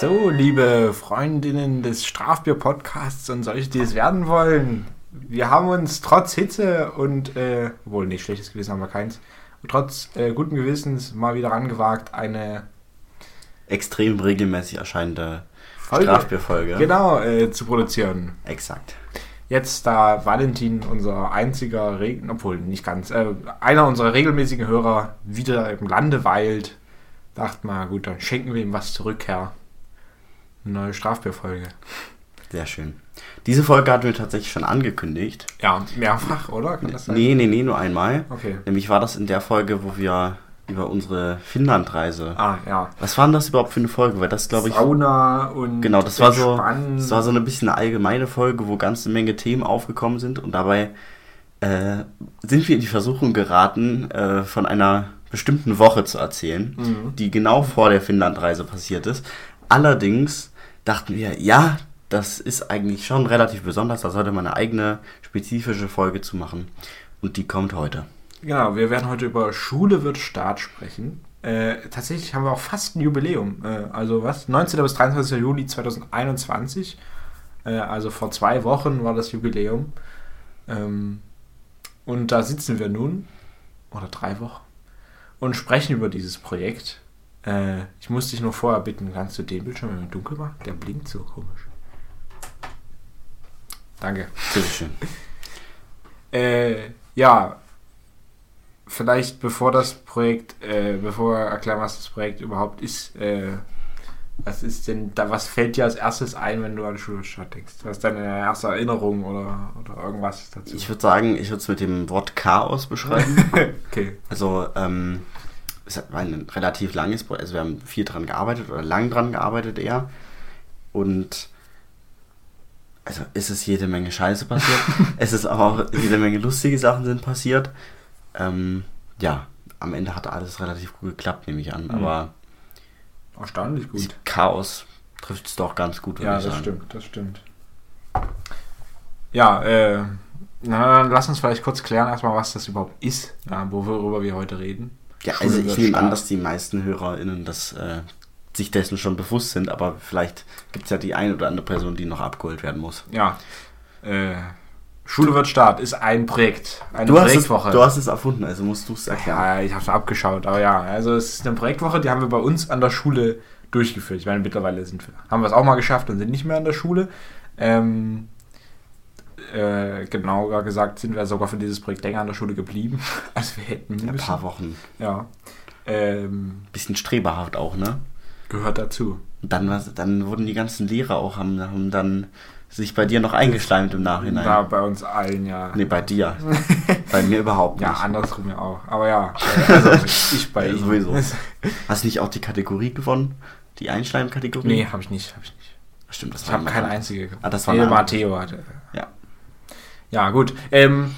So, liebe Freundinnen des Strafbier-Podcasts und solche, die es werden wollen, wir haben uns trotz Hitze und, äh, wohl nicht schlechtes Gewissen haben wir keins, trotz äh, guten Gewissens mal wieder rangewagt, eine extrem regelmäßig erscheinende Folge, Strafbierfolge. Genau, äh, zu produzieren. Exakt. Jetzt, da Valentin unser einziger, Reg obwohl nicht ganz, äh, einer unserer regelmäßigen Hörer wieder im Lande weilt, dachte mal, gut, dann schenken wir ihm was zurück, Herr. Eine neue Strafbierfolge. Sehr schön. Diese Folge hatten wir tatsächlich schon angekündigt. Ja, mehrfach, oder? Kann das sein? Nee, nee, nee, nur einmal. Okay. Nämlich war das in der Folge, wo wir über unsere Finnlandreise. Ah, ja. Was war denn das überhaupt für eine Folge? Weil das, glaube ich. Sauna und. Genau, das war so. Das war so eine bisschen eine allgemeine Folge, wo ganze Menge Themen aufgekommen sind und dabei äh, sind wir in die Versuchung geraten, äh, von einer bestimmten Woche zu erzählen, mhm. die genau vor der Finnlandreise passiert ist. Allerdings dachten wir, ja, das ist eigentlich schon relativ besonders, da sollte man eine eigene spezifische Folge zu machen. Und die kommt heute. Genau, wir werden heute über Schule wird Staat sprechen. Äh, tatsächlich haben wir auch fast ein Jubiläum. Äh, also was? 19. bis 23. Juli 2021. Äh, also vor zwei Wochen war das Jubiläum. Ähm, und da sitzen wir nun, oder drei Wochen, und sprechen über dieses Projekt. Äh, ich muss dich nur vorher bitten, kannst du den Bildschirm wenn dunkel machen? Der blinkt so komisch. Danke. Bitteschön. äh, ja, vielleicht bevor das Projekt, äh, bevor wir erklären, was das Projekt überhaupt ist, äh, was ist denn da, was fällt dir als erstes ein, wenn du an Schulstadt denkst? Was ist deine erste Erinnerung oder, oder irgendwas dazu? Ich würde sagen, ich würde es mit dem Wort Chaos beschreiben. okay. Also, ähm, es war ein relativ langes Projekt, also wir haben viel dran gearbeitet oder lang dran gearbeitet eher. Und also ist es jede Menge Scheiße passiert. es ist auch jede Menge lustige Sachen sind passiert. Ähm, ja, am Ende hat alles relativ gut geklappt, nehme ich an. Mhm. Aber erstaunlich gut. Chaos trifft es doch ganz gut. Ja, das sagen. stimmt, das stimmt. Ja, äh, na, lass uns vielleicht kurz klären erstmal, was das überhaupt ist, ja, worüber wir heute reden. Ja, also ich nehme an, dass die meisten HörerInnen das äh, sich dessen schon bewusst sind, aber vielleicht gibt es ja die eine oder andere Person, die noch abgeholt werden muss. Ja. Äh, Schule wird Start ist ein Projekt, eine du Projektwoche. Hast es, du hast es erfunden, also musst du es erklären. Ja, ich habe es abgeschaut, aber ja, also es ist eine Projektwoche, die haben wir bei uns an der Schule durchgeführt. Ich meine, mittlerweile sind wir, haben wir es auch mal geschafft und sind nicht mehr an der Schule. Ähm, äh, genauer gesagt sind wir sogar für dieses Projekt länger an der Schule geblieben, als wir hätten müssen. Ein paar Wochen. Ja. Ähm, Bisschen streberhaft auch, ne? Gehört dazu. Dann, dann wurden die ganzen Lehrer auch, haben, haben dann sich bei dir noch eingeschleimt im Nachhinein. Ja, bei uns allen, ja. Nee, bei dir. bei mir überhaupt nicht. Ja, andersrum ja auch. Aber ja, also ich bei ja, sowieso. Hast du nicht auch die Kategorie gewonnen? Die Einschleimkategorie? Nee, habe ich nicht, habe ich nicht. Stimmt, das ich habe keine einzige gewonnen. Ah, das war nee, Matteo hatte. Ja. Gut. Ähm,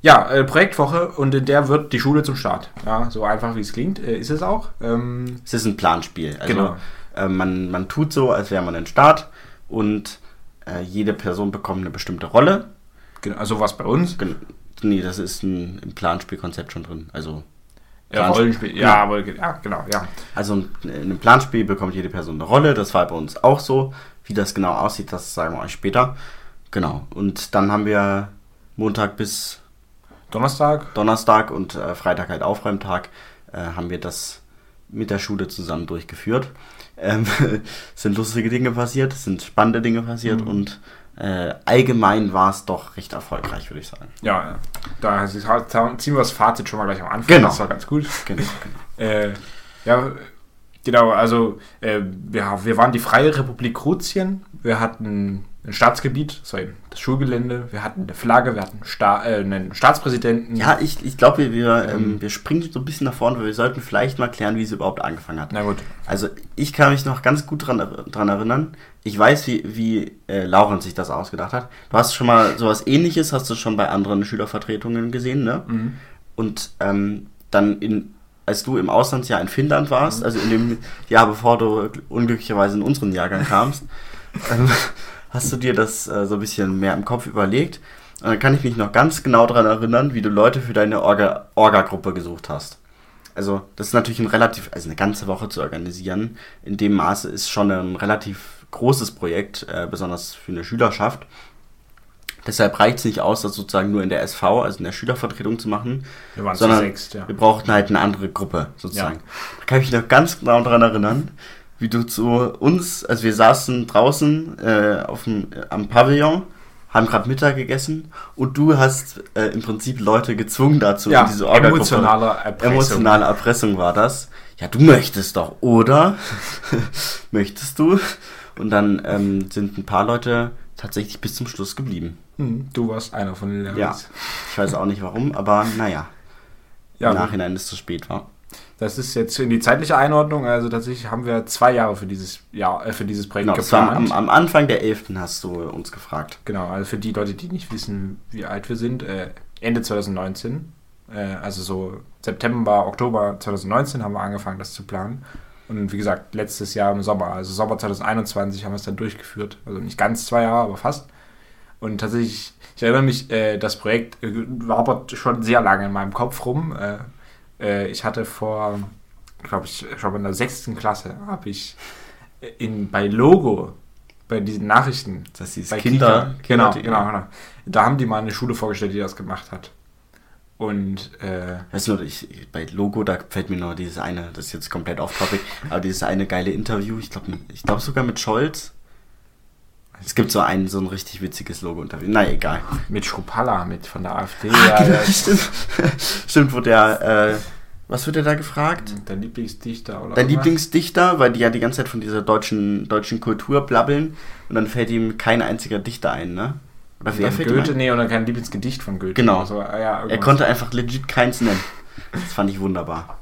ja, äh, Projektwoche und in der wird die Schule zum Start. Ja, so einfach wie es klingt, äh, ist es auch. Ähm, es ist ein Planspiel. Also, genau. Äh, man, man tut so, als wäre man ein Start und äh, jede Person bekommt eine bestimmte Rolle. Genau, also was bei uns? Gen nee, das ist ein, im Planspielkonzept schon drin. Also ja, Rollenspiel, ja, ja, aber ja, genau, ja. Also in einem Planspiel bekommt jede Person eine Rolle, das war bei uns auch so. Wie das genau aussieht, das sagen wir euch später. Genau. Und dann haben wir Montag bis Donnerstag. Donnerstag und äh, Freitag halt Aufräumtag, äh, haben wir das mit der Schule zusammen durchgeführt. Ähm, sind lustige Dinge passiert, sind spannende Dinge passiert mhm. und äh, allgemein war es doch recht erfolgreich, würde ich sagen. Ja, da ziehen wir das Fazit schon mal gleich am Anfang. Genau. Das war ganz gut. Genau, genau. Äh, ja, genau, also äh, wir, wir waren die Freie Republik Kruzien. Wir hatten ein Staatsgebiet, das war eben das Schulgelände, wir hatten eine Flagge, wir hatten Sta äh, einen Staatspräsidenten. Ja, ich, ich glaube, wir, wir, ähm, ähm, wir springen so ein bisschen nach vorne, weil wir sollten vielleicht mal klären, wie es überhaupt angefangen hat. Na gut. Also ich kann mich noch ganz gut dran, dran erinnern. Ich weiß, wie, wie äh, Laurent sich das ausgedacht hat. Du hast schon mal sowas ähnliches, hast du schon bei anderen Schülervertretungen gesehen, ne? Mhm. Und ähm, dann in als du im Auslandsjahr in Finnland warst, mhm. also in dem Jahr, bevor du unglücklicherweise in unseren Jahrgang kamst, ähm, hast du dir das äh, so ein bisschen mehr im Kopf überlegt. Und dann kann ich mich noch ganz genau daran erinnern, wie du Leute für deine Orga-Gruppe gesucht hast. also das ist natürlich ein relativ, also eine ganze Woche zu organisieren. In dem Maße ist schon ein relativ großes Projekt, äh, besonders für eine Schülerschaft. Deshalb reicht es nicht aus, das sozusagen nur in der SV, also in der Schülervertretung zu machen, Wir waren sondern zu sechst, ja. wir brauchten halt eine andere Gruppe sozusagen. Ja. Da kann ich mich noch ganz genau daran erinnern, wie du zu uns, also wir saßen draußen äh, auf dem, äh, am Pavillon, haben gerade Mittag gegessen und du hast äh, im Prinzip Leute gezwungen dazu, Ja, in diese Orga-Gruppe- emotionale Erpressung. Emotionale Erpressung war das. Ja, du möchtest doch, oder? möchtest du? Und dann ähm, sind ein paar Leute tatsächlich bis zum Schluss geblieben. Hm, du warst einer von den Lehrern. Ja. Ich weiß auch nicht warum, aber naja, ja im. Nachhinein ist es zu spät war. Das ist jetzt in die zeitliche Einordnung. Also tatsächlich haben wir zwei Jahre für dieses Jahr, äh, für dieses Projekt Genau, geplant. am, am Anfang der 11. hast du uns gefragt. Genau, also für die Leute, die nicht wissen, wie alt wir sind, äh, Ende 2019, äh, also so September, Oktober 2019 haben wir angefangen, das zu planen. Und wie gesagt, letztes Jahr im Sommer, also Sommer 2021 haben wir es dann durchgeführt. Also nicht ganz zwei Jahre, aber fast. Und tatsächlich, ich erinnere mich, äh, das Projekt äh, wabert schon sehr lange in meinem Kopf rum. Äh, ich hatte vor, glaube ich, schon in der sechsten Klasse, habe ich in, bei Logo, bei diesen Nachrichten, Das ist bei Kinder. Kika. Genau, Kinder- genau, genau. Da haben die mal eine Schule vorgestellt, die das gemacht hat. Und äh, Weißt du, ich, bei Logo, da fällt mir nur dieses eine, das ist jetzt komplett off topic, aber dieses eine geile Interview, ich glaube ich glaub sogar mit Scholz. Es gibt so ein, so ein richtig witziges Logo-Interview. Na, egal. mit Schrupalla, mit von der AfD. Ah, ja, genau, stimmt. stimmt, wo der, äh, was wird der da gefragt? Dein Lieblingsdichter oder Dein? Lieblingsdichter, weil die ja die ganze Zeit von dieser deutschen, deutschen Kultur blabbeln und dann fällt ihm kein einziger Dichter ein, ne? Oder wer fällt ihm Goethe, nee, oder kein Lieblingsgedicht von Goethe. Genau. So, ah, ja, Er konnte einfach legit keins nennen. Das fand ich wunderbar.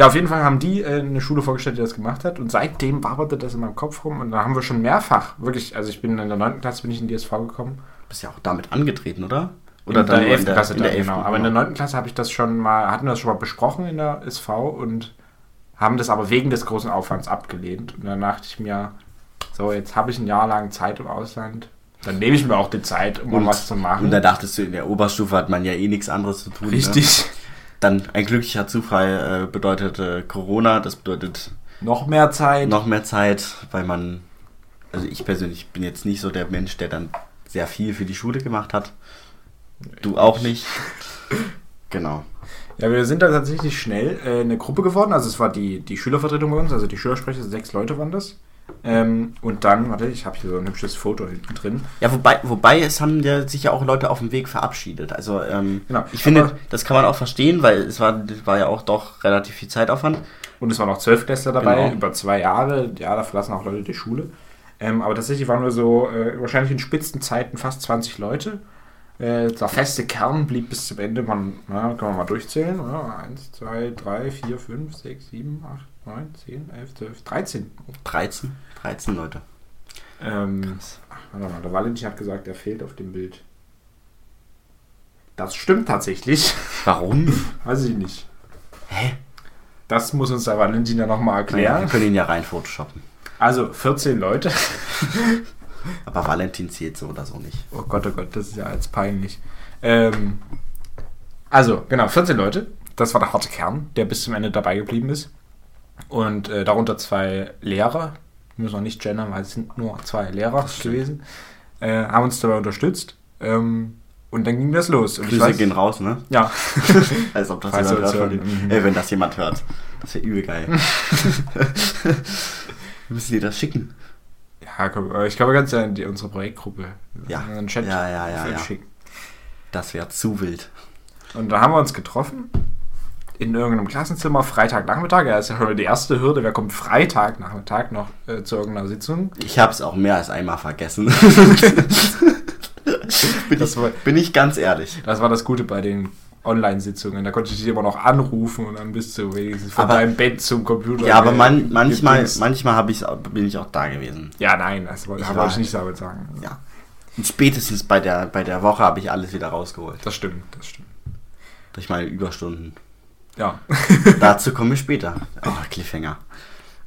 Ja, auf jeden Fall haben die äh, eine Schule vorgestellt, die das gemacht hat. Und seitdem waberte das in meinem Kopf rum. Und da haben wir schon mehrfach, wirklich, also ich bin in der 9. Klasse bin ich in die SV gekommen. Bist ja auch damit angetreten, oder? Oder in der nur 11. Klasse in der dann, 11. genau. Aber in der 9. Klasse habe ich das schon mal, hatten wir das schon mal besprochen in der SV und haben das aber wegen des großen Aufwands abgelehnt. Und dann dachte ich mir, so, jetzt habe ich ein Jahr lang Zeit im Ausland. Dann nehme ich mir auch die Zeit, um mal was zu machen. Und da dachtest du, in der Oberstufe hat man ja eh nichts anderes zu tun. Ne? Dann ein glücklicher Zufall äh, bedeutet äh, Corona, das bedeutet Noch mehr Zeit. noch mehr Zeit, weil man, also ich persönlich bin jetzt nicht so der Mensch, der dann sehr viel für die Schule gemacht hat. Du auch nicht. Genau. Ja, wir sind da tatsächlich schnell äh, eine Gruppe geworden. Also es war die, die Schülervertretung bei uns, also die Schülersprecher, sechs Leute waren das. Ähm, und dann, warte, ich habe hier so ein hübsches Foto hinten drin. Ja, wobei, wobei es haben ja sich ja auch Leute auf dem Weg verabschiedet. Also ähm, Genau. ich finde, das kann man auch verstehen, weil es war, war ja auch doch relativ viel Zeitaufwand. Und es waren noch Zwölfklässler dabei, Genau. über zwei Jahre. Ja, da verlassen auch Leute die Schule. Ähm, aber tatsächlich waren wir so, äh, wahrscheinlich in Spitzenzeiten fast 20 Leute. Äh, der feste Kern blieb bis zum Ende. Man, na, kann man mal durchzählen. Ja, 1, 2, 3, 4, 5, 6, 7, 8, 9, 10, 11, 12, 13. 13, 13 Leute. Ähm, ach, warte mal, der Valentin hat gesagt, er fehlt auf dem Bild. Das stimmt tatsächlich. Warum? Weiß ich nicht. Hä? Das muss uns der Valentin ja nochmal Naja, wir erklären. können ihn ja rein photoshoppen. Also 14 Leute. Aber Valentin zählt so oder so nicht. Oh Gott, oh Gott, das ist ja jetzt peinlich. Ähm, also, genau, 14 Leute. Das war der harte Kern, der bis zum Ende dabei geblieben ist. Und äh, darunter zwei Lehrer. Wir müssen noch nicht gendern, weil es sind nur zwei Lehrer gewesen. Äh, haben uns dabei unterstützt. Ähm, und dann ging das los. Und Grüße weiß- gehen raus, ne? Ja, Als ob das Falls jemand hört. mhm. Ey, wenn das jemand hört. Das wäre übel geil. Wir müssen dir das schicken. ja komm, ich glaube ganz ja in die, unsere Projektgruppe. Ja. In den Chat Ja, ja, ja, ja. schicken. Das wäre zu wild. Und da haben wir uns getroffen in irgendeinem Klassenzimmer Freitagnachmittag. Ja, ist ja schon die erste Hürde. Wer kommt Freitagnachmittag noch äh, zu irgendeiner Sitzung? Ich habe es auch mehr als einmal vergessen. bin, ich, war- bin ich ganz ehrlich. Das war das Gute bei den Online-Sitzungen. Da konntest du dich immer noch anrufen und dann bist du wenigstens von Aber- deinem Bett zum Computer. Ja, aber man, manchmal, manchmal ich's, bin ich auch da gewesen. Ja, nein, das wollte Ich ich, ich nicht damit sagen. Ja. Und spätestens bei der, bei der Woche habe ich alles wieder rausgeholt. Das stimmt, das stimmt. Durch meine Überstunden. Ja. Dazu kommen wir später. Oh, Cliffhanger.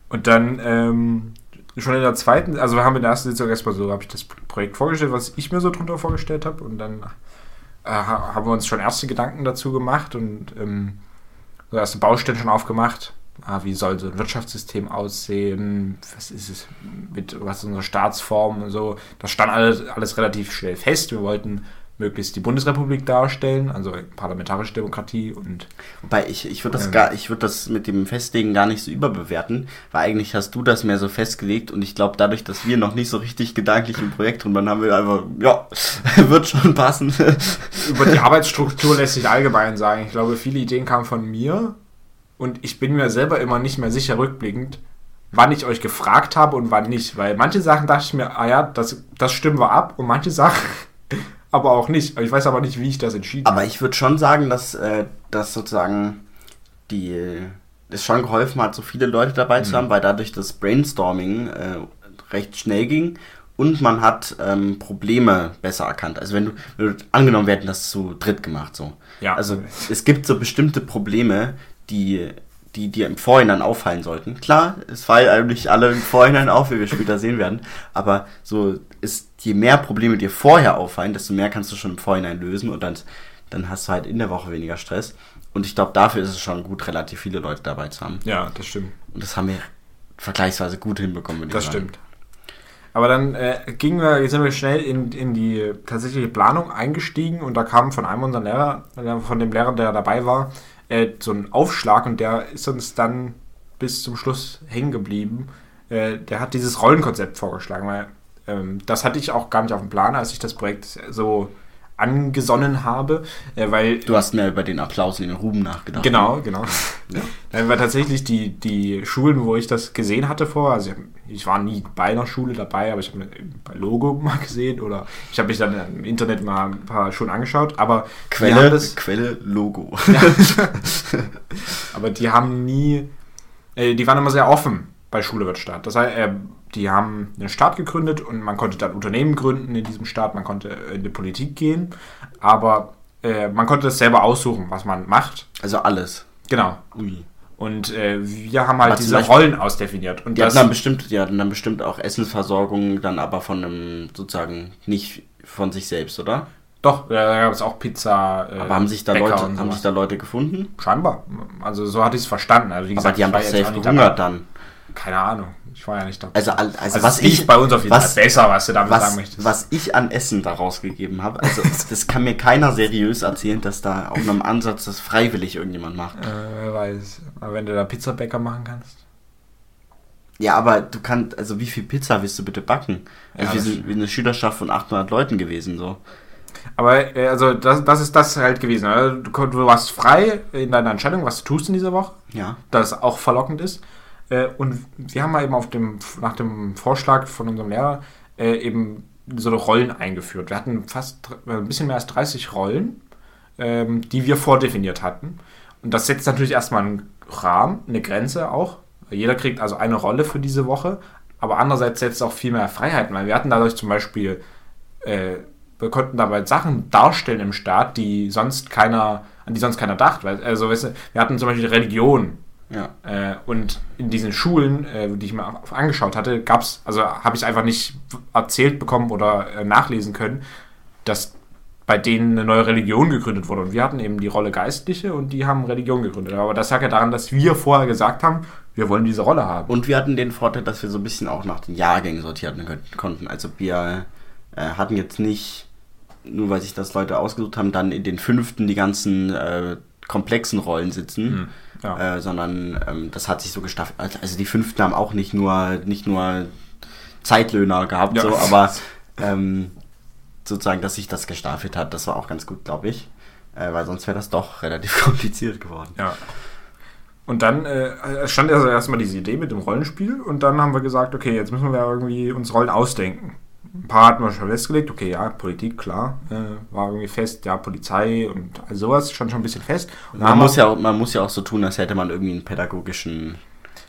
Und dann ähm, schon in der zweiten, also wir haben in der ersten Sitzung erstmal so, habe ich das Projekt vorgestellt, was ich mir so drunter vorgestellt habe. Und dann äh, ha- haben wir uns schon erste Gedanken dazu gemacht und ähm, so erste Baustellen schon aufgemacht. Ah, wie soll so ein Wirtschaftssystem aussehen? Was ist es mit, was ist unsere Staatsform und so? Das stand alles, alles relativ schnell fest. Wir wollten möglichst die Bundesrepublik darstellen, also parlamentarische Demokratie und. Wobei ich, ich würde das ähm, gar, ich würde das mit dem Festlegen gar nicht so überbewerten, weil eigentlich hast du das mehr so festgelegt und ich glaube dadurch, dass wir noch nicht so richtig gedanklich im Projekt drin waren, haben wir einfach, ja, wird schon passen. Über die Arbeitsstruktur lässt sich allgemein sagen. Ich glaube, viele Ideen kamen von mir und ich bin mir selber immer nicht mehr sicher rückblickend, wann ich euch gefragt habe und wann nicht, weil manche Sachen dachte ich mir, ah ja, das, das stimmen wir ab und manche Sachen aber auch nicht. Ich weiß aber nicht, wie ich das entschieden habe. Aber ich würde schon sagen, dass, äh, dass sozusagen die es schon geholfen hat, so viele Leute dabei mhm. zu haben, weil dadurch das Brainstorming äh, recht schnell ging und man hat ähm, Probleme besser erkannt. Also wenn du, wenn du angenommen werden, das zu dritt gemacht so. Ja. Also es gibt so bestimmte Probleme, die die dir im Vorhinein auffallen sollten. Klar, es fallen eigentlich alle im Vorhinein auf, wie wir später sehen werden, aber so ist, je mehr Probleme dir vorher auffallen, desto mehr kannst du schon im Vorhinein lösen und dann, dann hast du halt in der Woche weniger Stress. Und ich glaube, dafür ist es schon gut, relativ viele Leute dabei zu haben. Ja, das stimmt. Und das haben wir vergleichsweise gut hinbekommen. Das sagen. stimmt. Aber dann äh, gingen wir, jetzt sind wir schnell in, in die tatsächliche Planung eingestiegen und da kam von einem unserer Lehrer, von dem Lehrer, der dabei war, äh, so ein Aufschlag und der ist uns dann bis zum Schluss hängen geblieben. Äh, der hat dieses Rollenkonzept vorgeschlagen, weil ähm, das hatte ich auch gar nicht auf dem Plan, als ich das Projekt so angesonnen habe, äh, weil... Du hast mehr über den Applaus in den Ruben nachgedacht. Genau, genau. Ja. Weil tatsächlich die, die Schulen, wo ich das gesehen hatte vor, also ich war nie bei einer Schule dabei, aber ich habe bei Logo mal gesehen oder ich habe mich dann im Internet mal ein paar Schulen angeschaut, aber Quelle, das, Quelle Logo. Ja. aber die haben nie, äh, die waren immer sehr offen bei Schule wird Staat. Das heißt, äh, die haben einen Staat gegründet und man konnte dann Unternehmen gründen in diesem Staat, man konnte in die Politik gehen, aber äh, man konnte das selber aussuchen, was man macht. Also alles. Genau. Ui. Und äh, wir haben halt diese Rollen ausdefiniert. Und die, hatten dann bestimmt, die hatten dann bestimmt auch Essensversorgung, dann aber von einem, sozusagen, nicht von sich selbst, oder? Doch, da gab es auch Pizza. Äh, aber haben sich da Leute, haben sich da Leute gefunden? Scheinbar. Also so hatte ich es verstanden. Also, gesagt, aber die haben doch safe gehungert dann. Keine Ahnung. Ich war ja nicht dabei. Also, also, also was ich bei uns auf jeden was, Fall besser, was du damit was, sagen möchtest. Was ich an Essen daraus gegeben habe, also das kann mir keiner seriös erzählen, dass da auf einem Ansatz das freiwillig irgendjemand macht. Äh, wer weiß. Aber wenn du da Pizzabäcker machen kannst. Ja, aber du kannst, also wie viel Pizza willst du bitte backen? Also ja, wir sind wie eine Schülerschaft von 800 Leuten gewesen, so. Aber äh, also das, das ist das halt gewesen. Du, du warst frei in deiner Entscheidung, was du tust in dieser Woche. Ja. Das auch verlockend ist. Äh, und wir haben mal eben auf dem, nach dem Vorschlag von unserem Lehrer äh, eben so Rollen eingeführt. Wir hatten fast äh, ein bisschen mehr als 30 Rollen, ähm, die wir vordefiniert hatten. Und das setzt natürlich erstmal einen Rahmen, eine Grenze auch. Jeder kriegt also eine Rolle für diese Woche, aber andererseits setzt es auch viel mehr Freiheiten, weil wir hatten dadurch zum Beispiel, äh, wir konnten dabei Sachen darstellen im Staat, die sonst keiner, an die sonst keiner dacht. Also weißt du, wir hatten zum Beispiel Religion ja. Äh, und in diesen Schulen, äh, die ich mir angeschaut hatte, gab es, also habe ich einfach nicht erzählt bekommen oder äh, nachlesen können, dass bei denen eine neue Religion gegründet wurde. Und wir hatten eben die Rolle Geistliche und die haben Religion gegründet. Aber das lag ja daran, dass wir vorher gesagt haben, wir wollen diese Rolle haben. Und wir hatten den Vorteil, dass wir so ein bisschen auch nach den Jahrgängen sortieren konnten. Also wir äh, hatten jetzt nicht, nur weil sich das Leute ausgesucht haben, dann in den fünften die ganzen äh, komplexen Rollen sitzen. Mhm ja. äh, sondern ähm, das hat sich so gestaffelt. Also die Fünften haben auch nicht nur, nicht nur Zeitlöhner gehabt, ja. so, aber ähm, sozusagen, dass sich das gestaffelt hat, das war auch ganz gut, glaube ich. Äh, weil sonst wäre das doch relativ kompliziert geworden. Ja. Und dann äh, stand also erstmal diese Idee mit dem Rollenspiel und dann haben wir gesagt, okay, jetzt müssen wir irgendwie uns Rollen ausdenken ein paar hatten wir schon festgelegt, okay, ja, Politik, klar, äh, war irgendwie fest, ja, Polizei und all sowas, schon schon ein bisschen fest. man, muss ja auch, man muss ja auch so tun, als hätte man irgendwie einen pädagogischen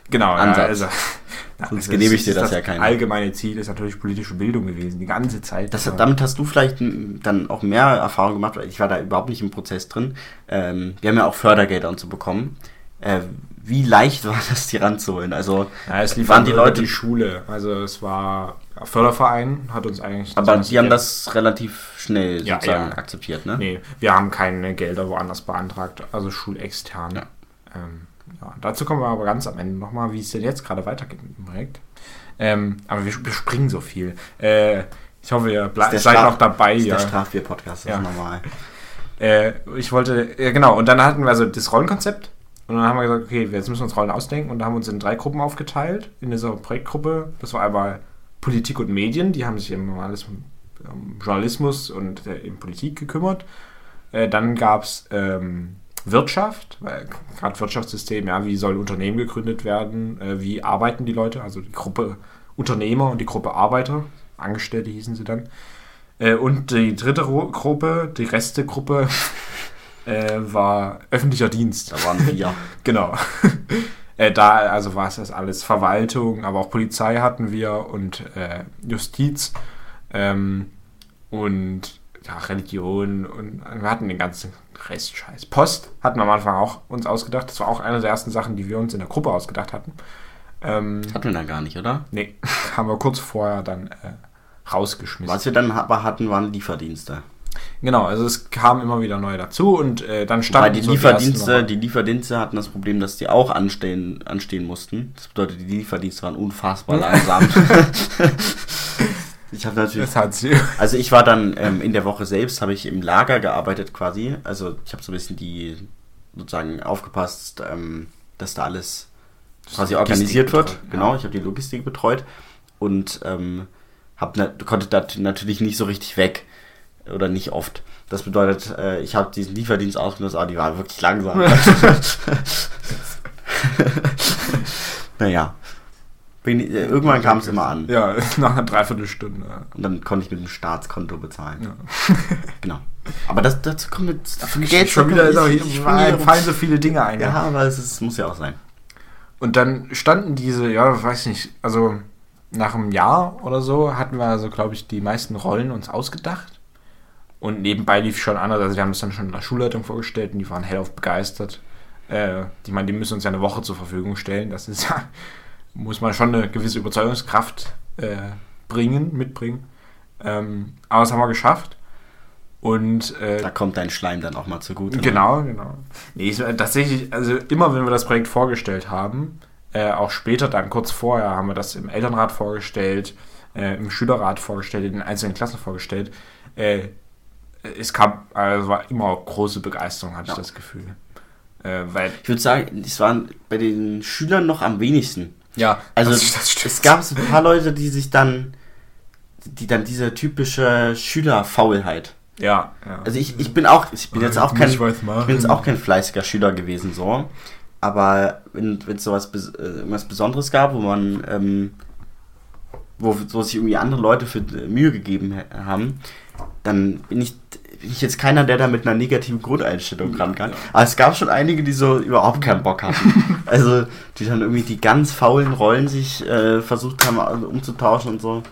genau, Ansatz. Ja, also, Sonst genehmigt dir das, das ja keiner. allgemeine Ziel ist natürlich politische Bildung gewesen, die ganze Zeit. Das, damit hast du vielleicht dann auch mehr Erfahrung gemacht, weil ich war da überhaupt nicht im Prozess drin. Ähm, wir haben ja auch Fördergelder und so bekommen. Äh, wie leicht war das, die ranzuholen? Also ja, es lief waren die Leute die Schule. Also es war Förderverein, hat uns eigentlich. Aber die haben das relativ schnell ja, sozusagen ja. akzeptiert, ne? Nee, wir haben keine Gelder woanders beantragt, also schulextern. Ja. Ähm, ja, dazu kommen wir aber ganz am Ende nochmal, wie es denn jetzt gerade weitergeht mit dem Projekt. Ähm, aber wir, wir springen so viel. Äh, ich hoffe, ihr seid Straf noch dabei. Das ist ja. der Strafbier-Podcast, das ja. ist normal. Äh, ich wollte, ja genau, und dann hatten wir also das Rollenkonzept. Und dann haben wir gesagt, okay, jetzt müssen wir uns Rollen ausdenken. Und da haben wir uns in drei Gruppen aufgeteilt. In dieser Projektgruppe. Das war einmal Politik und Medien. Die haben sich um alles um Journalismus und äh, in Politik gekümmert. Äh, dann gab es ähm, Wirtschaft, gerade Wirtschaftssystem, ja, wie sollen Unternehmen gegründet werden, äh, wie arbeiten die Leute, also die Gruppe Unternehmer und die Gruppe Arbeiter, Angestellte hießen sie dann. Äh, und die dritte Gruppe, die Restegruppe, äh, war öffentlicher Dienst. Da waren wir. genau. äh, da also war es das alles Verwaltung, aber auch Polizei hatten wir und äh, Justiz ähm, und ja, Religion und wir hatten den ganzen Restscheiß. Post hatten wir am Anfang auch uns ausgedacht. Das war auch eine der ersten Sachen, die wir uns in der Gruppe ausgedacht hatten. Ähm, hatten wir dann gar nicht, oder? Nee, haben wir kurz vorher dann äh, rausgeschmissen. Was wir dann aber hatten, waren Lieferdienste. Genau, also es kam immer wieder neue dazu und äh, dann standen die so Lieferdienste, die, die Lieferdienste hatten das Problem, dass die auch anstehen, anstehen mussten. Das bedeutet, die Lieferdienste waren unfassbar langsam. Ich habe natürlich. Das hat sie. Also ich war dann ähm, in der Woche selbst, habe ich im Lager gearbeitet quasi. Also ich habe so ein bisschen die sozusagen aufgepasst, ähm, dass da alles quasi organisiert wird. Betreut, genau, ja. ich habe die Logistik betreut und ähm, hab konnte da natürlich nicht so richtig weg oder nicht oft. Das bedeutet, äh, ich habe diesen Lieferdienst ausgenutzt, aber die war wirklich langsam. naja, äh, irgendwann kam es immer an. Ja, nach einer Dreiviertelstunde. Und dann konnte ich mit dem Staatskonto bezahlen. Ja. genau. Aber das, dazu kommt jetzt da Geld schon wieder. Ich, ich, fallen so viele Dinge ein. Ja, ja. aber es ist, muss ja auch sein. Und dann standen diese, ja, weiß nicht, also nach einem Jahr oder so hatten wir also, glaube ich, die meisten Rollen uns ausgedacht. Und nebenbei lief schon anders. Also wir haben das dann schon in der Schulleitung vorgestellt und die waren hellauf begeistert. Äh, die meinen, die müssen uns ja eine Woche zur Verfügung stellen. Das ist ja muss man schon eine gewisse Überzeugungskraft äh, bringen, mitbringen. Ähm, aber das haben wir geschafft. Und, äh, da kommt dein Schleim dann auch mal zugute. Genau, ne? genau. Nee, tatsächlich, also immer wenn wir das Projekt vorgestellt haben, äh, auch später dann kurz vorher haben wir das im Elternrat vorgestellt, äh, im Schülerrat vorgestellt, in den einzelnen Klassen vorgestellt. Äh, es kam, also war immer große Begeisterung, hatte ja. ich das Gefühl. Äh, weil ich würde sagen, es waren bei den Schülern noch am wenigsten. Ja, also das, das es gab ein paar Leute, die sich dann, die dann diese typische Schülerfaulheit. Ja, ja. Also ich, ich bin auch, ich bin jetzt auch kein, ich bin jetzt auch kein fleißiger Schüler gewesen so. Aber wenn es sowas äh, irgendwas Besonderes gab, wo man, ähm, wo, wo sich irgendwie andere Leute für Mühe gegeben haben, dann bin ich bin ich jetzt keiner, der da mit einer negativen Grundeinstellung ran kann. Aber es gab schon einige, die so überhaupt keinen Bock hatten. also, die dann irgendwie die ganz faulen Rollen sich äh, versucht haben also umzutauschen und so.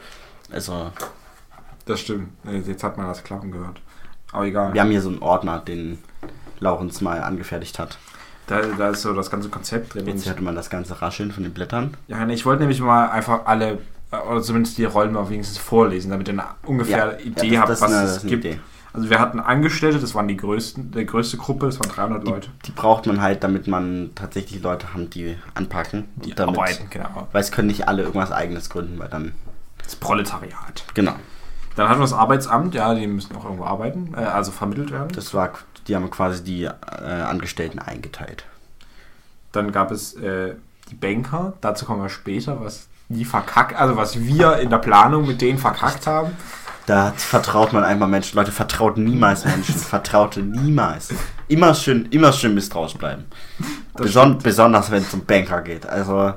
Also. Das stimmt. Jetzt hat man das Klappen gehört. Aber egal. Wir haben hier so einen Ordner, den Laurens mal angefertigt hat. Da, da ist so das ganze Konzept drin. Jetzt hörte man das ganze Rascheln von den Blättern. Ja, ich wollte nämlich mal einfach alle, oder zumindest die Rollen mal wenigstens vorlesen, damit ihr eine ungefähr ja, Idee ja, das, habt, was eine, es gibt. Idee. Also wir hatten Angestellte, das waren die größten, die größte Gruppe, das waren 300 die, Leute. Die braucht man halt, damit man tatsächlich Leute haben, die anpacken. Die damit, arbeiten, genau. Weil es können nicht alle irgendwas eigenes gründen, weil dann... Das Proletariat. Genau. Dann hatten wir das Arbeitsamt, ja, die müssen auch irgendwo arbeiten, äh, also vermittelt werden. Das war, die haben quasi die äh, Angestellten eingeteilt. Dann gab es äh, die Banker, dazu kommen wir später, was die verkackt, also was wir in der Planung mit denen verkackt haben. Da vertraut man einmal Menschen. Leute, vertraut niemals Menschen. Vertraute niemals. Immer schön, immer schön misstrauisch bleiben. Beson besonders wenn es um Banker geht. Also.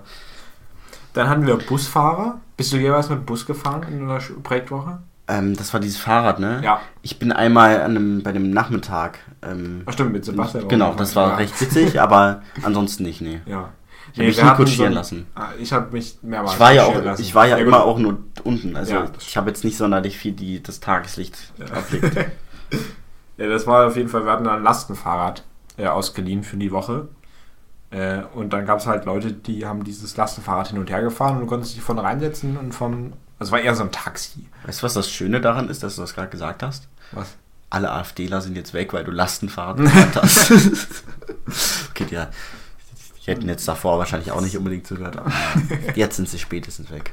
Dann hatten wir Busfahrer. Bist du jeweils mit Bus gefahren in der Projektwoche? Ähm, das war dieses Fahrrad, ne? Ja. Ich bin einmal an einem, bei dem Nachmittag. Ähm, Ach stimmt, mit Sebastian. Genau, das war ja. recht witzig, aber ansonsten nicht, nee. Ja. Ich habe mich nie kutschieren so, lassen. Ah, ich habe mich mehrmals ich war ja auch, lassen. Ich war ja, ja immer auch nur unten. Also ja, ich habe jetzt nicht sonderlich viel die, das Tageslicht ja. erblickt. ja, das war auf jeden Fall, wir hatten ein Lastenfahrrad äh, ausgeliehen für die Woche. Äh, und dann gab es halt Leute, die haben dieses Lastenfahrrad hin und her gefahren und du konntest dich vorne reinsetzen und vom. Also war eher so ein Taxi. Weißt du, was das Schöne daran ist, dass du das gerade gesagt hast? Was? Alle AfDler sind jetzt weg, weil du Lastenfahrrad gesagt hast. okay, ja Die hätten jetzt davor wahrscheinlich auch nicht unbedingt zugehört. Aber jetzt sind sie spätestens weg.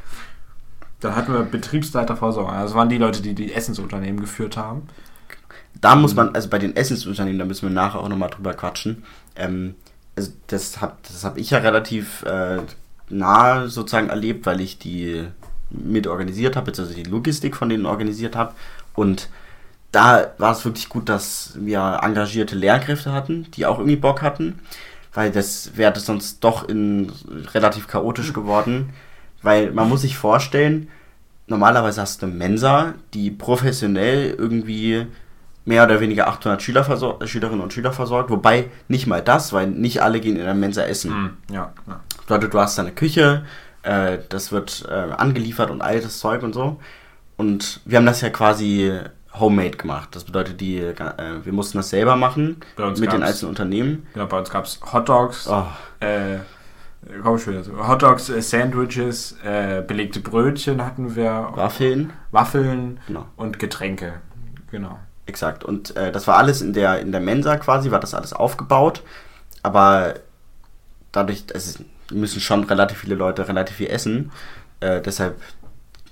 Dann hatten wir Betriebsleiterversorgung. Das waren die Leute, die die Essensunternehmen geführt haben. Da muss man, also bei den Essensunternehmen, da müssen wir nachher auch nochmal drüber quatschen. Ähm, also das habe das hab ich ja relativ äh, nah sozusagen erlebt, weil ich die mit organisiert habe, also die Logistik von denen organisiert habe. Und da war es wirklich gut, dass wir engagierte Lehrkräfte hatten, die auch irgendwie Bock hatten, weil das wäre sonst doch in relativ chaotisch geworden. Weil man muss sich vorstellen, normalerweise hast du eine Mensa, die professionell irgendwie mehr oder weniger 800 Schüler Schülerinnen und Schüler versorgt, wobei nicht mal das, weil nicht alle gehen in der Mensa essen. Mm, ja, ja. Bedeutet, du hast deine Küche, äh, das wird äh, angeliefert und altes Zeug und so. Und wir haben das ja quasi homemade gemacht. Das bedeutet, die, äh, wir mussten das selber machen mit den einzelnen Unternehmen. Ja, bei uns gab es Hot Dogs, oh. äh, komm schon wieder so. Hot Dogs, äh, Sandwiches, äh, belegte Brötchen hatten wir. Waffeln. Waffeln genau. und Getränke. Genau. Exakt. Und äh, das war alles in der, in der Mensa quasi, war das alles aufgebaut. Aber dadurch, es müssen schon relativ viele Leute relativ viel essen. Äh, deshalb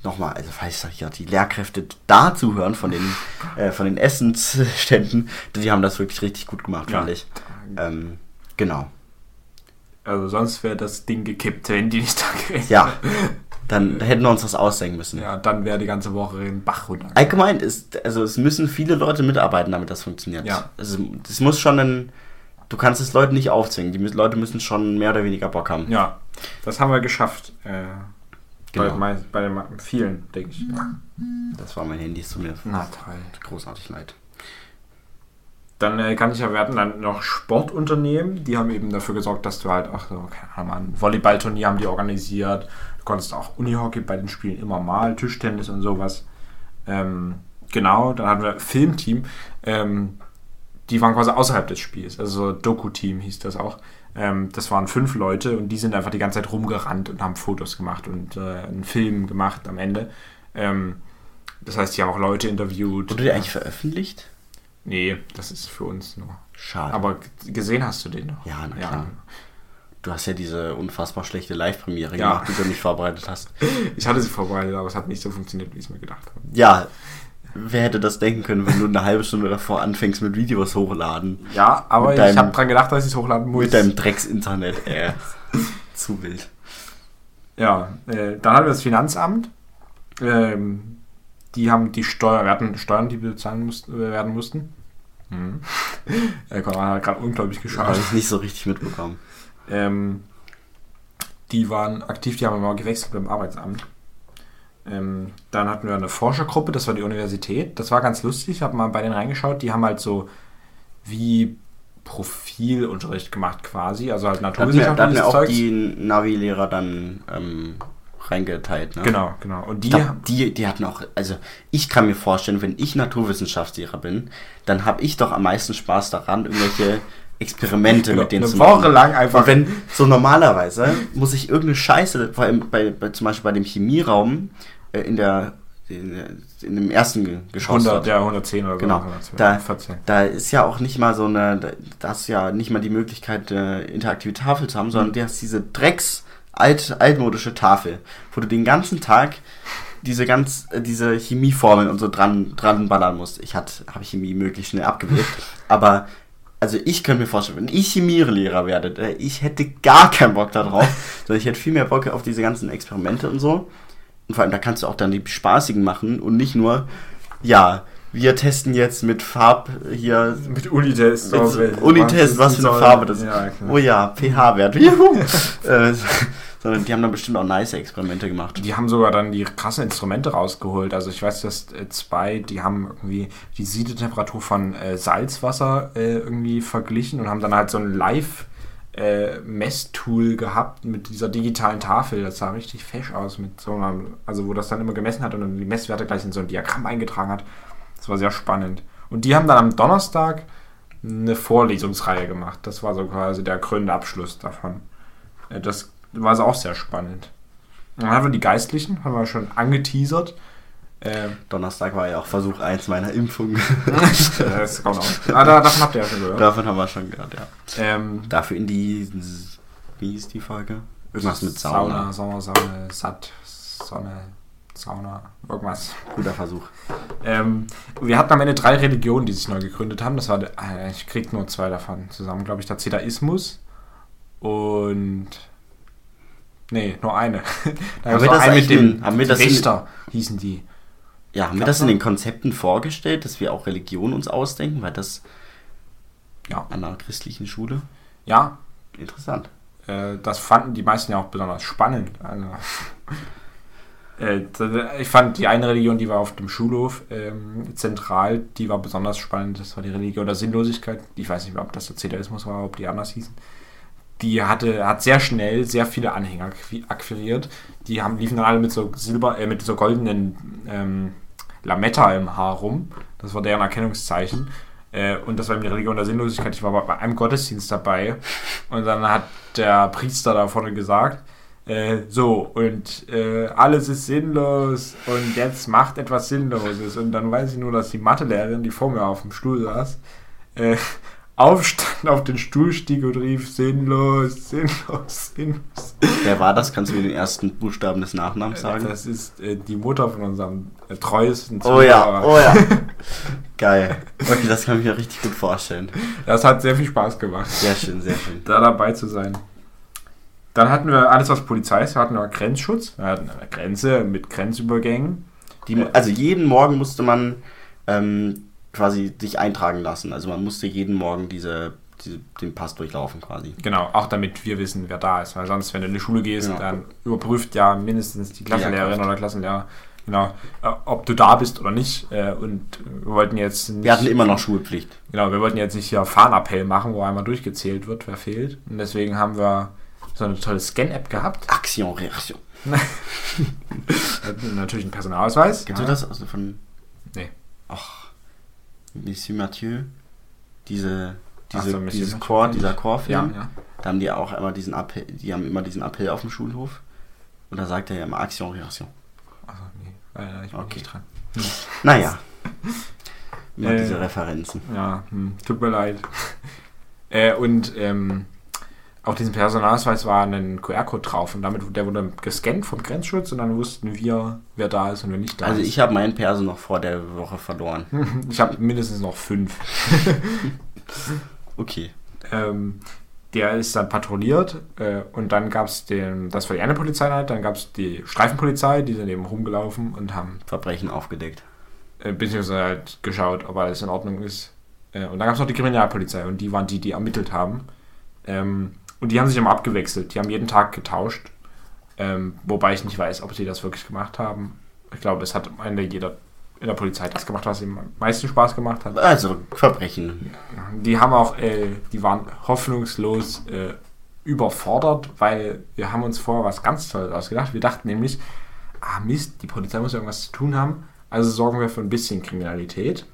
nochmal, also falls ja die Lehrkräfte da zuhören von den, äh, von den Essensständen, die haben das wirklich richtig gut gemacht, ja. ich. Ähm, genau. Also sonst wäre das Ding gekippt, wenn die nicht da gewesen Ja. Dann hätten wir uns das ausdenken müssen. Ja, dann wäre die ganze Woche in Bach runter. Allgemein ist, also es müssen viele Leute mitarbeiten, damit das funktioniert. Ja. Also das muss schon ein, du kannst es Leuten nicht aufzwingen. Die Leute müssen schon mehr oder weniger Bock haben. Ja, das haben wir geschafft. Äh, genau. bei, bei den vielen, denke ich. Das war mein Handy zu mir. Na toll. Großartig leid. Dann äh, kann ich ja, wir hatten dann noch Sportunternehmen, die haben eben dafür gesorgt, dass du halt auch so, keine Ahnung, ein Volleyballturnier haben die organisiert. Du konntest auch Unihockey bei den Spielen immer mal, Tischtennis und sowas. Ähm, genau, dann hatten wir Filmteam, ähm, die waren quasi außerhalb des Spiels, also Doku-Team hieß das auch. Ähm, das waren fünf Leute und die sind einfach die ganze Zeit rumgerannt und haben Fotos gemacht und äh, einen Film gemacht am Ende. Ähm, das heißt, die haben auch Leute interviewt. Wurde der eigentlich veröffentlicht? Nee, das ist für uns nur. Schade. Aber gesehen hast du den noch? Ja, na klar. Ja. Du hast ja diese unfassbar schlechte Live-Premiere ja. gemacht, die du nicht vorbereitet hast. Ich hatte sie vorbereitet, aber es hat nicht so funktioniert, wie ich es mir gedacht habe. Ja, wer hätte das denken können, wenn du eine halbe Stunde davor anfängst mit Videos hochladen? Ja, aber deinem, ich habe dran gedacht, dass ich es hochladen muss. Mit deinem Drecks-Internet, ey. Zu wild. Ja, äh, dann hatten wir das Finanzamt. Ähm, die haben die Steuer, wir hatten Steuern, die bezahlen mussten, äh, werden mussten. Der Konrad hat gerade unglaublich geschaut. Habe ich nicht so richtig mitbekommen. Ähm, die waren aktiv, die haben immer gewechselt beim Arbeitsamt. Ähm, dann hatten wir eine Forschergruppe, das war die Universität. Das war ganz lustig, ich habe mal bei denen reingeschaut. Die haben halt so wie Profilunterricht gemacht quasi, also halt Naturwissenschaft. Da hatten wir auch Zeugs. die Navi-Lehrer dann ähm, reingeteilt. Ne? Genau, genau. Und die, glaub, die, die hatten auch, also ich kann mir vorstellen, wenn ich Naturwissenschaftslehrer bin, dann habe ich doch am meisten Spaß daran, irgendwelche Experimente genau, mit denen zu machen. Eine Woche lang einfach. Und wenn so normalerweise muss ich irgendeine Scheiße, vor allem bei, bei zum Beispiel bei dem Chemieraum äh, in der in, dem ersten Geschoss. 100, ja, 110 oder so. Genau. Da, da ist ja auch nicht mal so eine, da hast du ja nicht mal die Möglichkeit, eine interaktive Tafel zu haben, sondern mhm. du hast diese Drecks alt, altmodische Tafel, wo du den ganzen Tag diese ganz, äh, diese Chemieformeln und so dran, dran ballern musst. Ich habe Chemie möglichst schnell abgewählt, aber also ich könnte mir vorstellen, wenn ich Chemielehrer werde, ich hätte gar keinen Bock darauf, sondern ich hätte viel mehr Bock auf diese ganzen Experimente und so. Und vor allem, da kannst du auch dann die spaßigen machen und nicht nur, ja, wir testen jetzt mit Farb hier. Mit Unitest. Mit Unitest, was für eine Farbe das ist. Ja, oh ja, pH-Wert. Juhu! äh, sondern die haben dann bestimmt auch nice Experimente gemacht. Die haben sogar dann die krassen Instrumente rausgeholt. Also ich weiß, dass äh, zwei, die haben irgendwie die Siedetemperatur von äh, Salzwasser äh, irgendwie verglichen und haben dann halt so ein Live- äh, Messtool gehabt mit dieser digitalen Tafel. Das sah richtig fesch aus, mit so einem, also wo das dann immer gemessen hat und dann die Messwerte gleich in so ein Diagramm eingetragen hat. Das war sehr spannend. Und die haben dann am Donnerstag eine Vorlesungsreihe gemacht. Das war so quasi der krönende Abschluss davon. Äh, das war auch sehr spannend. Dann haben wir die Geistlichen, haben wir schon angeteasert. Ähm, Donnerstag war ja auch Versuch 1 meiner Impfung. das kommt auch. Ah, davon habt ihr ja schon gehört. Davon haben wir schon gehört, ja. Ähm, Dafür in die Wie hieß die Folge? Irgendwas mit Sauna. Sauna, Sommer, Sonne, Satt, Sonne, Sauna, irgendwas. Guter Versuch. Ähm, wir hatten am Ende drei Religionen, die sich neu gegründet haben. Das war, äh, ich krieg nur zwei davon zusammen, glaube ich. Der Zedaismus und. Nee, nur eine. da Haben wir das ein eigentlich in- haben wir das in- Richter hießen die. Ja, haben wir das in den Konzepten vorgestellt, dass wir auch Religion uns ausdenken? Weil das Ja. an einer christlichen Schule Ja, interessant. äh, das fanden die meisten ja auch besonders spannend. Also, äh, ich fand die eine Religion, die war auf dem Schulhof ähm, zentral, die war besonders spannend. Das war die Religion der Sinnlosigkeit. Ich weiß nicht mehr, ob das der Zedaismus war, ob die anders hießen. Die hatte, hat sehr schnell sehr viele Anhänger akqui- akquiriert. Die haben, liefen dann alle mit so silber, äh, mit so goldenen ähm, Lametta im Haar rum. Das war deren Erkennungszeichen. Äh, und das war eben die Religion der Sinnlosigkeit. Ich war bei einem Gottesdienst dabei. Und dann hat der Priester da vorne gesagt, äh, so, und äh, alles ist sinnlos und jetzt macht etwas Sinnloses. Und dann weiß ich nur, dass die Mathelehrerin, die vor mir auf dem Stuhl saß, äh, aufstand, auf den Stuhl stieg und rief, sinnlos, sinnlos, sinnlos. Wer war das? Kannst du mir den ersten Buchstaben des Nachnamens sagen? Das ist äh, die Mutter von unserem äh, treuesten Oh ja, Zuhörer. oh ja. Geil. Okay, das kann ich mir richtig gut vorstellen. Das hat sehr viel Spaß gemacht. Sehr schön, sehr schön. da dabei zu sein. Dann hatten wir alles, was Polizei ist. Wir hatten wir Grenzschutz, wir hatten eine Grenze mit Grenzübergängen. Die, also jeden Morgen musste man ähm, quasi sich eintragen lassen. Also man musste jeden Morgen diese, diese, den Pass durchlaufen quasi. Genau, auch damit wir wissen, wer da ist. Weil sonst, wenn du in die Schule gehst, Ja. dann überprüft ja mindestens die Klassenlehrerin Lehrkraft. oder Klassenlehrer, genau, äh, ob du da bist oder nicht. Äh, Und wir wollten jetzt nicht, Wir hatten immer noch Schulpflicht. genau, wir wollten jetzt nicht hier Fahnappell machen, wo einmal durchgezählt wird, wer fehlt. Und deswegen haben wir so eine tolle Scan-App gehabt. Action, Reaktion. Hatten natürlich einen Personalausweis. Kennst ja. du das? Also von. Nee. Ach. Monsieur Mathieu. Diese. Diese, so, dieses Mathieu Chor, dieser Chorfilm. Ja, ja. Da haben die auch immer diesen Appell, die haben immer diesen Appell auf dem Schulhof. Und da sagt er ja immer Action, Reaktion. Also, nee, äh, ich bin Okay. nicht dran. Naja. Immer Äh, diese Referenzen. Ja, hm, tut mir leid. äh, und ähm, auf diesem Personalausweis war ein QR-Code drauf und damit der wurde gescannt vom Grenzschutz und dann wussten wir, wer da ist und wer nicht da Also ist. ich habe meinen Perso noch vor der Woche verloren. ich habe mindestens noch fünf. Okay. Ähm, der ist dann patrouilliert äh, und dann gab es den, das war die eine Polizeieinheit, dann gab es die Streifenpolizei, die sind eben rumgelaufen und haben Verbrechen aufgedeckt. äh, beziehungsweise halt geschaut, ob alles in Ordnung ist. Äh, und dann gab es noch die Kriminalpolizei und die waren die, die ermittelt haben. Ähm, und die haben sich immer abgewechselt. Die haben jeden Tag getauscht. Ähm, wobei ich nicht weiß, ob sie das wirklich gemacht haben. Ich glaube, es hat am Ende jeder in der Polizei das gemacht, was ihm am meisten Spaß gemacht hat. Also Verbrechen. Die haben auch, äh, die waren hoffnungslos äh, überfordert, weil wir haben uns vorher was ganz Tolles ausgedacht. Wir dachten nämlich, ah Mist, die Polizei muss irgendwas zu tun haben, also sorgen wir für ein bisschen Kriminalität.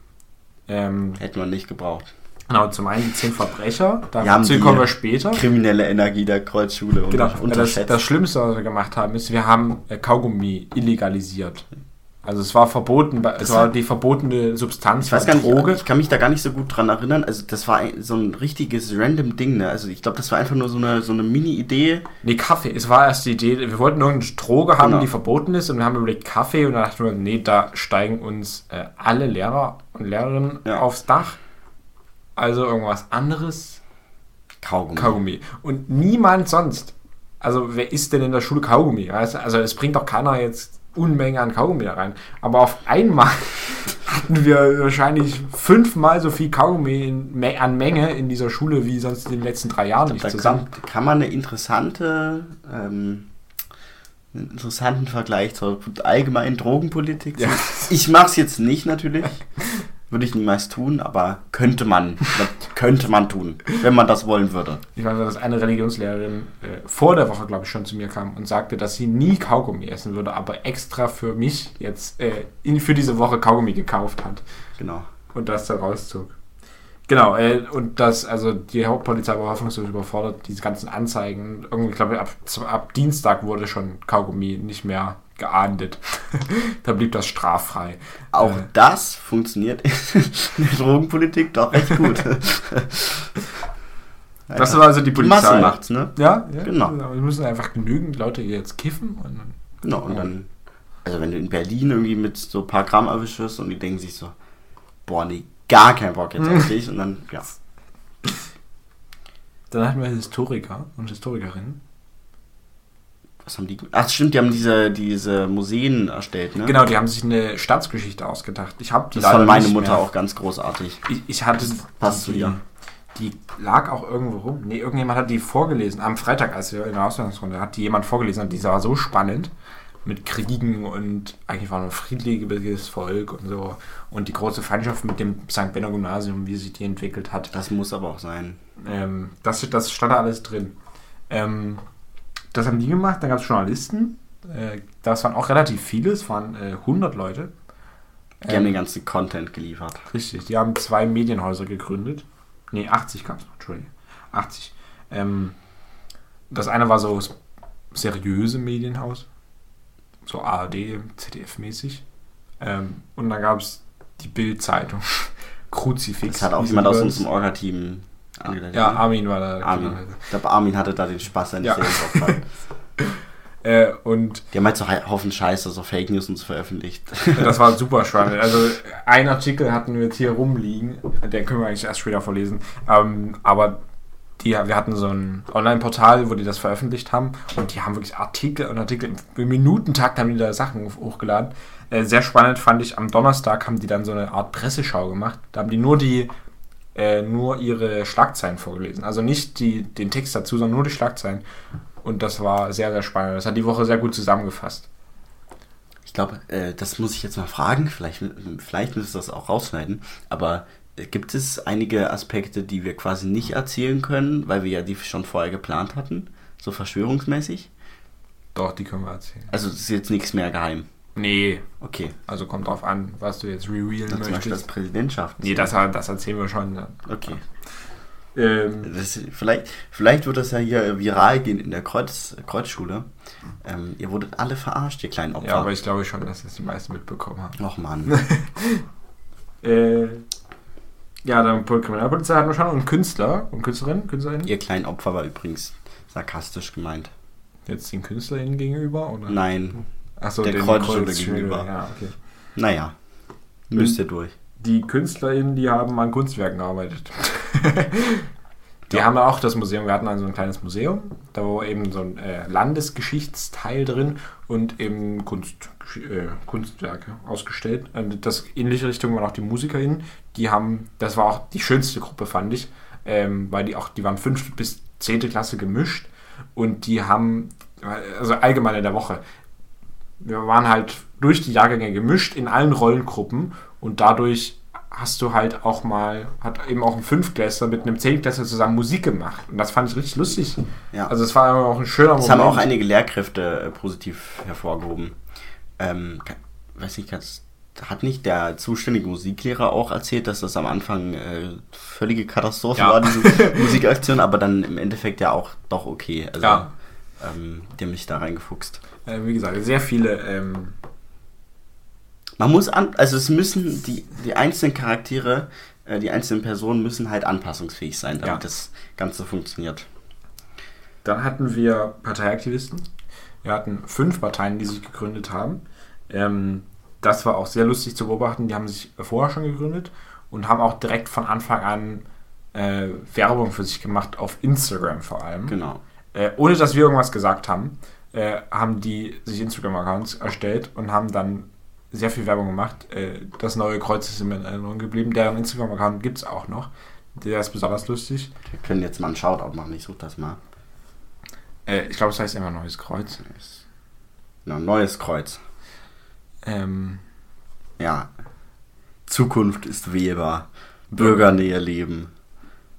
Ähm, Hätte man nicht gebraucht. Genau, zum einen die zehn Verbrecher, dazu kommen wir später. Kriminelle Energie der Kreuzschule und Genau, das, das Schlimmste, was wir gemacht haben, ist, wir haben äh, Kaugummi illegalisiert. Also es war verboten, es Das war hat- die verbotene Substanz, ich weiß war gar nicht, Droge. ich kann mich da gar nicht so gut dran erinnern. Also das war so ein richtiges random Ding. Ne? Also ich glaube, das war einfach nur so eine, so eine Mini-Idee. Nee, Kaffee. Es war erst die Idee, wir wollten irgendeine Droge haben, Genau. die verboten ist und wir haben überlegt Kaffee und dann dachten wir, nee, da steigen uns äh, alle Lehrer und Lehrerinnen Ja. aufs Dach. Also irgendwas anderes, Kaugummi. Kaugummi. Und niemand sonst. Also wer isst denn in der Schule Kaugummi? Weißt du? Also es bringt doch keiner jetzt Unmengen an Kaugummi da rein. Aber auf einmal hatten wir wahrscheinlich fünfmal so viel Kaugummi in, an Menge in dieser Schule wie sonst in den letzten drei Jahren nicht Da zusammen. kann, kann man eine interessante, ähm, einen interessanten Vergleich zur allgemeinen Drogenpolitik. Ja. Ich mache es jetzt nicht natürlich. Würde ich niemals tun, aber könnte man. könnte man tun, wenn man das wollen würde. Ich weiß, dass eine Religionslehrerin äh, vor der Woche, glaube ich, schon zu mir kam und sagte, dass sie nie Kaugummi essen würde, aber extra für mich jetzt äh, in, für diese Woche Kaugummi gekauft hat Genau. und das dann rauszog. Genau, äh, und das, also die Hauptpolizei war hoffnungslos überfordert, diese ganzen Anzeigen. Irgendwie, ich glaube, ab, ab Dienstag wurde schon Kaugummi nicht mehr geahndet. da blieb das straffrei. Auch Äh, das funktioniert in der Drogenpolitik doch recht gut. Das war also die Die Polizei. Masse macht's, ne? Ja, ja Genau. Wir müssen einfach genügend Leute jetzt kiffen. Und dann, Genau, und dann, also wenn du in Berlin irgendwie mit so ein paar Gramm erwischt wirst und die denken sich so, boah, nee, gar kein Bock jetzt auf dich und dann, ja. dann hatten wir Historiker und Historikerinnen. Was haben die? Ach, stimmt, die haben diese, diese Museen erstellt, ne? Genau, die haben sich eine Staatsgeschichte ausgedacht. Ich habe die Das fand leider meine Mutter mehr. auch ganz großartig. Ich, ich hatte passt zu dir. die lag auch irgendwo rum. Nee, irgendjemand hat die vorgelesen. Am Freitag, als wir in der Auslandsrunde, hat die jemand vorgelesen und die war so spannend. Mit Kriegen und eigentlich war ein friedliches Volk und so. Und die große Feindschaft mit dem St. Benno Gymnasium, wie sich die entwickelt hat. Das muss aber auch sein. Ähm, das, das stand da alles drin. Ähm, das haben die gemacht, dann gab es Journalisten. Äh, das waren auch relativ viele, es waren äh, 100 Leute. Die haben den ganzen Content geliefert. Richtig, die haben zwei Medienhäuser gegründet. Nee, 80 gab es noch, Entschuldigung. 80. Ähm, das eine war so das seriöse Medienhaus. So ARD, ZDF-mäßig. Ähm, und dann gab es die Bild-Zeitung. Kruzifix. Das hat auch jemand aus unserem Orga-Team angeleitet. Ja, ne? Armin war da. Armin. genau. Ich glaube, Armin hatte da den Spaß seines Ja. Lebens. Äh, und Die haben halt so Haufen Scheiße, so Fake News und so veröffentlicht. Das war super spannend. Also ein Artikel hatten wir jetzt hier rumliegen, den können wir eigentlich erst später vorlesen. Ähm, aber die, wir hatten so ein Online-Portal, wo die das veröffentlicht haben und die haben wirklich Artikel und Artikel. Im Minutentakt haben die da Sachen hoch- hochgeladen. Äh, sehr spannend fand ich, am Donnerstag haben die dann so eine Art Presseschau gemacht. Da haben die nur die äh, nur ihre Schlagzeilen vorgelesen. Also nicht die, den Text dazu, sondern nur die Schlagzeilen. Und das war sehr, sehr spannend. Das hat die Woche sehr gut zusammengefasst. Ich glaube, äh, das muss ich jetzt mal fragen. Vielleicht, vielleicht müsst ihr das auch rausschneiden. Aber äh, gibt es einige Aspekte, die wir quasi nicht erzählen können, weil wir ja die schon vorher geplant hatten? So verschwörungsmäßig? Doch, die können wir erzählen. Also, es ist jetzt nichts mehr geheim. Nee, Okay. also kommt drauf an, was du jetzt revealen Dann zum Beispiel das möchtest. Präsidentschaft. Nee, das, das erzählen wir schon. Okay. Ähm, Das, vielleicht, vielleicht wird das ja hier viral gehen in der Kreuz, Kreuzschule. Ähm, ihr wurdet alle verarscht, ihr kleinen Opfer. ja, aber ich glaube schon, dass das die meisten mitbekommen haben. Och Mann. Äh, ja, dann Pol- Kriminalpolizei hatten wir schon und Künstler und Künstlerinnen, Künstlerinnen. ihr kleinen Opfer war übrigens sarkastisch gemeint. Jetzt den KünstlerInnen gegenüber? Oder? Nein. Achso, der Kreuzschule, gegenüber. Ja, okay. Naja. Müsst ihr durch. Die KünstlerInnen, die haben an Kunstwerken gearbeitet. die Ja. haben auch das Museum, wir hatten also ein kleines Museum, da war eben so ein äh, Landesgeschichtsteil drin und eben Kunst, äh, Kunstwerke ausgestellt. Und das ähnliche Richtung waren auch die MusikerInnen, die haben, das war auch die schönste Gruppe, fand ich, ähm, weil die auch, die waren fünfte bis zehnte Klasse gemischt und die haben, also allgemein in der Woche, wir waren halt durch die Jahrgänge gemischt in allen Rollengruppen und dadurch hast du halt auch mal, hat eben auch ein Fünftklässler mit einem Zehntklässler zusammen Musik gemacht. Und das fand ich richtig lustig. Ja. Also es war auch ein schöner Das haben auch einige Lehrkräfte äh, positiv hervorgehoben. Ähm, weiß nicht, kannst, hat nicht der zuständige Musiklehrer auch erzählt, dass das am Anfang äh, völlige Katastrophe Ja. war, diese Musikaktion, aber dann im Endeffekt ja auch doch okay. Also, Ja. ähm, die haben mich da reingefuchst. Äh, wie gesagt, sehr viele, ähm, Man muss an, also es müssen die, die einzelnen Charaktere, äh, die einzelnen Personen müssen halt anpassungsfähig sein, damit Ja. das Ganze funktioniert. Dann hatten wir Parteiaktivisten. Wir hatten fünf Parteien, die sich gegründet haben. Ähm, das war auch sehr lustig zu beobachten. Die haben sich vorher schon gegründet und haben auch direkt von Anfang an äh, Werbung für sich gemacht, auf Instagram vor allem. Genau. Äh, ohne dass wir irgendwas gesagt haben, äh, haben die sich Instagram-Accounts erstellt und haben dann sehr viel Werbung gemacht. Äh, das neue Kreuz ist mir in Erinnerung geblieben. Deren Instagram-Account gibt es auch noch. Der ist besonders lustig. Wir können jetzt mal einen Shoutout machen, ich suche das mal. Äh, ich glaube, es heißt immer Neues Kreuz. Genau, neues Kreuz. Ähm, Ja. Zukunft ist wählbar. Bürgernähe leben.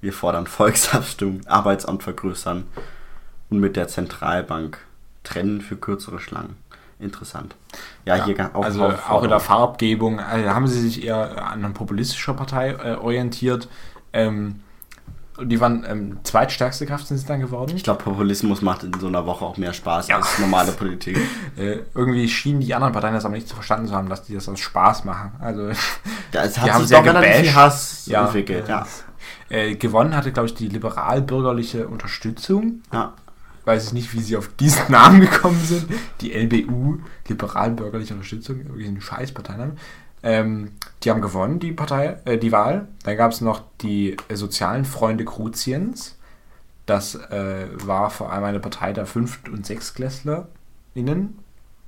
Wir fordern Volksabstimmung, Arbeitsamt vergrößern und mit der Zentralbank trennen für kürzere Schlangen. Interessant. Ja, ja, hier auch also auch in der Farbgebung äh, haben sie sich eher an eine populistische Partei äh, orientiert. Ähm, die waren ähm, zweitstärkste Kraft sind sie dann geworden. Ich glaube, Populismus macht in so einer Woche auch mehr Spaß Ja. als normale Politik. Äh, irgendwie schienen die anderen Parteien das aber nicht zu verstanden zu haben, dass die das aus Spaß machen. Also es Die hat haben sich sehr doch relativ. Hass ja, entwickelt. Ja. Äh, gewonnen hatte, glaube ich, die liberal-bürgerliche Unterstützung. Ja. Weiß ich nicht, wie sie auf diesen Namen gekommen sind. Die LBU, liberal-bürgerliche Unterstützung, wirklich ein scheiß Parteiname. Ähm, die haben gewonnen, die Partei, äh, die Wahl. Dann gab es noch die äh, sozialen Freunde Kruziens. Das äh, war vor allem eine Partei der Fünft- und SechsklässlerInnen.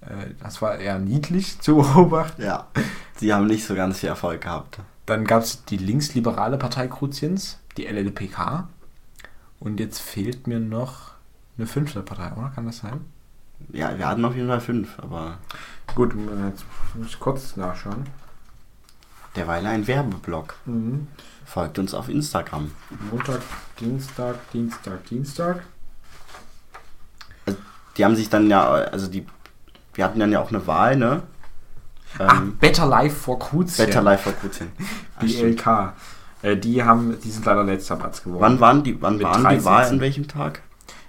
Äh, das war eher niedlich zu beobachten. Ja. Sie haben nicht so ganz viel Erfolg gehabt. Dann gab es die linksliberale Partei Kruziens, die LLPK. Und jetzt fehlt mir noch eine fünfte Partei, oder? Kann das sein? Ja, wir hatten auf jeden Fall fünf, aber Gut, jetzt muss ich kurz nachschauen. derweil ein Werbeblock. Folgt uns auf Instagram. Montag, Dienstag, Dienstag, Dienstag. Die haben sich dann ja, also die, wir hatten dann ja auch eine Wahl, ne? Ah, Ähm, Better Life for Kruzien. Better Life for Kurzien. BLK. Äh, die haben, die sind leider letzter Platz geworden. Wann waren die, wann Mit waren die Wahl an welchem Tag?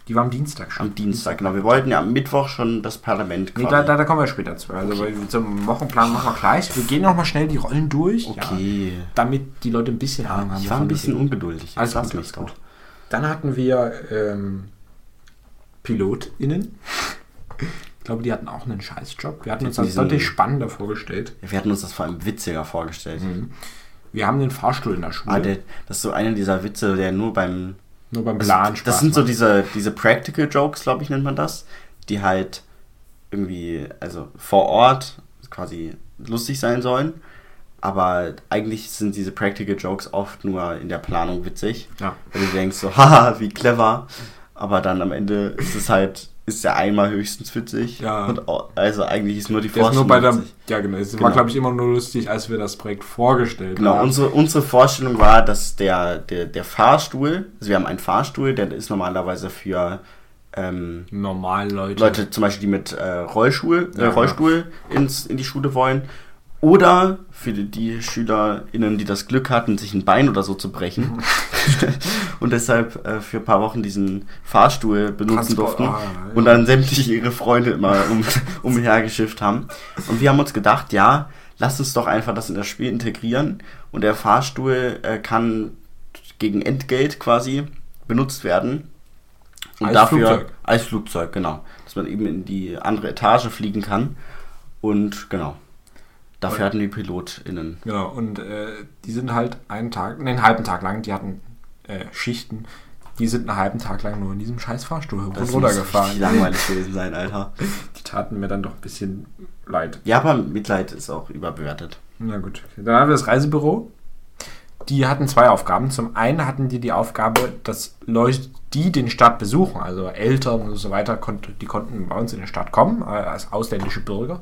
Die war am Dienstag schon. Am Dienstag, genau. Wir wollten ja am Mittwoch schon das Parlament Nee, quasi. da, da, da kommen wir später zu. Also weil zum Wochenplan machen wir gleich. Wir gehen nochmal schnell die Rollen durch. okay. Ja, damit die Leute ein bisschen Ahnung haben. Ich war ein bisschen ungeduldig. Alles gut, alles gut. Dann hatten wir ähm, PilotInnen. Ich glaube, die hatten auch einen Scheißjob. Wir hatten uns das deutlich spannender vorgestellt. Wir hatten uns das vor allem witziger vorgestellt. Wir haben den Fahrstuhl in der Schule. Ah, der, das ist so einer dieser Witze, der nur beim. Nur beim Das, Plan das Spaß sind so macht. diese, diese Practical Jokes, glaube ich, nennt man das. Die halt irgendwie, also vor Ort quasi lustig sein sollen. Aber eigentlich sind diese Practical Jokes oft nur in der Planung witzig. Ja. Wenn du denkst so, haha, wie clever. Aber dann am Ende ist es halt, ist der einmal höchstens witzig. Ja. Und also eigentlich ist nur die Der ist nur bei der. Ja, genau. Es Genau. war, glaube ich, immer nur lustig, als wir das Projekt vorgestellt Genau, haben. unsere, unsere Vorstellung war, dass der, der, der Fahrstuhl, also wir haben einen Fahrstuhl, der ist normalerweise für ähm, Normal Leute. Leute zum Beispiel, die mit äh, Rollstuhl, äh, Ja. Rollstuhl ins, in die Schule wollen. Oder für die, die SchülerInnen, die das Glück hatten, sich ein Bein oder so zu brechen. und deshalb äh, für ein paar Wochen diesen Fahrstuhl benutzen Transport- durften. ah, ja. Und dann sämtliche ihre Freunde immer um, umhergeschifft haben. Und wir haben uns gedacht, ja, lass uns doch einfach das in das Spiel integrieren. Und der Fahrstuhl äh, kann gegen Entgelt quasi benutzt werden. Und Als dafür Flugzeug. als Flugzeug, genau. Dass man eben in die andere Etage fliegen kann. Und genau. Dafür hatten die PilotInnen. Genau, und äh, die sind halt einen Tag, nee, einen halben Tag lang, die hatten äh, Schichten, die sind einen halben Tag lang nur in diesem scheiß Fahrstuhl hoch Das und runter gefahren. richtig langweilig gewesen sein, Alter. Die taten mir dann doch ein bisschen leid. Ja, aber Mitleid ist auch überbewertet. Na gut. Dann haben wir das Reisebüro. Die hatten zwei Aufgaben. Zum einen hatten die die Aufgabe, dass Leute, die den Stadt besuchen, also Eltern und so weiter, die konnten bei uns in die Stadt kommen, äh, als ausländische Bürger,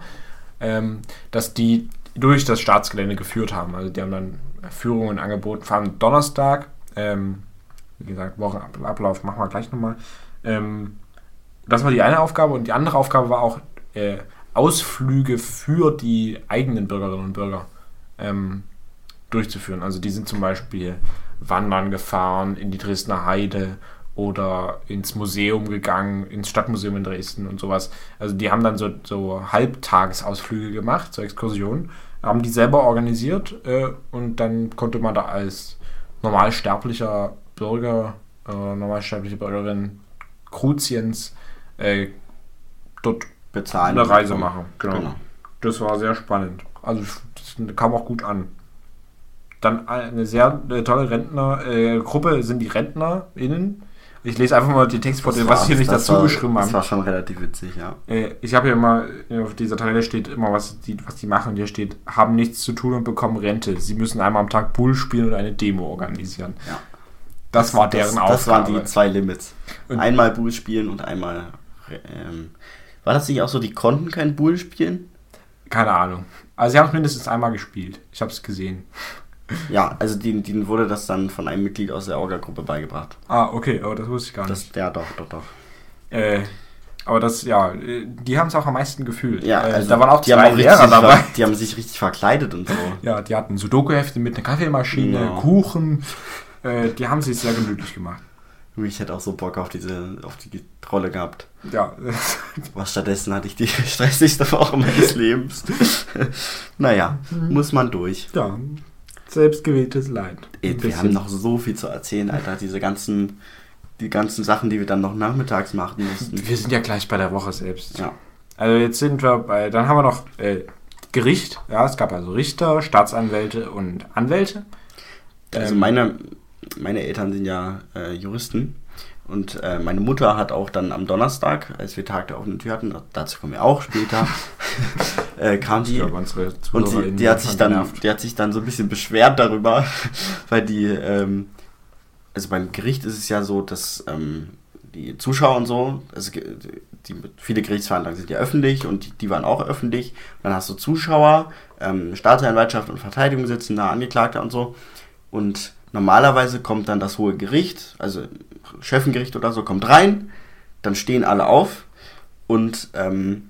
ähm, dass die durch das Staatsgelände geführt haben. Also die haben dann Führungen angeboten, vor allem Donnerstag. Ähm, wie gesagt, Wochenablauf machen wir gleich nochmal. Ähm, das war die eine Aufgabe und die andere Aufgabe war auch äh, Ausflüge für die eigenen Bürgerinnen und Bürger ähm, durchzuführen. Also die sind zum Beispiel wandern gefahren in die Dresdner Heide oder ins Museum gegangen, ins Stadtmuseum in Dresden und sowas. Also die haben dann so, so Halbtagesausflüge gemacht, so Exkursionen, haben die selber organisiert äh, und dann konnte man da als normalsterblicher Bürger, äh, normalsterbliche Bürgerin Kruziens äh, dort Bezahlen. eine Reise machen. Genau. Genau. Das war sehr spannend. Also das kam auch gut an. Dann eine sehr tolle Rentnergruppe äh, Gruppe sind die RentnerInnen. Ich lese einfach mal die Text vor, Das was ich hier nicht das dazu war- geschrieben Das habe. war schon relativ witzig, ja. Äh, ich habe hier immer, äh, auf dieser Tabelle steht immer, was die, was die machen. Hier steht, haben nichts zu tun und bekommen Rente. Sie müssen einmal am Tag Pool spielen und eine Demo organisieren. Ja. Das war deren das, das waren Aufgabe. die zwei Limits. Und- einmal Bull spielen und einmal. Ähm, war das nicht auch so, die konnten kein Bull spielen? Keine Ahnung. Also sie haben es mindestens einmal gespielt. Ich habe es gesehen. Ja, also denen, denen wurde das dann von einem Mitglied aus der Orga-Gruppe beigebracht. Ah, okay, aber das wusste ich gar nicht. Das, ja, doch, doch, doch. Äh, aber das, ja, äh, die haben es auch am meisten gefühlt. Ja, äh, also da waren auch die zwei auch Lehrer dabei. ver- Die haben sich richtig verkleidet und so. Ja, die hatten Sudoku-Hefte mit einer Kaffeemaschine, Ja. Kuchen. Äh, die haben sich sehr gemütlich gemacht. Ich hätte auch so Bock auf diese, auf die Rolle gehabt. Ja, Aber stattdessen hatte ich die stressigste Woche meines Lebens. naja, muss man durch. ja. Selbstgewähltes Leid. Wir haben noch so viel zu erzählen, Alter. Diese ganzen, die ganzen Sachen, die wir dann noch nachmittags machen mussten. Wir sind ja gleich bei der Woche selbst. Ja. Also jetzt sind wir bei, dann haben wir noch äh, Gericht. Ja, es gab also Richter, Staatsanwälte und Anwälte. Also Ähm, meine, meine Eltern sind ja äh, Juristen und äh, meine Mutter hat auch dann am Donnerstag, als wir Tag der offenen Tür hatten, dazu kommen wir auch später, äh, kam die glaube, und die, Zuhörerinnen die, hat sich dann, die hat sich dann so ein bisschen beschwert darüber, weil die, ähm, also beim Gericht ist es ja so, dass ähm, die Zuschauer und so, also die, viele Gerichtsverhandlungen sind ja öffentlich und die, die waren auch öffentlich. Und dann hast du Zuschauer, ähm, Staatsanwaltschaft und Verteidigung sitzen da, Angeklagter und so. Und normalerweise kommt dann das hohe Gericht, also Chefengericht oder so, kommt rein, dann stehen alle auf und ähm,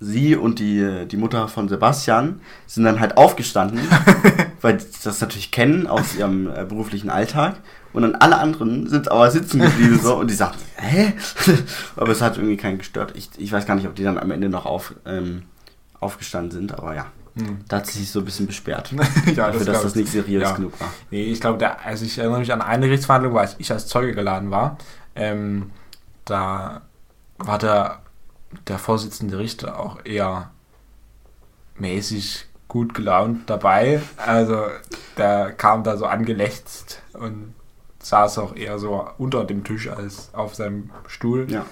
sie und die, die Mutter von Sebastian sind dann halt aufgestanden, weil die das natürlich kennen aus ihrem äh, beruflichen Alltag. Und dann alle anderen sind aber sitzen geblieben so und die sagten, hä? aber es hat irgendwie keinen gestört. Ich, ich weiß gar nicht, ob die dann am Ende noch auf, ähm, aufgestanden sind, aber ja. Hm. Da hat sie sich so ein bisschen beschwert. ja, dafür, dass glaub das ich. nicht seriös Ja. genug war. Nee, ich glaube, der- also ich erinnere mich an eine Gerichtsverhandlung, wo ich als Zeuge geladen war. Ähm, da war der, der Vorsitzende Richter auch eher mäßig gut gelaunt dabei. Also der kam da so angelächzt und saß auch eher so unter dem Tisch als auf seinem Stuhl. Ja.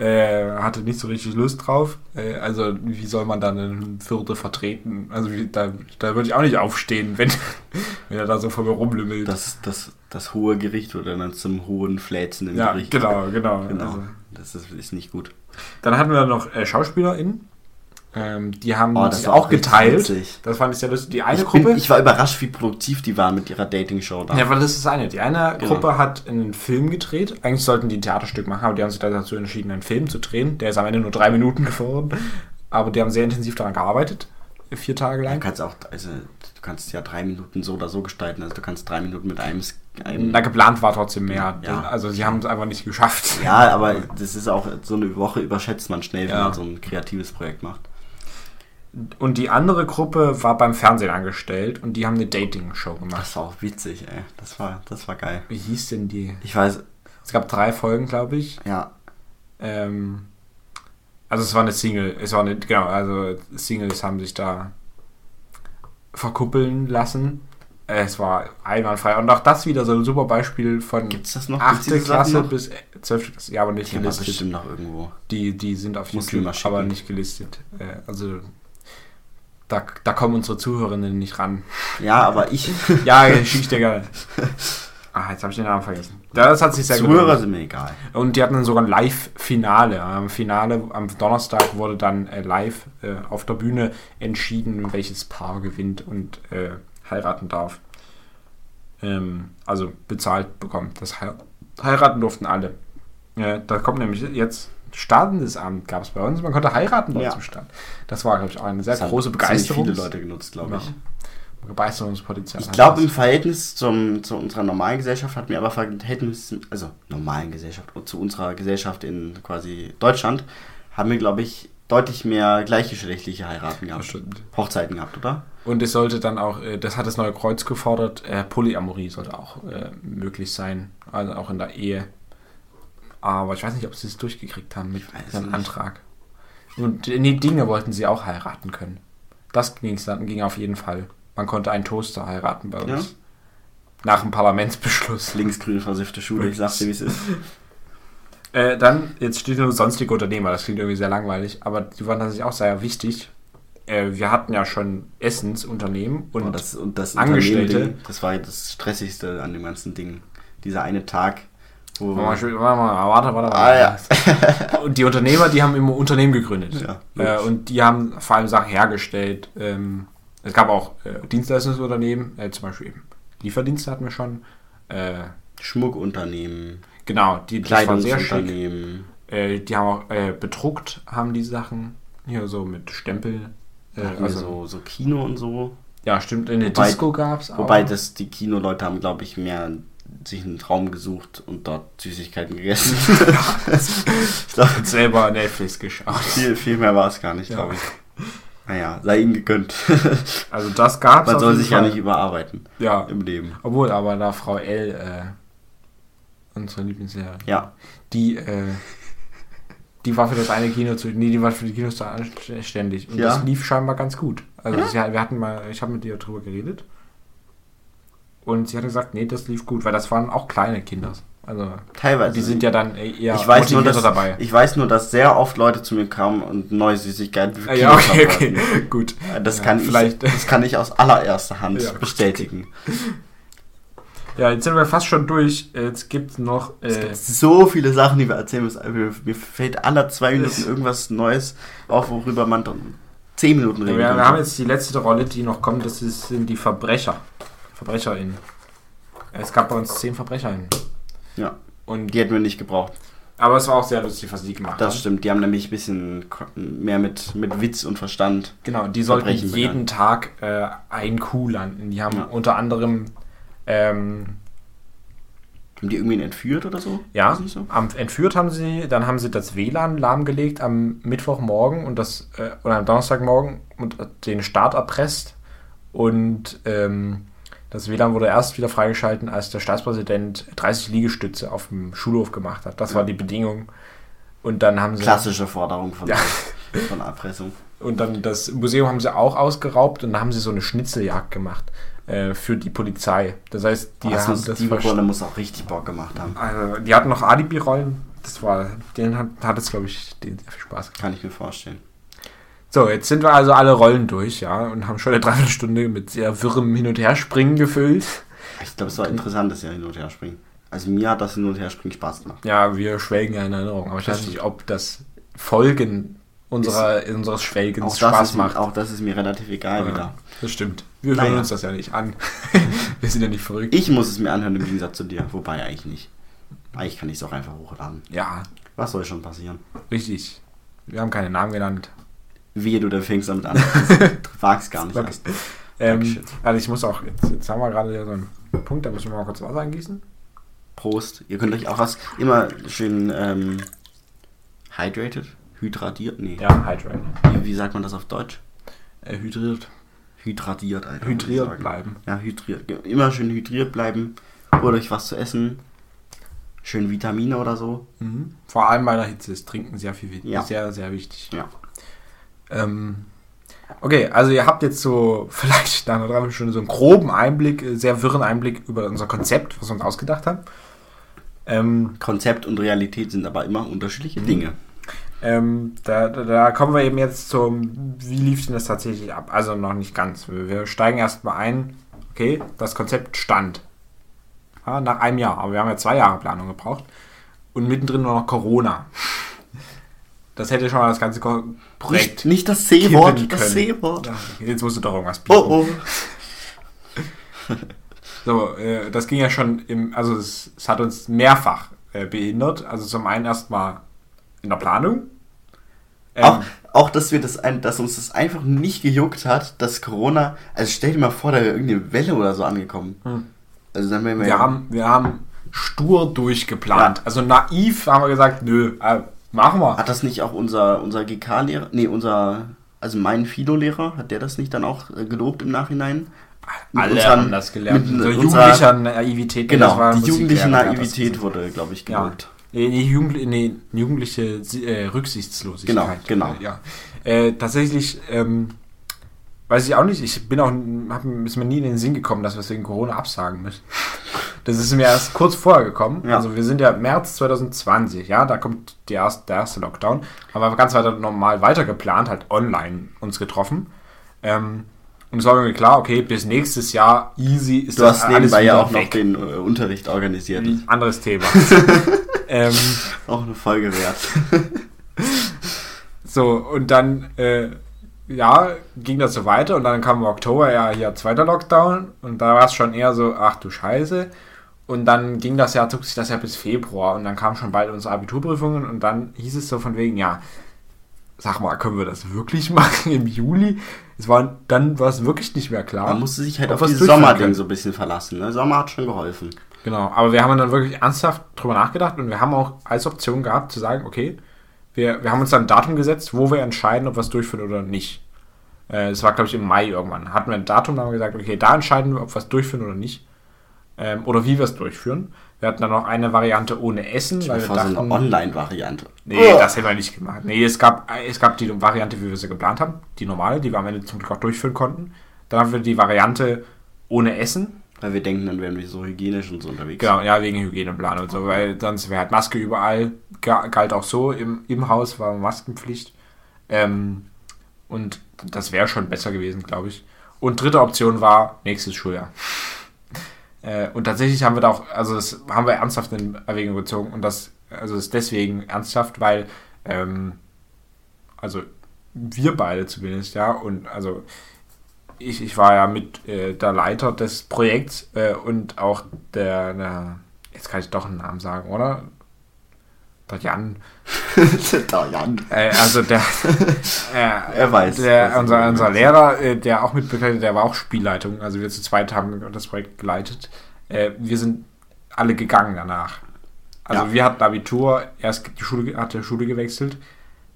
Äh, hatte nicht so richtig Lust drauf. Äh, also, wie soll man dann einen Vierte vertreten? Also, wie, da, da würde ich auch nicht aufstehen, wenn, wenn er da so vor mir rumlümmelt. Das, das, das hohe Gericht wurde dann zum hohen Fläzen im ja, Gericht. genau, genau. Genau. Also, Das ist, ist nicht gut. dann hatten wir noch äh, SchauspielerInnen. Ähm, die haben Oh, das auch geteilt. witzig. Das fand ich sehr lustig. Die eine Ich, Gruppe. bin, ich war überrascht, wie produktiv die waren mit ihrer Dating-Show da. Ja, weil das ist eine. Die eine Genau. Gruppe hat einen Film gedreht. Eigentlich sollten die ein Theaterstück machen, aber die haben sich dazu entschieden, einen Film zu drehen. Der ist am Ende nur drei Minuten geworden. Aber die haben sehr intensiv daran gearbeitet. Vier Tage Du lang. kannst auch, also du kannst ja drei Minuten so oder so gestalten. Also du kannst drei Minuten mit einem, einem Na, geplant war trotzdem mehr. Ja. Also sie haben es einfach nicht geschafft. Ja, aber das ist auch so eine Woche überschätzt man schnell, wenn Ja. man so ein kreatives Projekt macht. Und die andere Gruppe war beim Fernsehen angestellt und die haben eine Dating-Show gemacht. Das war auch witzig, ey. Das war, das war geil. Wie hieß denn die? Ich weiß, Es gab drei Folgen, glaube ich. ja, Ähm, also es war eine Single, es war eine, genau, also Singles haben sich da verkuppeln lassen. Äh, Es war einwandfrei. Und auch das wieder so ein super Beispiel von Gibt's das noch? Gibt's 8. diese Sachen Klasse noch? bis 12. Klasse. Ja, aber nicht die gelistet. bestimmt noch irgendwo. Die, die sind auf Musst YouTube, aber nicht gelistet. Äh, Also da, da kommen unsere Zuhörerinnen nicht ran. Ja, aber ich, Ja, gerne. Ah, jetzt habe ich den Namen vergessen. Das hat sich sehr Zuhörer gelohnt. sind mir egal. Und die hatten dann sogar ein Live-Finale. Am Finale am Donnerstag wurde dann äh, live äh, auf der Bühne entschieden, welches Paar gewinnt und äh, heiraten darf. Ähm, also bezahlt bekommt. Das Hei- heiraten durften alle. Äh, da kommt nämlich jetzt startendes Amt gab es bei uns. Man konnte heiraten dort Ja. zum Start. Das war, glaube ich, auch eine sehr Das haben große Begeisterung. viele Leute genutzt, glaube ich. Begeisterungspotenzial. Ich glaube, im Verhältnis zum, zu unserer normalen Gesellschaft hat mir aber Verhältnis, also normalen Gesellschaft, zu unserer Gesellschaft in quasi Deutschland, haben wir, glaube ich, deutlich mehr gleichgeschlechtliche Heiraten gehabt. stimmt. Hochzeiten gehabt, oder? Und es sollte dann auch, äh, das hat das neue Kreuz gefordert, äh, Polyamorie sollte auch äh, möglich sein, also auch in der Ehe. Aber ich weiß nicht, ob sie es durchgekriegt haben mit nicht. Antrag. Und die Dinge wollten sie auch heiraten können. Das ging's dann, ging auf jeden Fall. Man konnte einen Toaster heiraten bei uns. Ja. Nach dem Parlamentsbeschluss. Linksgrün versiffte Schule, ich sag's dir, wie es ist. Äh, dann, jetzt steht nur sonstige Unternehmer, das klingt irgendwie sehr langweilig, aber die waren tatsächlich auch sehr wichtig. Äh, wir hatten ja schon Essensunternehmen und Und das, und das Angestellte. Das war das Stressigste an dem ganzen Ding. Dieser eine Tag, wo. Warte mal, warte mal, warte, warte, Ah, ja. Und die Unternehmer, die haben immer Unternehmen gegründet. Ja, äh, und die haben vor allem Sachen hergestellt. Ähm, es gab auch äh, Dienstleistungsunternehmen, äh, zum Beispiel eben Lieferdienste hatten wir schon. Äh, Schmuckunternehmen, genau, die, das war sehr schick. Äh, die haben auch äh, bedruckt, haben die Sachen. Hier so mit Stempel. Also, so, so Kino und so. ja, stimmt, in der Wobei- Disco gab es auch. Wobei das die Kinoleute haben, glaube ich, mehr sich einen Traum gesucht und dort Süßigkeiten gegessen. ich glaube, selber Netflix geschaut. viel, viel mehr war es gar nicht, Ja. glaube ich. Naja, sei ihm gegönnt. Also das gab es Man soll sich ja nicht überarbeiten Ja, im Leben. obwohl, aber da Frau L., äh, unsere Lieblingslehrerin, Ja, die, äh, die war für das eine Kino zu, nee, die war für die Kinos zuständig. Und Ja. das lief scheinbar ganz gut. Also sie, wir hatten mal, ich habe mit ihr drüber geredet. Und sie hatte gesagt, nee, das lief gut, weil das waren auch kleine Kinder. Also teilweise. die sind ja dann eher ich weiß, nur, dass, dabei. ich weiß nur, dass sehr oft Leute zu mir kamen und neue Süßigkeiten für Ah, ja, okay, okay, gut. Das, Ja, kann vielleicht- ich, das kann ich aus allererster Hand Ja, bestätigen. Ja, jetzt sind wir fast schon durch. Jetzt gibt es noch. Es Äh, gibt so viele Sachen, die wir erzählen müssen. Mir, mir fällt alle zwei Minuten Es- irgendwas Neues auf, worüber man dann zehn Minuten wir, reden wir könnte. haben jetzt die letzte Rolle, die noch kommt. Das ist, sind die Verbrecher. VerbrecherInnen. Es gab bei uns zehn VerbrecherInnen. Ja. Und, Die hätten wir nicht gebraucht. aber es war auch sehr lustig, was die gemacht Das haben. stimmt. Die haben nämlich ein bisschen mehr mit, mit Witz und Verstand. Genau, die sollten jeden Tag äh, ein Kuh landen. Die haben Ja. unter anderem ähm, Haben die irgendwen entführt oder so? Ja, so? am, entführt haben sie, dann haben sie das WLAN lahmgelegt am Mittwochmorgen und das, äh, oder am Donnerstagmorgen und den Start erpresst. Und ähm, das WLAN wurde erst wieder freigeschalten, als der Staatspräsident 30 Liegestütze auf dem Schulhof gemacht hat. Das war die Bedingung. Und dann haben sie. Klassische Forderung von, Ja. von Erpressung. Und dann das Museum haben sie auch ausgeraubt und dann haben sie so eine Schnitzeljagd gemacht äh, für die Polizei. Das heißt, die das haben das die. Rolle muss auch richtig Bock gemacht haben. Also, die hatten noch Alibi-Rollen. Das war, denen hat, hat es, glaube ich, denen sehr viel Spaß gemacht. Kann ich mir vorstellen. So, jetzt sind wir also alle Rollen durch, ja, und haben schon eine Dreiviertelstunde mit sehr wirrem Hin- und Herspringen gefüllt. Ich glaube, es war interessant, das ja hin und her springen. Also mir hat das hin und her springen Spaß gemacht. Ja, wir schwelgen ja in Erinnerung, aber ich weiß nicht, ob das Folgen unserer, unseres Schwelgens Auch Spaß ist, macht. auch das ist mir relativ egal Ja, wieder. das stimmt. Wir Naja. hören uns das ja nicht an. wir sind ja nicht verrückt. Ich muss es mir anhören im Gegensatz zu dir. Wobei eigentlich nicht. Eigentlich kann ich es auch einfach hochladen. Ja, Was soll schon passieren? richtig. Wir haben keine Namen genannt. Wehe, du da fängst damit an. Du wagst gar nicht Okay. erst. Ähm, also ich muss auch, jetzt, jetzt haben wir gerade so einen Punkt, da müssen wir mal kurz Wasser eingießen. Prost. Ihr könnt euch auch was immer schön ähm, hydrated, hydratiert, nee. Ja, Hydrate. Wie, wie sagt man das auf Deutsch? Äh, hydriert. Hydratiert, Alter. Hydriert bleiben. Ja, hydriert. Immer schön hydriert bleiben. Holt euch was zu essen. Schön Vitamine oder so. Mhm. Vor allem bei der Hitze ist Trinken sehr viel. Ja. Sehr, sehr wichtig. Ja. Ähm, okay, also ihr habt jetzt so vielleicht nach einer Dreiviertelstunde so einen groben Einblick, äh, sehr wirren Einblick über unser Konzept, was wir uns ausgedacht haben. Ähm, Konzept und Realität sind aber immer unterschiedliche Mhm. Dinge. ähm, da, da, da kommen wir eben jetzt zum, wie lief denn das tatsächlich ab? Also noch nicht ganz. Wir, wir steigen erstmal ein. Okay, das Konzept stand. Ja, nach einem Jahr, aber wir haben ja zwei Jahre Planung gebraucht. Und mittendrin nur noch Corona. Das hätte schon mal das ganze Ko- Projekt Nicht, nicht das C-Wort, das. C-Wort. Jetzt musst du doch irgendwas bieten. Oh, oh. So, äh, das ging ja schon im, also es, es hat uns mehrfach äh, behindert. Also zum einen erstmal in der Planung. Ähm, Auch, auch, dass wir das ein, dass uns das einfach nicht gejuckt hat, dass Corona, also stell dir mal vor, da wäre irgendeine Welle oder so angekommen. Hm. Also dann wären wir, wir, ja- haben, wir haben stur durchgeplant. Ja. Also naiv haben wir gesagt, nö, äh, machen wir. Hat das nicht auch unser, unser GK-Lehrer, nee, unser, also mein Philo-Lehrer, hat der das nicht dann auch äh, gelobt im Nachhinein? mit Alle unseren- haben das gelernt. mit so jugendlicher Naivität. Genau, die jugendliche Naivität wurde, glaube ich, Ja. gelobt. Nee, nee, Jugend, nee, jugendliche äh, Rücksichtslosigkeit. Genau, genau. Ja. Äh, tatsächlich, ähm, weiß ich auch nicht, ich bin auch, hab, ist mir nie in den Sinn gekommen, dass wir es wegen Corona absagen müssen. Das ist mir erst kurz vorher gekommen. Ja. Also wir sind ja März 2020, ja, da kommt erste, der erste Lockdown. Haben wir ganz weiter normal weiter geplant, halt online uns getroffen. Ähm, und es war irgendwie klar, okay, bis nächstes Jahr easy ist Du hast nebenbei ja auch noch weg. den äh, Unterricht organisiert. Anderes Thema. ähm, Auch eine Folge wert. So, und dann, äh, ja, ging das so weiter und dann kam im Oktober ja hier zweiter Lockdown und da war es schon eher so, ach du Scheiße. Und dann ging das ja, zog sich das ja bis Februar und dann kamen schon bald unsere Abiturprüfungen und dann hieß es so von wegen, ja, sag mal, können wir das wirklich machen im Juli? Es war, dann war es wirklich nicht mehr klar. Man musste sich halt auf durchführen Sommerding so ein bisschen verlassen. Ne? Sommer hat schon geholfen. Genau, aber wir haben dann wirklich ernsthaft drüber nachgedacht und wir haben auch als Option gehabt zu sagen, okay, wir, wir haben uns dann ein Datum gesetzt, wo wir entscheiden, ob wir es durchführen oder nicht. Äh, Es war, glaube ich, im Mai irgendwann. Hatten wir ein Datum, da haben wir gesagt, okay, da entscheiden wir, ob wir es durchführen oder nicht. Ähm, oder wie wir es durchführen. Wir hatten dann noch eine Variante ohne Essen, weil wir Vor so eine dachten, Online-Variante. nee, das hätten wir nicht gemacht. Nee, es gab, es gab die Variante, wie wir sie geplant haben, die normale, die wir am Ende zum Glück auch durchführen konnten. Dann haben wir die Variante ohne Essen, Weil wir denken, dann wären wir so hygienisch und so unterwegs. Genau, ja, wegen Hygieneplan und so, weil sonst wäre halt Maske überall, ga- galt auch so, im, im Haus war Maskenpflicht. Ähm, und das wäre schon besser gewesen, glaube ich. Und dritte Option war nächstes Schuljahr. äh, und tatsächlich haben wir da auch, also das haben wir ernsthaft in Erwägung gezogen und das, also ist deswegen ernsthaft, weil, ähm, also wir beide zumindest, ja, und also ich, ich war ja mit äh, der Leiter des Projekts äh, und auch der, der, jetzt kann ich doch einen Namen sagen, oder? Der Jan. da, Jan. Äh, also der, äh, Er weiß, Der, unser, unser. Lehrer, äh, der auch mitbegleitet, der war auch Spielleitung. Also wir zu zweit haben das Projekt geleitet. Äh, wir sind alle gegangen danach. Also Ja. wir hatten Abitur, erst die Schule, hat die Schule gewechselt.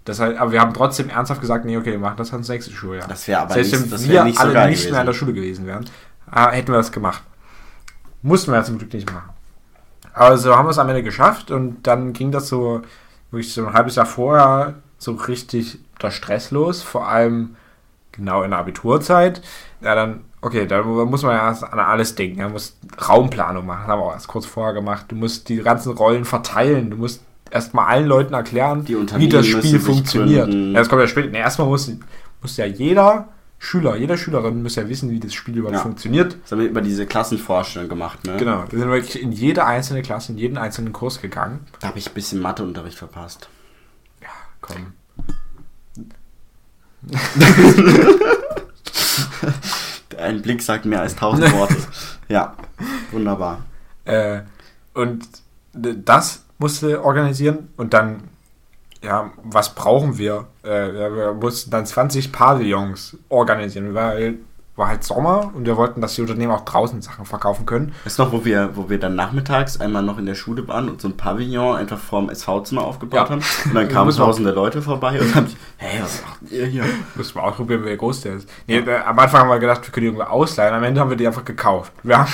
Das heißt, aber wir haben trotzdem ernsthaft gesagt, nee, okay, wir machen das ans nächste Schuljahr. Das wäre aber Selbst nicht, wenn wir nicht so alle nicht mehr in der. Schule gewesen wären, äh, hätten wir das gemacht. Mussten wir ja zum Glück nicht machen. Aber so haben wir es am Ende geschafft und dann ging das so, wirklich so ein halbes Jahr vorher so richtig der Stress los, vor allem genau in der Abiturzeit. Ja, dann, okay, da muss man ja erst an alles denken. Man muss Raumplanung machen, das haben wir auch erst kurz vorher gemacht. Du musst die ganzen Rollen verteilen, du musst erstmal allen Leuten erklären, wie das Spiel funktioniert. Ja, das kommt ja später. Nee, erstmal muss, muss ja jeder Schüler, jede Schülerin muss ja wissen, wie das Spiel überhaupt Ja. funktioniert. Das haben wir über diese Klassenvorstellung gemacht, ne? Genau, wir sind wirklich in jede einzelne Klasse, in jeden einzelnen Kurs gegangen. Da habe ich ein bisschen Matheunterricht verpasst. Ja, komm. Ein Blick sagt mehr als tausend Worte. ja, wunderbar. Äh, und das musste organisieren und dann, ja, was brauchen wir? Äh, ja, wir mussten dann 20 Pavillons organisieren, weil war halt Sommer und wir wollten, dass die Unternehmen auch draußen Sachen verkaufen können. Du noch, wo wir, wo wir dann nachmittags einmal noch in der Schule waren und so ein Pavillon einfach vorm SV-Zimmer aufgebaut Ja. haben? Und dann kamen tausende Leute vorbei und haben sich, hey, was macht ihr hier? Müssen wir ausprobieren, wie groß der ist. Nee, äh, am Anfang haben wir gedacht, wir können die irgendwo ausleihen. Am Ende haben wir die einfach gekauft. Wir haben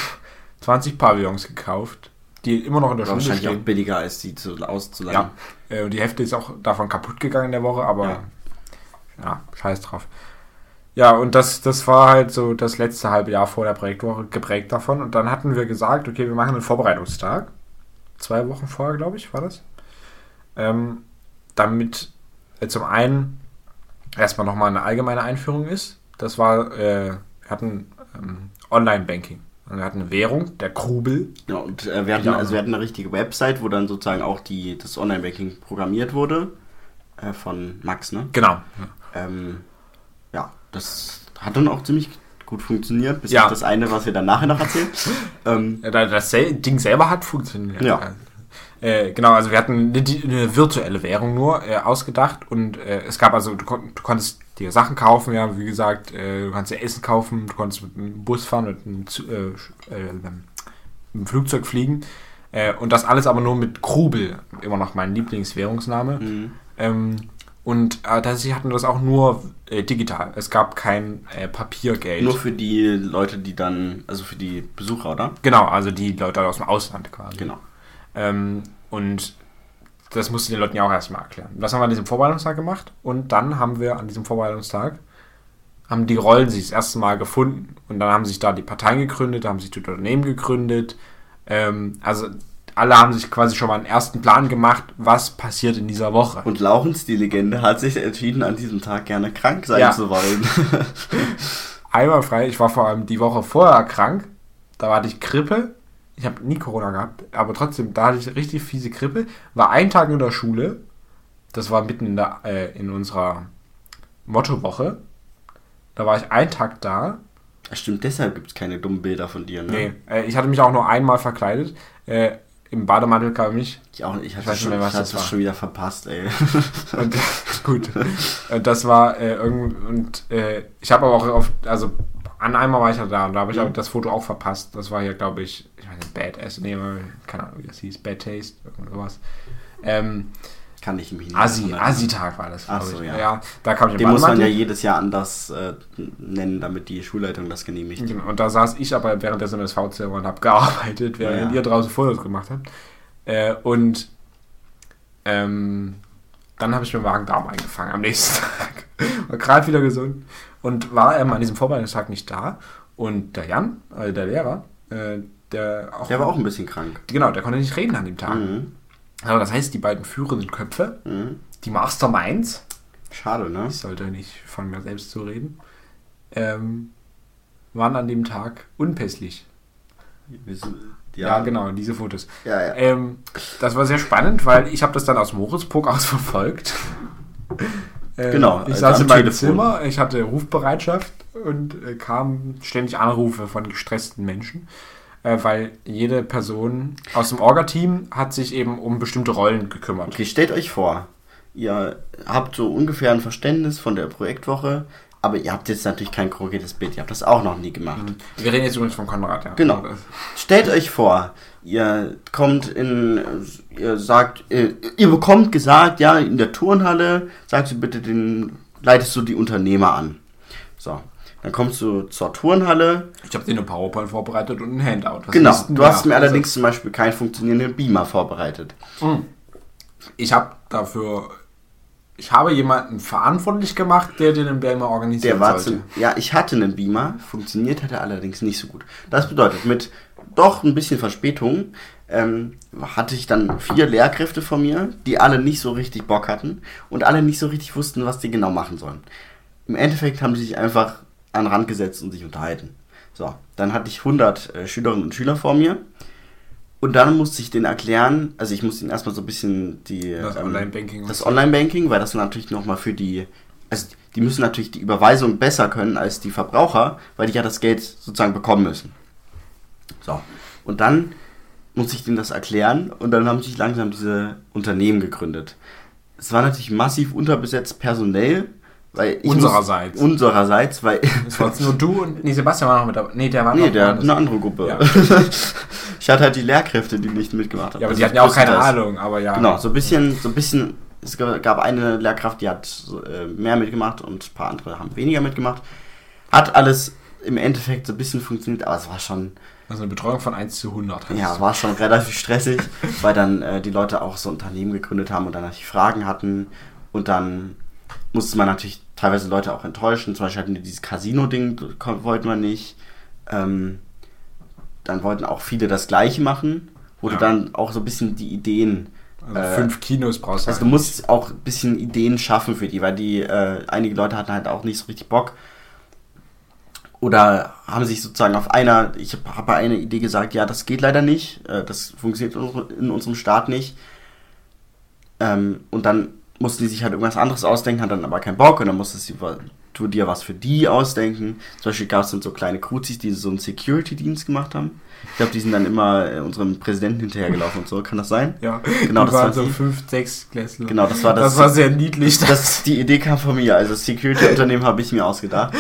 20 Pavillons gekauft, die immer noch in der Schule wahrscheinlich auch stehen. billiger, als die zu, auszuleihen. Ja, äh, und die Hälfte ist auch davon kaputt gegangen in der Woche, aber Ja. ja, scheiß drauf. Ja, und das, das war halt so das letzte halbe Jahr vor der Projektwoche geprägt davon. Und dann hatten wir gesagt, okay, wir machen einen Vorbereitungstag. Zwei Wochen vorher, glaube ich, war das. Ähm, damit äh, zum einen erstmal nochmal eine allgemeine Einführung ist. Das war, äh, wir hatten ähm, Online-Banking. Und wir hatten eine Währung, der Krubel. Ja, und äh, wir, hatten, also wir hatten eine richtige Website, wo dann sozusagen auch die, das Online-Banking programmiert wurde. Äh, von Max, ne? Genau. Ähm, ja, das hat dann auch ziemlich gut funktioniert, bis Ja. das eine, was wir dann nachher noch erzählen. ähm, Das Ding selber hat funktioniert. Ja. Äh, genau, also wir hatten eine, eine virtuelle Währung nur äh, ausgedacht und äh, es gab also, du, kon du konntest dir Sachen kaufen, ja, wie gesagt, äh, du kannst dir Essen kaufen, du konntest mit einem Bus fahren, mit einem, äh, mit einem Flugzeug fliegen und das alles aber nur mit Krubel, immer noch mein Lieblingswährungsname. Mhm. Ähm, und äh, tatsächlich hatten wir das auch nur äh, digital. Es gab kein äh, Papiergeld. nur für die Leute, die dann, also für die Besucher, oder? genau, also die Leute aus dem Ausland quasi. Genau. Ähm, und das musste den Leuten ja auch erstmal erklären. Das haben wir an diesem Vorbereitungstag gemacht und dann haben wir an diesem Vorbereitungstag haben die Rollen sich das erste Mal gefunden und dann haben sich da die Parteien gegründet, haben sich die Unternehmen gegründet. Ähm, also alle haben sich quasi schon mal einen ersten Plan gemacht, was passiert in dieser Woche. Und Laurens, die Legende, hat sich entschieden, an diesem Tag gerne krank sein Ja. zu wollen. Einmal frei, ich war vor allem die Woche vorher krank, da hatte ich Grippe. Ich habe nie Corona gehabt, aber trotzdem, da hatte ich richtig fiese Grippe. War ein Tag in der Schule, das war mitten in, der, äh, in unserer Mottowoche. Da war ich einen Tag da. Stimmt, deshalb gibt es keine dummen Bilder von dir, ne? Nee, äh, ich hatte mich auch nur einmal verkleidet. Äh, Im Bademantel kam ich. Ich auch nicht. Ich hatte nicht schon, mehr, was ich hatte das schon wieder verpasst, ey. Und, gut. Und das war äh, irgend und äh, ich habe aber auch auf, also an einmal war ich ja da und da habe ich Mhm. das Foto auch verpasst. Das war hier, glaube ich, ich weiß nicht, Bad Ass, nee, keine Ahnung, wie das hieß, Bad Taste, irgend sowas. Ähm, Kann ich mich nicht Asi. Asi-Tag war das, Ach glaub so, ich. ja. da kam ich Den muss man ja jedes Jahr anders äh, nennen, damit die Schulleitung das genehmigt. Genau, Und da saß ich aber währenddessen im SV-Zimmer und habe gearbeitet, während Ja. ihr draußen Fotos gemacht habt. Äh, und ähm, dann habe ich mir Magen-Darm eingefangen am nächsten Tag. War gerade wieder gesund. Und war ähm, an diesem Vorbereitungstag nicht da. Und der Jan, also der Lehrer, äh, der auch. Der war auch ein bisschen krank. Genau, der konnte nicht reden an dem Tag. Mhm. Also das heißt, die beiden führenden Köpfe, Mhm. die Masterminds, Schade, ne? ich sollte nicht von mir selbst so reden, ähm, waren an dem Tag unpässlich. Ja, genau, diese Fotos. Ja, ja. Ähm, das war sehr spannend, weil ich habe das dann aus Moritzburg aus verfolgt. Ähm, Genau, Ich also saß in meinem Telefon. Zimmer, ich hatte Rufbereitschaft und äh, kam ständig Anrufe von gestressten Menschen, äh, weil jede Person aus dem Orga-Team hat sich eben um bestimmte Rollen gekümmert. Okay, stellt euch vor, ihr habt so ungefähr ein Verständnis von der Projektwoche, aber ihr habt jetzt natürlich kein konkretes Bild. Ihr habt das auch noch nie gemacht. Wir reden jetzt übrigens von Konrad, ja. Genau. Stellt euch vor, ihr kommt in, ihr sagt, ihr, ihr bekommt gesagt, ja, in der Turnhalle, sagst du bitte den, leitest du die Unternehmer an. So. Dann kommst du zur Turnhalle. Ich habe dir eine PowerPoint vorbereitet und ein Handout. Was genau. Du hast mir Also, allerdings zum Beispiel keinen funktionierenden Beamer vorbereitet. Ich habe dafür. Ich habe jemanden verantwortlich gemacht, der den Beamer organisieren Der war sollte. zum, ja, ich hatte einen Beamer, funktioniert hat er allerdings nicht so gut. Das bedeutet, mit doch ein bisschen Verspätung ähm, hatte ich dann vier Lehrkräfte von mir, die alle nicht so richtig Bock hatten und alle nicht so richtig wussten, was die genau machen sollen. Im Endeffekt haben sie sich einfach an den Rand gesetzt und sich unterhalten. So, dann hatte ich 100 äh, Schülerinnen und Schüler vor mir und dann musste ich denen erklären, also ich musste ihnen erstmal so ein bisschen die Das ähm, Online-Banking. das Online-Banking, weil das natürlich nochmal für die, also die müssen natürlich die Überweisung besser können als die Verbraucher, weil die ja das Geld sozusagen bekommen müssen. So, und dann muss ich denen das erklären und dann haben sich langsam diese Unternehmen gegründet. Es war natürlich massiv unterbesetzt personell, weil ich Unsererseits. Muss, unsererseits, weil Das war nur du und. Nee, Sebastian war noch mit dabei. Nee, der war Nee, noch der hat eine andere Gruppe. Ja. ich hatte halt die Lehrkräfte, die nicht mitgemacht haben. Ja, aber Das die ist hatten ja auch keine größtenteils. Ahnung, aber ja. Genau, so ein bisschen, so ein bisschen, es gab eine Lehrkraft, die hat äh, mehr mitgemacht und ein paar andere haben weniger mitgemacht. Hat alles im Endeffekt so ein bisschen funktioniert, aber es war schon, Also eine Betreuung von 1 zu 100. heißt ja, war schon relativ stressig, weil dann äh, die Leute auch so Unternehmen gegründet haben und dann natürlich Fragen hatten und dann musste man natürlich teilweise Leute auch enttäuschen. Zum Beispiel hatten die dieses Casino-Ding, wollten wir nicht. Ähm, dann wollten auch viele das Gleiche machen, wo du Ja. dann auch so ein bisschen die Ideen Also äh, fünf Kinos brauchst du. also du musst auch ein bisschen Ideen schaffen für die, weil die, äh, einige Leute hatten halt auch nicht so richtig Bock. Oder haben sich sozusagen auf einer, ich habe hab bei einer Idee gesagt, ja, das geht leider nicht, äh, das funktioniert in, unsere- in unserem Staat nicht. Ähm, und dann mussten die sich halt irgendwas anderes ausdenken, hatten dann aber keinen Bock und dann musstest du, du dir was für die ausdenken. Zum Beispiel gab es dann so kleine Kruzis, die so einen Security-Dienst gemacht haben. Ich glaube, die sind dann immer äh, unserem Präsidenten hinterhergelaufen und so, kann das sein? Ja, Genau, die das waren war so die. fünf, sechs Klässler. Genau, das war das- Das war sehr niedlich. das, die Idee kam von mir. Also Security-Unternehmen habe ich mir ausgedacht.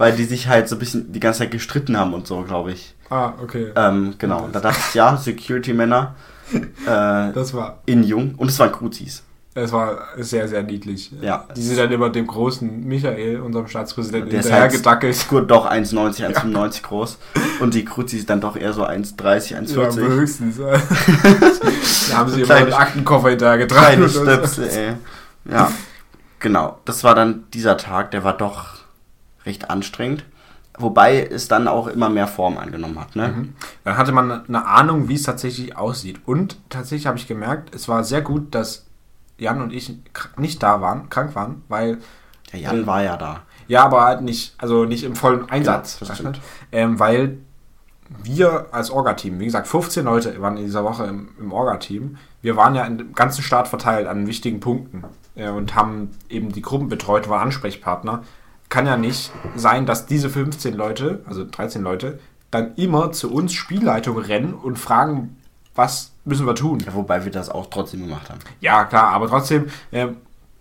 Weil die sich halt so ein bisschen die ganze Zeit gestritten haben und so, glaube ich. ah, okay. Ähm, genau. Und da dachte ich, ja, Security-Männer äh, das war, in jung. Und es waren Kruzis. das war sehr, sehr niedlich. Ja. Die sind dann immer dem großen Michael, unserem Staatspräsidenten, Der ist hinterher halt gut doch 1,90, 1,95 groß. Und die Kruzis dann doch eher so 1,30, Ja, 1,40. höchstens. da haben sie immer Kleine- einen Aktenkoffer hinterher Kleine getragen. Stöpsel, ey. Ja, genau. Das war dann dieser Tag, der war doch recht anstrengend. Wobei es dann auch immer mehr Form angenommen hat, ne? Mhm. Dann hatte man eine Ahnung, wie es tatsächlich aussieht. Und tatsächlich habe ich gemerkt, es war sehr gut, dass Jan und ich nicht da waren, krank waren, weil Der Jan war ja da. Ja, aber halt nicht, also nicht im vollen Einsatz. das weißt stimmt. du? ähm, weil wir als Orga-Team, wie gesagt, 15 Leute waren in dieser Woche im, im Orga-Team. Wir waren ja im ganzen Staat verteilt an wichtigen Punkten äh, und haben eben die Gruppen betreut, waren Ansprechpartner. Kann ja nicht sein, dass diese 15 Leute, also 13 Leute, dann immer zu uns Spielleitung rennen und fragen, was müssen wir tun? Ja, wobei wir das auch trotzdem gemacht haben. Ja, klar, aber trotzdem, äh,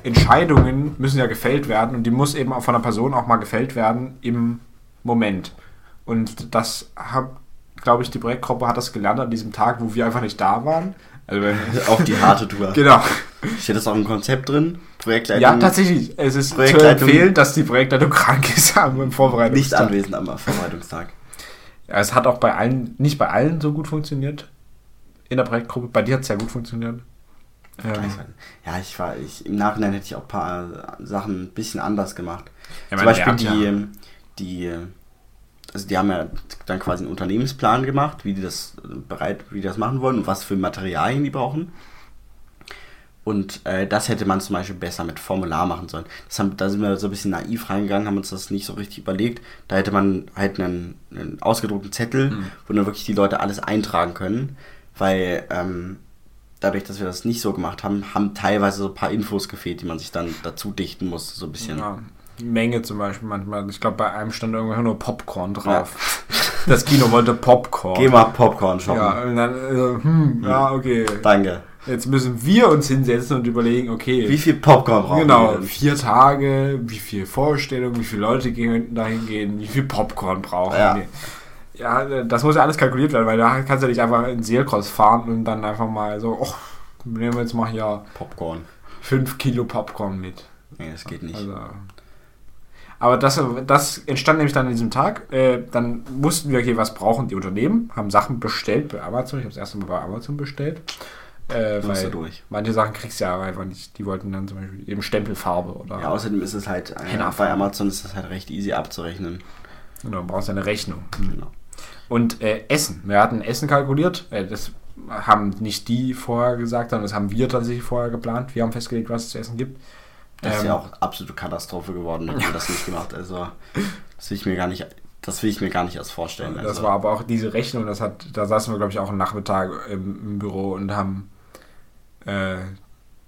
Entscheidungen müssen ja gefällt werden und die muss eben auch von der Person auch mal gefällt werden im Moment. Und das hat, glaube ich, die Projektgruppe hat das gelernt an diesem Tag, wo wir einfach nicht da waren. Also, Auf die harte Tour. genau. Steht das auch im Konzept drin? Projektleitung? Ja, tatsächlich. Es ist zu empfehlen, dass die Projektleitung krank ist am Vorbereitungstag. Nicht anwesend am Vorbereitungstag. Ja, es hat auch bei allen, nicht bei allen so gut funktioniert. In der Projektgruppe. Bei dir hat es ja gut funktioniert. Ähm, ja, ich war, ich, im Nachhinein hätte ich auch ein paar Sachen ein bisschen anders gemacht. Ja, Zum Beispiel die, ja. die, also die haben ja dann quasi einen Unternehmensplan gemacht, wie die das bereit, wie die das machen wollen und was für Materialien die brauchen. Und äh, das hätte man zum Beispiel besser mit Formular machen sollen. Haben, da sind wir so ein bisschen naiv reingegangen, haben uns das nicht so richtig überlegt. Da hätte man halt einen, einen ausgedruckten Zettel, mhm. wo dann wirklich die Leute alles eintragen können. Weil ähm, dadurch, dass wir das nicht so gemacht haben, haben teilweise so ein paar Infos gefehlt, die man sich dann dazu dichten muss, so ein bisschen. Ja, Menge zum Beispiel manchmal. Ich glaube, bei einem stand irgendwann nur Popcorn drauf. Ja. Das Kino wollte Popcorn. Geh mal Popcorn shoppen. Ja, und dann, äh, hm, ja, okay. Danke. Jetzt müssen wir uns hinsetzen und überlegen, okay. Wie viel Popcorn brauchen genau, wir? Genau, vier Tage, wie viel Vorstellung, wie viele Leute könnten dahin gehen, wie viel Popcorn brauchen ja. wir. Ja, das muss ja alles kalkuliert werden, weil da kannst du nicht einfach in Seelkross fahren und dann einfach mal so, oh, nehmen wir jetzt mal hier Popcorn. Fünf Kilo Popcorn mit. Nee, das geht nicht. Also, aber das, das entstand nämlich dann an diesem Tag. Äh, dann wussten wir, okay, was brauchen die Unternehmen? Haben Sachen bestellt bei Amazon. Ich habe das erste Mal bei Amazon bestellt. Äh, weil durch. manche Sachen kriegst du ja einfach nicht. Die wollten dann zum Beispiel eben Stempelfarbe oder. Ja, außerdem ist es halt, äh, bei Amazon ist das halt recht easy abzurechnen. Genau, du brauchst eine Rechnung. Genau. Und äh, Essen. Wir hatten Essen kalkuliert. Äh, das haben nicht die vorher gesagt, sondern das haben wir tatsächlich vorher geplant. Wir haben festgelegt, was es zu essen gibt. Das ähm, ist ja ähm, auch absolute Katastrophe geworden, wenn wir das nicht gemacht. Also, das will ich mir gar nicht das will ich mir gar nicht erst vorstellen. Das also. war aber auch diese Rechnung, das hat, da saßen wir, glaube ich, auch einen Nachmittag im, im Büro und haben äh,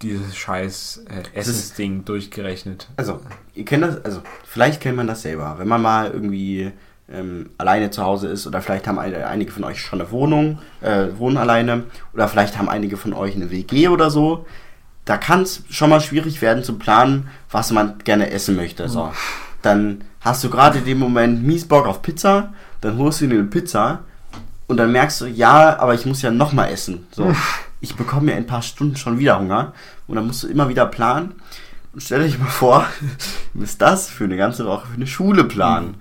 dieses scheiß äh, Essensding durchgerechnet. Also, ihr kennt das, also vielleicht kennt man das selber. Wenn man mal irgendwie ähm, alleine zu Hause ist oder vielleicht haben einige von euch schon eine Wohnung, äh, wohnen alleine oder vielleicht haben einige von euch eine WG oder so, da kann es schon mal schwierig werden zu planen, was man gerne essen möchte. So. Dann hast du gerade in dem Moment mies Bock auf Pizza, dann holst du dir eine Pizza und dann merkst du, ja, aber ich muss ja nochmal essen. So. ich bekomme in ein paar Stunden schon wieder Hunger und dann musst du immer wieder planen. Und stell dich mal vor, du musst das für eine ganze Woche für eine Schule planen.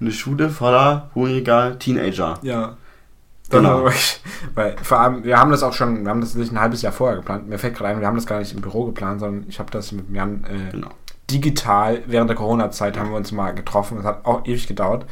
Eine Schule voller hungriger Teenager. Ja. Genau. weil vor allem, wir haben das auch schon, wir haben das nicht ein halbes Jahr vorher geplant. Mir fällt gerade ein, wir haben das gar nicht im Büro geplant, sondern ich habe das mit Jan äh, genau. digital während der Corona-Zeit haben wir uns mal getroffen. Das hat auch ewig gedauert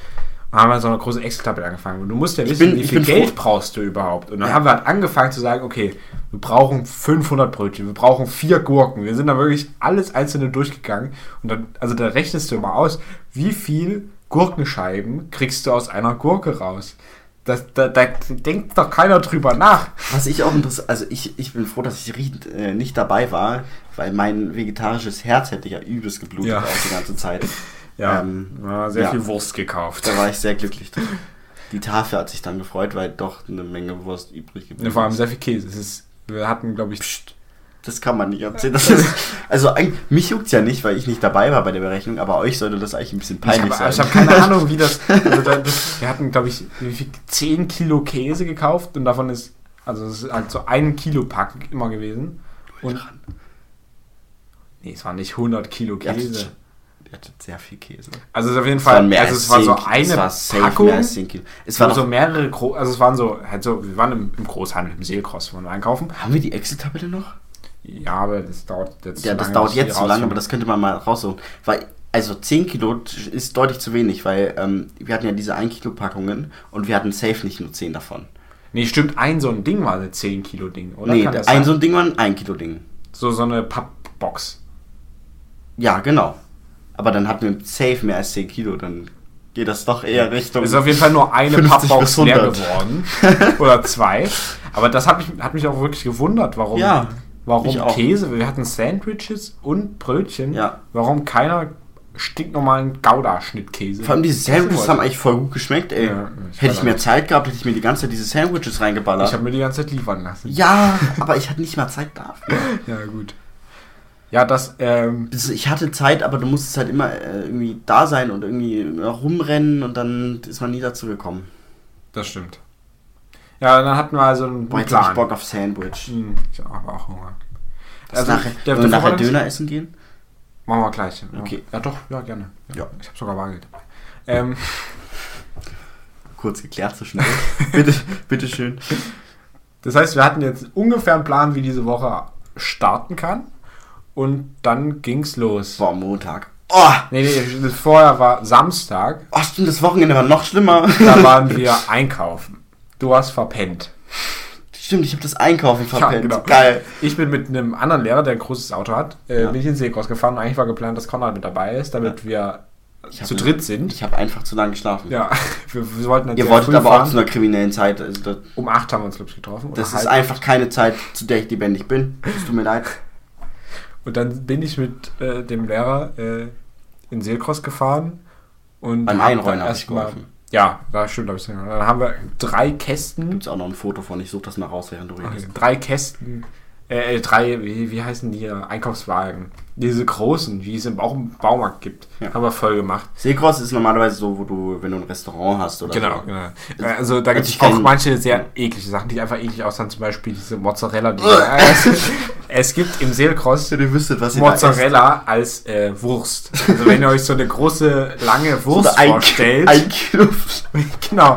haben wir so eine große Excel-Tabelle angefangen. Und du musst ja wissen, bin, wie viel Geld brauchst du überhaupt. Und dann ja. haben wir halt angefangen zu sagen, okay, wir brauchen 500 Brötchen, wir brauchen vier Gurken. Wir sind da wirklich alles einzelne durchgegangen. Und dann, also da rechnest du immer aus, wie viel Gurkenscheiben kriegst du aus einer Gurke raus. Das, da, da denkt doch keiner drüber nach. Was ich auch interessant, also ich, ich bin froh, dass ich äh, nicht dabei war, weil mein vegetarisches Herz hätte ja übelst geblutet ja. auch die ganze Zeit. Ja, ähm, ja sehr ja. viel Wurst gekauft. Da war ich sehr glücklich. Die Tafel hat sich dann gefreut, weil doch eine Menge Wurst übrig geblieben ist. vor allem sehr viel Käse. Ist, wir hatten, glaube ich. Psst, das kann man nicht erzählen. Ist, also mich juckt es ja nicht, weil ich nicht dabei war bei der Berechnung, aber euch sollte das eigentlich ein bisschen peinlich ich hab, sein. Ich habe keine Ahnung, wie das, also da, das. Wir hatten, glaube ich, wie viel, 10 Kilo Käse gekauft und davon ist, also es ist halt so ein Kilo Pack immer gewesen. Und, nee, es waren nicht 100 Kilo Käse. Ihr hattet sehr viel Käse. Also es ist auf jeden Fall, mehr also es war so eine es war Packung. Mehr als 10 Kilo. Es waren so mehrere, Gro also es waren so, halt so, wir waren im, im Großhandel, im Seelkross, wollen wir einkaufen. Haben wir die Excel-Tabelle noch? Ja, aber das dauert jetzt Ja, das lange, dauert jetzt zu lange, aber das könnte man mal rausholen. Weil, also 10 Kilo ist deutlich zu wenig, weil ähm, wir hatten ja diese 1 Kilo Packungen und wir hatten safe nicht nur 10 davon. Nee, stimmt, ein so ein Ding war ein 10 Kilo Ding, oder? Nee, ein sein? so ein Ding war ein 1 Kilo Ding. So, so eine Pappbox. Ja, genau. Aber dann hatten wir safe mehr als 10 Kilo, dann geht das doch eher Richtung. Es ist auf jeden Fall nur eine Pappbox leer geworden. Oder zwei. Aber das hat mich, hat mich auch wirklich gewundert, warum, ja, warum Käse. Wir hatten Sandwiches und Brötchen. Ja. Warum keiner stinknormalen Gouda-Schnittkäse. Vor allem diese Sandwiches haben eigentlich voll gut geschmeckt, ey. Ja, ich hätte ich mehr Zeit gehabt, hätte ich mir die ganze Zeit diese Sandwiches reingeballert. Ich habe mir die ganze Zeit liefern lassen. Ja, aber ich hatte nicht mal Zeit dafür. ja, gut. Ja, das. Ähm, ich hatte Zeit, aber du musstest halt immer äh, irgendwie da sein und irgendwie rumrennen und dann ist man nie dazu gekommen. Das stimmt. Ja, dann hatten wir also einen Boah, jetzt Plan. Ich Bock auf Sandwich. Hm, ich habe auch Hunger. Also, nachher, der- wollen wir der nachher Döner essen gehen? Machen wir gleich. Ja. Okay. Ja, doch, ja, gerne. Ja. Ich habe sogar Bargeld dabei. Ähm, Kurz geklärt so schnell. bitte, bitte schön. das heißt, wir hatten jetzt ungefähr einen Plan, wie diese Woche starten kann. Und dann ging's los. Boah, Montag. Oh, Nee, nee, das vorher war Samstag. oh, stimmt, das Wochenende war noch schlimmer. Da waren wir einkaufen. Du hast verpennt. Stimmt, ich habe das Einkaufen verpennt. genau. Geil. Ich bin mit einem anderen Lehrer, der ein großes Auto hat, äh, Ja. bin ich in Seekross gefahren. Eigentlich war geplant, dass Konrad mit dabei ist, damit wir Ich hab zu dritt sind. Ich habe einfach zu lange geschlafen. Ja, wir, wir wollten dann Ihr wolltet aber auch fahren. zu einer kriminellen Zeit. Also das Um 8 haben wir uns, glaube ich, getroffen. das ist einfach keine Zeit, zu der ich lebendig bin. Es tut mir leid. Und dann bin ich mit äh, dem Lehrer äh, in Seelkross gefahren. Und Beim Einräumen dann hab ich geholfen. Ja, da stimmt. Dann haben wir drei Kästen, Gibt es auch noch ein Foto von. Ich suche das mal raus, während du redest. drei Kästen, äh, äh, drei, wie, wie heißen die Einkaufswagen. Diese großen, die es im Bau Baumarkt gibt. Ja. Haben wir voll gemacht. Seekross ist normalerweise so, wo du, wenn du ein Restaurant hast oder Genau, so. genau. Äh, Also da gibt es auch manche sehr eklige Sachen, die einfach eklig aussahen. Zum Beispiel diese Mozzarella. Die, es gibt im Seelkross Ihr wüsstet, Mozzarella als äh, Wurst. Also wenn ihr euch so eine große, lange. Wurst So ein, vorstellt. ein Kilo, genau.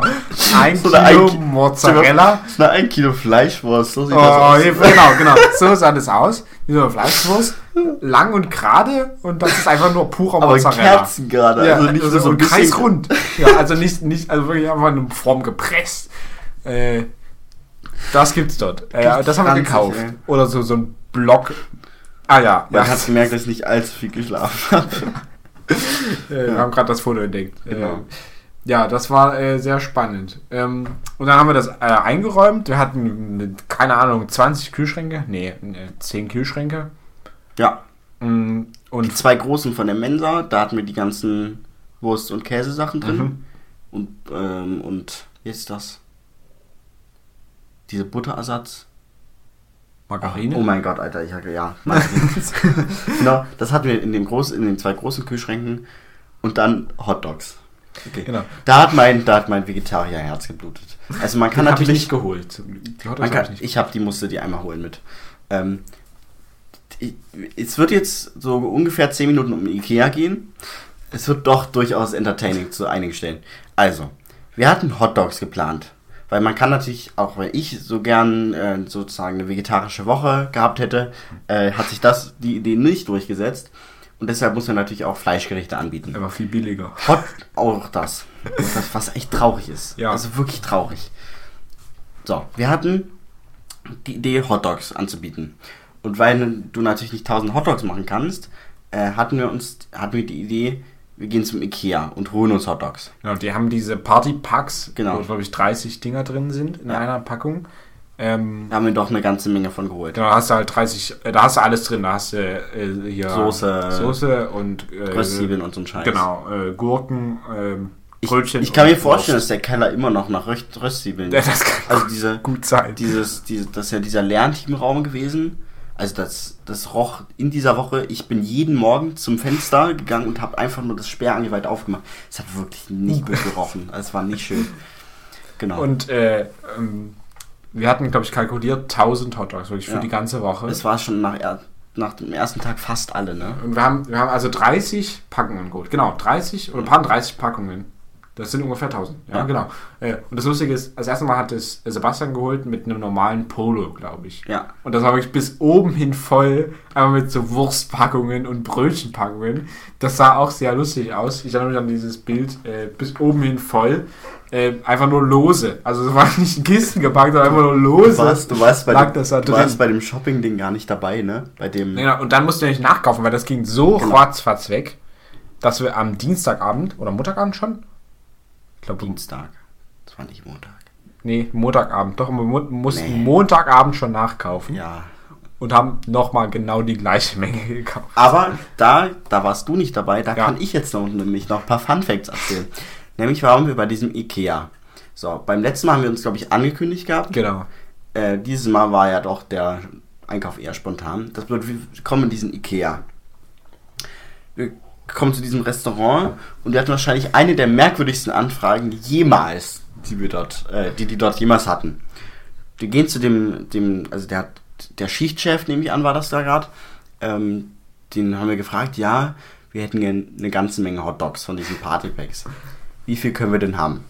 Ein So Kilo ein Mozzarella. so eine ein Kilo Fleischwurst. So sieht Oh, das aus. genau, genau. So sah das aus. Wie so eine Fleischwurst. Lang und gerade. Und das ist einfach nur purer Aber Mozzarella. Kerzen gerade. Ja, also nicht nur so ein kreisrund. Ja, also nicht, nicht, also wirklich einfach in Form gepresst. Äh, das gibt's dort. Äh, das haben wir gekauft. ey. Oder so, so ein Block. Ah ja, Man ja. hat gemerkt, dass ich nicht allzu viel geschlafen habe. Äh, Wir haben gerade das Foto entdeckt. Genau. Äh, ja, das war äh, sehr spannend. Ähm, und dann haben wir das äh, eingeräumt. Wir hatten, äh, keine Ahnung, 20 Kühlschränke. Nee, äh, 10 Kühlschränke. Ja, Mm, die Und zwei großen von der Mensa, da hatten wir die ganzen Wurst- und Käsesachen drin. Mhm. Und, ähm, und, wie ist das? Diese Butterersatz. Margarine. Oh mein Gott, Alter, ich hatte, ja. Margarine. genau, das hatten wir in, dem großen, in den zwei großen Kühlschränken. Und dann Hotdogs. Okay. Genau. Da hat mein, da hat mein Vegetarierherz geblutet. Also man kann Den habe ich natürlich nicht geholt. Man hab kann, ich ich habe die musste die einmal holen mit. Ähm, ich, es wird jetzt so ungefähr 10 Minuten um Ikea gehen. Es wird doch durchaus entertaining zu einigen Stellen. Also, wir hatten Hotdogs geplant. Weil man kann natürlich, auch wenn ich so gern äh, sozusagen eine vegetarische Woche gehabt hätte, äh, hat sich das, die Idee nicht durchgesetzt. Und deshalb muss man natürlich auch Fleischgerichte anbieten. Aber viel billiger. Hot, auch das. das. Was echt traurig ist. Ja. Also wirklich traurig. So, wir hatten die Idee, Hotdogs anzubieten. Und weil du natürlich nicht 1000 Hotdogs machen kannst, äh, hatten wir uns, hatten wir die Idee, wir gehen zum Ikea und holen uns Hotdogs. Genau, die haben diese Party-Packs, Genau. wo, glaube ich, 30 Dinger drin sind in Ja. einer Packung. Ähm, Da haben wir doch eine ganze Menge von geholt. genau, da hast du halt 30, äh, da hast du alles drin. Da hast du äh, hier Soße, Soße und äh, und so ein Scheiß. Genau, äh, Gurken, ähm, Ich, Brötchen. ich kann mir vorstellen, dass der Keller immer noch nach Röst Röstzwiebeln. Ja, das kann also diese, gut sein. dieses, diese, das ist ja dieser Lernteamraum gewesen. Also das, das roch in dieser Woche. Ich bin jeden Morgen zum Fenster gegangen und habe einfach nur das Sperrangel weit aufgemacht. Es hat wirklich nicht gut gerochen. Also es war nicht schön. Genau. Und äh, ähm, wir hatten, glaube ich, kalkuliert 1000 Hotdogs, wirklich für Ja. die ganze Woche. es war schon nach, nach dem ersten Tag fast alle, ne? Und wir haben, wir haben also 30 Packungen geholt. Genau, 30 oder ein paar 30 Packungen. Das sind ungefähr 1000. Ja, Ja. genau. Äh, Und das Lustige ist, das erste Mal hat es Sebastian geholt mit einem normalen Polo, glaube ich. Ja. Und das war wirklich bis oben hin voll, einmal mit so Wurstpackungen und Brötchenpackungen. Das sah auch sehr lustig aus. Ich erinnere mich an dieses Bild, äh, bis oben hin voll. Äh, einfach nur lose. Also es war nicht in Kisten gepackt, sondern einfach nur lose. Du warst, du warst, bei, dem, das da du warst bei dem Shopping-Ding gar nicht dabei, ne? Bei dem. Genau, und dann musste ich nachkaufen, weil das ging so Genau. ratzfatz weg, dass wir am Dienstagabend oder Montagabend schon? Ich glaube, Dienstag. Das war nicht Montag. nee, Montagabend. Doch, wir mu mussten Nee. Montagabend schon nachkaufen Ja. und haben nochmal genau die gleiche Menge gekauft. Aber da, da warst du nicht dabei, da Ja. kann ich jetzt noch, nämlich noch ein paar Fun Facts erzählen. nämlich waren wir bei diesem Ikea. So, beim letzten Mal haben wir uns, glaube ich, angekündigt gehabt. Genau. Äh, dieses Mal war ja doch der Einkauf eher spontan. Das bedeutet, wir kommen in diesen Ikea. Wir kommen zu diesem Restaurant und wir hatten wahrscheinlich eine der merkwürdigsten Anfragen jemals, die wir dort, äh, die die dort jemals hatten. Wir gehen zu dem, dem, also der der Schichtchef, nehme ich an, war das da gerade. Ähm, den haben wir gefragt, ja, wir hätten gerne eine ganze Menge Hotdogs von diesen Partypacks. Wie viel können wir denn haben?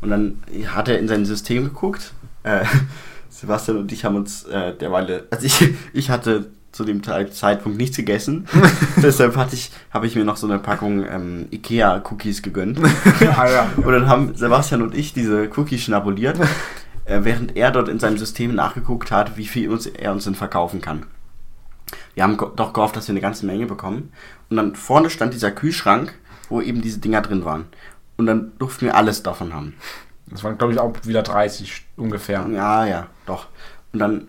Und dann hat er in sein System geguckt. Äh, Sebastian und ich haben uns äh, derweil, also ich, ich hatte zu dem Zeitpunkt nichts gegessen. Deshalb hatte ich, habe ich mir noch so eine Packung ähm, Ikea-Cookies gegönnt. ah, ja. Und dann haben Sebastian und ich diese Cookies schnabuliert, äh, während er dort in seinem System nachgeguckt hat, wie viel uns, er uns denn verkaufen kann. Wir haben doch gehofft, dass wir eine ganze Menge bekommen. Und dann vorne stand dieser Kühlschrank, wo eben diese Dinger drin waren. Und dann durften wir alles davon haben. Das waren, glaube ich, auch wieder 30 ungefähr. Ja, ja, doch. Und dann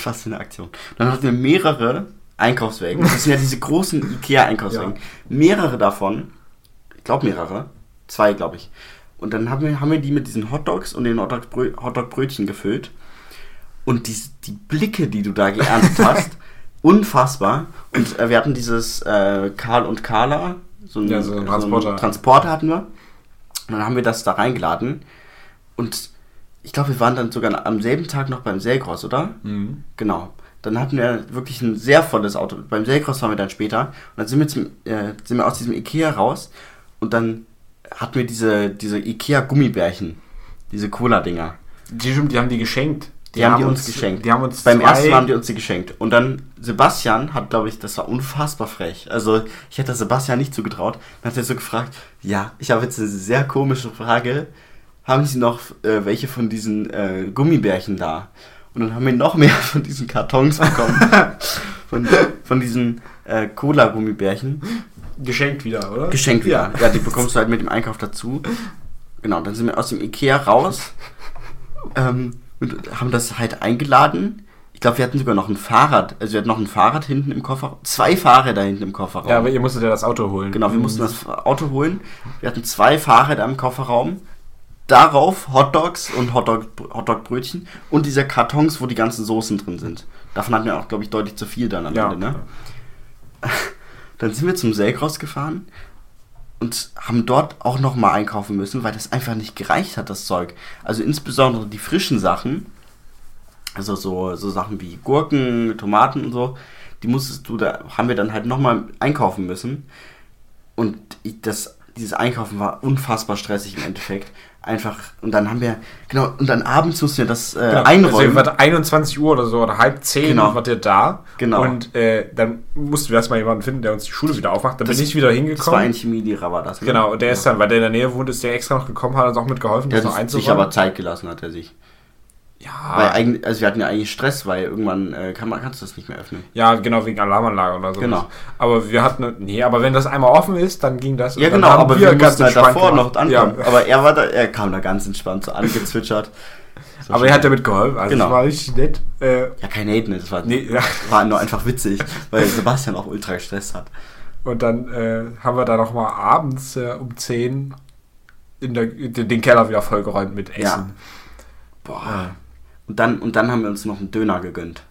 fast eine Aktion. Dann hatten wir mehrere Einkaufswagen. Das sind ja diese großen Ikea-Einkaufswagen. Ja. Mehrere davon, ich glaube mehrere, zwei glaube ich. Und dann haben wir, haben wir die mit diesen Hotdogs und den Hotdog-Brötchen gefüllt. Und die, die Blicke, die du da geerntet hast, unfassbar. Und äh, wir hatten dieses äh, Karl und Carla, so ein, ja, so ein Transporter. So ein Transporter hatten wir. Und dann haben wir das da reingeladen. Und ich glaube, wir waren dann sogar am selben Tag noch beim Selgros, oder? Mhm. Genau. Dann hatten wir wirklich ein sehr volles Auto. Beim Selgros waren wir dann später. Und dann sind wir, zum, äh, sind wir aus diesem Ikea raus. Und dann hatten wir diese, diese Ikea-Gummibärchen. Diese Cola-Dinger. Die, die haben die geschenkt. Die, die haben, die uns, uns, geschenkt. Die haben uns Beim ersten Mal haben die uns die geschenkt. Und dann Sebastian hat, glaube ich, das war unfassbar frech. Also ich hätte Sebastian nicht zugetraut. Dann hat er so gefragt, ja, ich habe jetzt eine sehr komische Frage haben sie noch äh, welche von diesen äh, Gummibärchen da. Und dann haben wir noch mehr von diesen Kartons bekommen. von, von diesen äh, Cola-Gummibärchen. Geschenkt wieder, oder? Geschenkt wieder. Ja. ja, die bekommst du halt mit dem Einkauf dazu. Genau, dann sind wir aus dem Ikea raus ähm, und haben das halt eingeladen. Ich glaube, wir hatten sogar noch ein Fahrrad. Also wir hatten noch ein Fahrrad hinten im Kofferraum. Zwei Fahrräder hinten im Kofferraum. Ja, aber ihr musstet ja das Auto holen. Genau, wir mussten das Auto holen. Wir hatten zwei Fahrräder im Kofferraum darauf Hotdogs und Hotdog, Hotdog-Brötchen und diese Kartons, wo die ganzen Soßen drin sind. Davon hatten wir auch, glaube ich, deutlich zu viel dann am ja. Ende, ne? Dann sind wir zum Selgros gefahren und haben dort auch nochmal einkaufen müssen, weil das einfach nicht gereicht hat, das Zeug. Also insbesondere die frischen Sachen, also so, so Sachen wie Gurken, Tomaten und so, die musstest du, da haben wir dann halt nochmal einkaufen müssen. Und das, dieses Einkaufen war unfassbar stressig im Endeffekt einfach und dann haben wir genau und dann abends mussten wir das äh, genau. einräumen. Also 21 Uhr oder so oder halb zehn genau. war der da. Genau. Und äh, dann mussten wir erstmal jemanden finden, der uns die Schule wieder aufmacht. Dann das, bin ich wieder hingekommen. Das war ein Chemielehrer war das. Ne? Genau. Und der ja. ist dann, weil der in der Nähe wohnt, ist der extra noch gekommen, hat uns auch mitgeholfen, der das noch einzuräumen. sich aber Zeit gelassen hat er sich. Ja. Weil eigentlich, also wir hatten ja eigentlich Stress, weil irgendwann äh, kann man, kannst du das nicht mehr öffnen. Ja, genau, wegen Alarmanlage oder so. Genau. Aber wir hatten, nee, aber wenn das einmal offen ist, dann ging das. Ja, genau, aber wir, wir mussten halt davor gemacht. noch anfangen. Ja. Aber er war da, er kam da ganz entspannt so angezwitschert. So aber er hat damit geholfen, also genau. das war richtig nett. Äh, ja, kein Hate, das war, nee, ja. war nur einfach witzig, weil Sebastian auch ultra Stress hat. Und dann äh, haben wir da nochmal abends äh, um 10 in der, den, den Keller wieder vollgeräumt mit Essen. Ja. Boah. Und dann, und dann haben wir uns noch einen Döner gegönnt.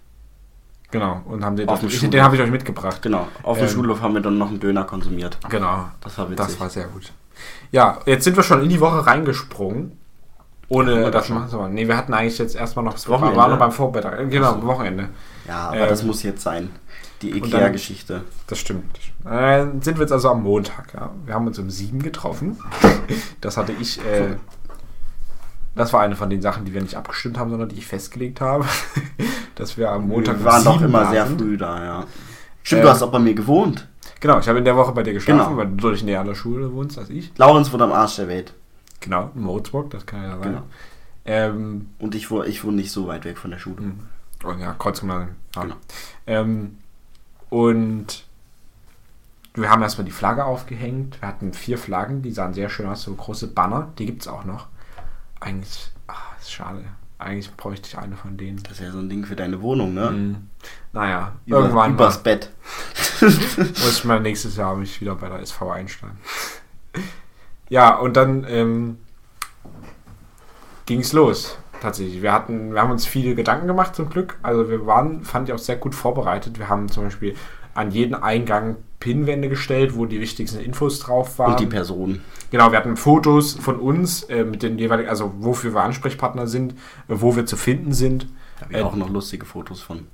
Genau, und haben den, auf dem den habe ich euch mitgebracht. Genau, auf dem ähm, Schulhof haben wir dann noch einen Döner konsumiert. Genau, das war witzig. Das war sehr gut. Ja, jetzt sind wir schon in die Woche reingesprungen. Ohne ja, das machen zu wollen. Nee, wir hatten eigentlich jetzt erstmal noch das Wochenende. Wir waren noch beim Vormittag. Genau, so. Wochenende. Ja, aber ähm, das muss jetzt sein. Die Ikea-Geschichte. Das stimmt. Äh, sind wir jetzt also am Montag. Ja. Wir haben uns um sieben getroffen. Das hatte ich äh, das war eine von den Sachen, die wir nicht abgestimmt haben, sondern die ich festgelegt habe. dass wir am Montag. Wir waren doch immer sehr früh da, ja. Stimmt, ähm, du hast auch bei mir gewohnt. Genau, ich habe in der Woche bei dir geschlafen, genau. weil du deutlich näher an der Schule wohnst als ich. Laurens wohnt am Arsch der Welt. Genau, in Mozburg, das kann ja sein. Genau. Ähm, Und ich wohne, ich wohne nicht so weit weg von der Schule. Und oh ja, Kreuzgymnasium. Ja. Genau. Ähm, und wir haben erstmal die Flagge aufgehängt. Wir hatten vier Flaggen, die sahen sehr schön aus, so große Banner, die gibt es auch noch. Eigentlich, ach, ist schade. Eigentlich bräuchte ich eine von denen. Das ist ja so ein Ding für deine Wohnung, ne? Mhm. Naja, Über, irgendwann. Übers mal, Bett. muss ich mal nächstes Jahr mich wieder bei der SV einsteigen. ja, und dann ähm, ging es los. Tatsächlich. Wir hatten, wir haben uns viele Gedanken gemacht zum Glück. Also wir waren, fand ich auch sehr gut vorbereitet. Wir haben zum Beispiel an jeden Eingang Pinwände gestellt, wo die wichtigsten Infos drauf waren. Und die Personen. Genau, wir hatten Fotos von uns äh, mit den jeweiligen, also wofür wir Ansprechpartner sind, äh, wo wir zu finden sind. Da habe ich Äh, auch noch lustige Fotos von.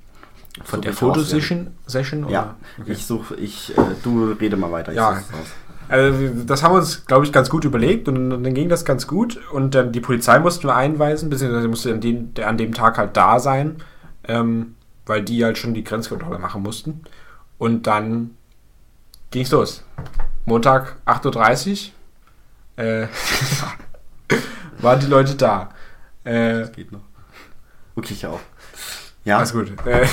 Von So der. Fotosession? Session, Ja, Okay. ich suche, ich, äh, du rede mal weiter. Ich Ja. Also, das haben wir uns, glaube ich, ganz gut überlegt und dann ging das ganz gut. Und dann die Polizei mussten wir einweisen, beziehungsweise musste an dem, an dem Tag halt da sein, ähm, weil die halt schon die Grenzkontrolle machen mussten. Und dann ging's los. Montag 8.30 Uhr äh, waren die Leute da. Äh, Das geht noch. Okay, ich auch. Ja, Alles gut. Äh,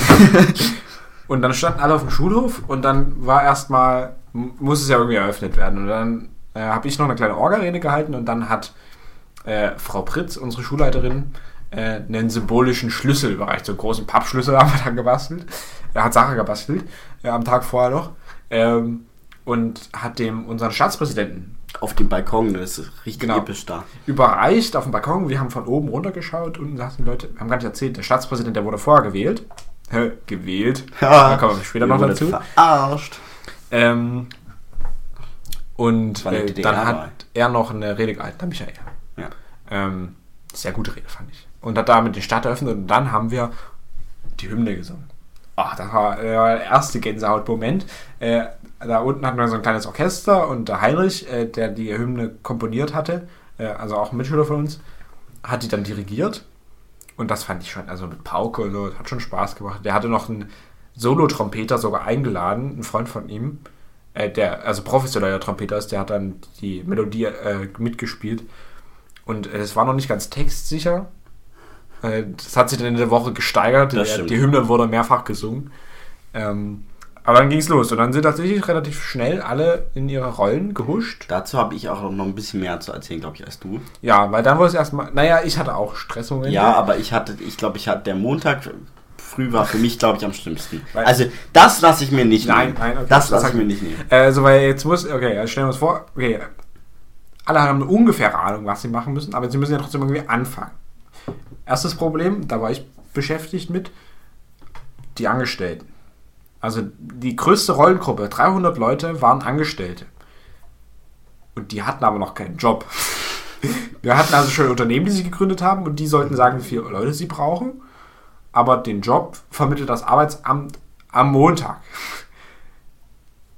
und dann standen alle auf dem Schulhof und dann war erstmal, muss es ja irgendwie eröffnet werden. Und dann äh, habe ich noch eine kleine Orga-Rede gehalten und dann hat äh, Frau Pritz, unsere Schulleiterin, äh, einen symbolischen Schlüssel überreicht. So einen großen Pappschlüssel haben wir dann gebastelt. Er hat Sache gebastelt, äh, am Tag vorher noch. Ähm, und hat dem unseren Staatspräsidenten auf dem Balkon, das ist richtig Genau. episch da. überreicht auf dem Balkon. Wir haben von oben runtergeschaut und sagten, Leute, wir haben gar nicht erzählt, der Staatspräsident, der wurde vorher gewählt. Hä, gewählt. Da kommen wir später noch dazu. Verarscht. Ähm, und äh, dann hat er noch eine Rede gehalten, der Michael. Ja. Ähm, sehr gute Rede, fand ich. Und hat damit die Stadt eröffnet und dann haben wir die Hymne gesungen. Ach, das war äh, der erste Gänsehaut-Moment. Äh, da unten hatten wir so ein kleines Orchester und der Heinrich, äh, der die Hymne komponiert hatte, äh, also auch ein Mitschüler von uns, hat die dann dirigiert. Und das fand ich schon, also mit Pauke und so, das hat schon Spaß gemacht. Der hatte noch einen Solo-Trompeter sogar eingeladen, ein Freund von ihm, äh, der also professioneller Trompeter ist, der hat dann die Melodie äh, mitgespielt. Und äh, es war noch nicht ganz textsicher. Äh, das hat sich dann in der Woche gesteigert. Die, die Hymne wurde mehrfach gesungen. Ähm, aber dann ging es los. Und dann sind tatsächlich relativ schnell alle in ihre Rollen gehuscht. Dazu habe ich auch noch ein bisschen mehr zu erzählen, glaube ich, als du. Ja, weil dann wurde es erstmal. Naja, ich hatte auch Stressmomente. Ja, aber ich hatte, ich glaube, ich hatte der Montag früh war für mich, glaube ich, am schlimmsten. Weil- also das lasse ich mir nicht Nein, nehmen. nein, okay. Das lasse ich mir nicht nehmen. Also, weil jetzt muss, okay, also stellen wir uns vor, okay, alle haben eine ungefähre Ahnung, was sie machen müssen, aber sie müssen ja trotzdem irgendwie anfangen. Erstes Problem, da war ich beschäftigt mit, die Angestellten. Also die größte Rollengruppe, 300 Leute, waren Angestellte. Und die hatten aber noch keinen Job. Wir hatten also schon Unternehmen, die sie gegründet haben und die sollten sagen, wie viele Leute sie brauchen. Aber den Job vermittelt das Arbeitsamt am Montag.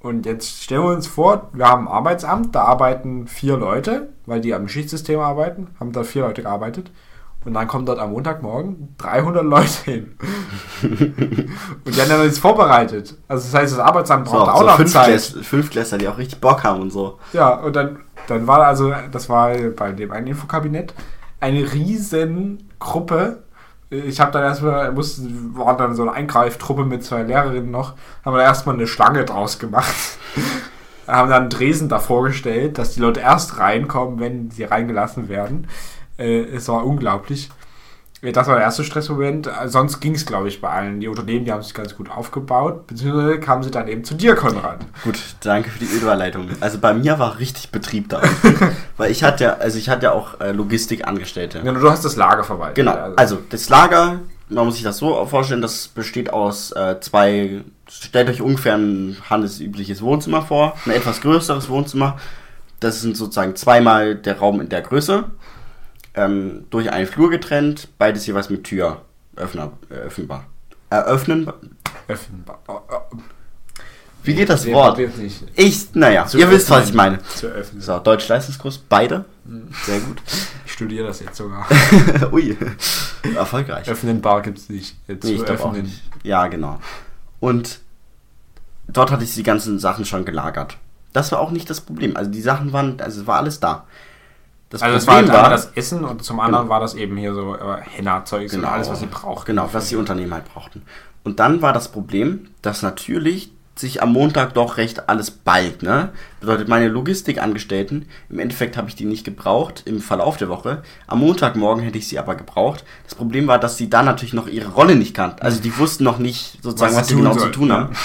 Und jetzt stellen wir uns vor, wir haben ein Arbeitsamt, da arbeiten vier Leute, weil die am Schichtsystem arbeiten, haben da vier Leute gearbeitet. Und dann kommen dort am Montagmorgen 300 Leute hin. und die haben dann jetzt vorbereitet. Also das heißt, das Arbeitsamt So, braucht auch so noch Fünftkläss- Zeit. Fünftklässler, die auch richtig Bock haben und so. Ja, und dann, dann war also, das war bei dem einen Infokabinett, eine riesen Gruppe. Ich habe dann erstmal, mussten, war dann so eine Eingreiftruppe mit zwei Lehrerinnen noch, haben wir da erstmal eine Schlange draus gemacht. haben dann Dresen davor gestellt, dass die Leute erst reinkommen, wenn sie reingelassen werden. Äh, es war unglaublich. Äh, Das war der erste Stressmoment. Äh, Sonst ging es, glaube ich, bei allen. Die Unternehmen, die haben sich ganz gut aufgebaut, beziehungsweise kamen sie dann eben zu dir, Konrad. Gut, danke für die Überleitung. Also bei mir war richtig Betrieb da. Weil ich hatte ja, also ich hatte ja auch äh, Logistikangestellte. Ja, du hast das Lager verwaltet. Genau, Also- also das Lager, man muss sich das so vorstellen, das besteht aus äh, zwei, stellt euch ungefähr ein handelsübliches Wohnzimmer vor, ein etwas größeres Wohnzimmer. Das sind sozusagen zweimal der Raum in der Größe, ähm, durch einen Flur getrennt, beides jeweils mit Tür öffner, äh, öffnbar. Eröffnen, Öffnenbar. Oh, oh. wie geht das Den Wort? Jetzt Ich, naja, Zu ihr wisst, was ich meine. zu öffnen. So, Deutsch-Leistungskurs, beide. Mhm. Sehr gut. Ich studiere das jetzt sogar. Ui, erfolgreich. Öffnenbar gibt es nicht. Äh, Zu Nee, ich öffnen. nicht. Ja, genau. Und dort hatte ich die ganzen Sachen schon gelagert. Das war auch nicht das Problem. Also die Sachen waren, also es war alles da. Das Also es war halt einmal das Essen und zum anderen war das eben hier so äh, Henna-Zeugs und Genau. alles, was sie braucht. Genau, was die Unternehmen halt brauchten. Und dann war das Problem, dass natürlich sich am Montag doch recht alles ballt, ne? Bedeutet, meine Logistikangestellten, im Endeffekt habe ich die nicht gebraucht im Verlauf der Woche. Am Montagmorgen hätte ich sie aber gebraucht. Das Problem war, dass sie da natürlich noch ihre Rolle nicht kannten. Also die wussten noch nicht sozusagen, Was was, sie genau zu sollten, tun ja. haben.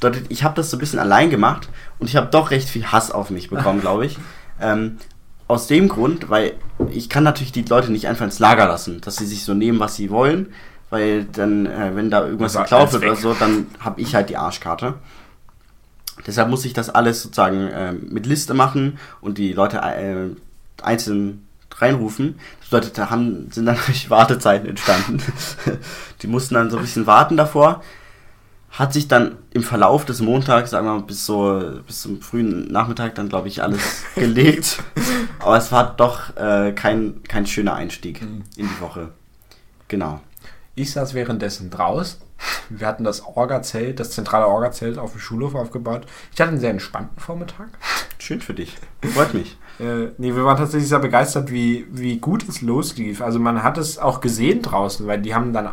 Bedeutet, ich habe das so ein bisschen allein gemacht und ich habe doch recht viel Hass auf mich bekommen, glaube ich. Ähm, aus dem Grund, weil ich kann natürlich die Leute nicht einfach ins Lager lassen, dass sie sich so nehmen, was sie wollen, weil dann, äh, wenn da irgendwas geklaut wird oder so, dann habe ich halt die Arschkarte. Deshalb muss ich das alles sozusagen äh, mit Liste machen und die Leute äh, einzeln reinrufen. Das bedeutet, da haben, sind dann natürlich Wartezeiten entstanden. die mussten dann so ein bisschen warten davor. Hat sich dann im Verlauf des Montags, sagen wir mal, bis so bis zum frühen Nachmittag dann, glaube ich, alles gelegt. Aber es war doch äh, kein, kein schöner Einstieg mhm. in die Woche. Genau. Ich saß währenddessen draußen. Wir hatten das Orga-Zelt, das zentrale Orga-Zelt auf dem Schulhof aufgebaut. Ich hatte einen sehr entspannten Vormittag. Schön für dich. Freut mich. Äh, nee, wir waren tatsächlich sehr begeistert, wie, wie gut es loslief. Also man hat es auch gesehen draußen, weil die haben dann,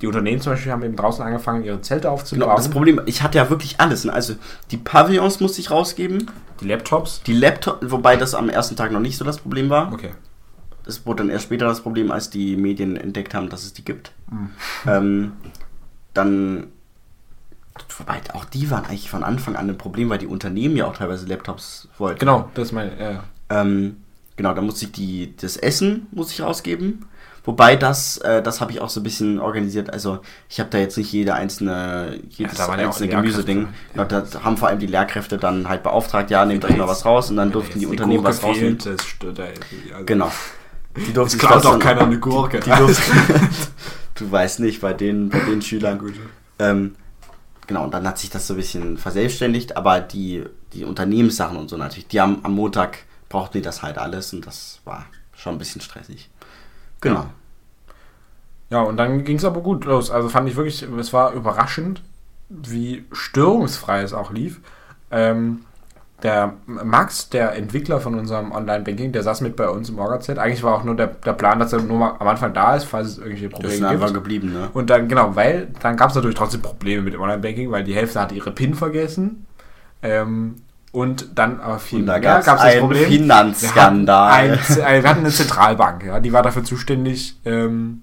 die Unternehmen zum Beispiel haben eben draußen angefangen, ihre Zelte aufzubauen. Genau, das Problem, ich hatte ja wirklich alles. Ne? Also die Pavillons musste ich rausgeben. Die Laptops? Die Laptops, wobei das am ersten Tag noch nicht so das Problem war. Okay. Das wurde dann erst später das Problem, als die Medien entdeckt haben, dass es die gibt. Mhm. Ähm, dann Wobei, auch die waren eigentlich von Anfang an ein Problem, weil die Unternehmen ja auch teilweise Laptops wollten. Genau, das ist mein, ja. Ähm, genau, da musste ich die, das Essen muss ich rausgeben. Wobei das, äh, das habe ich auch so ein bisschen organisiert. Also ich habe da jetzt nicht jede einzelne, jedes ja, einzelne Gemüseding. Ja. Da haben vor allem die Lehrkräfte dann halt beauftragt, ja, nehmt euch mal was raus und dann durften die Unternehmen was rausnehmen. Also genau. Die durften es klaut auch keiner eine Gurke. du weißt nicht, bei den, bei den Schülern. Ähm, genau, und dann hat sich das so ein bisschen verselbstständigt, aber die, die Unternehmenssachen und so natürlich, die haben am Montag brauchten die das halt alles und das war schon ein bisschen stressig. Genau. Ja, und dann ging es aber gut los. Also fand ich wirklich, es war überraschend, wie störungsfrei es auch lief. Ähm, der Max, der Entwickler von unserem Online-Banking, der saß mit bei uns im Orga-Set. Eigentlich war auch nur der, der Plan, dass er nur mal am Anfang da ist, falls es irgendwelche Probleme gibt. Das ist einfach geblieben, ne? Und dann, genau, weil dann gab es natürlich trotzdem Probleme mit dem Online-Banking, weil die Hälfte hatte ihre PIN vergessen. Ähm, und dann aber viel da gab es ein Problem. Finanzskandal. Wir hatten, ein, wir hatten eine Zentralbank, ja, die war dafür zuständig, ähm,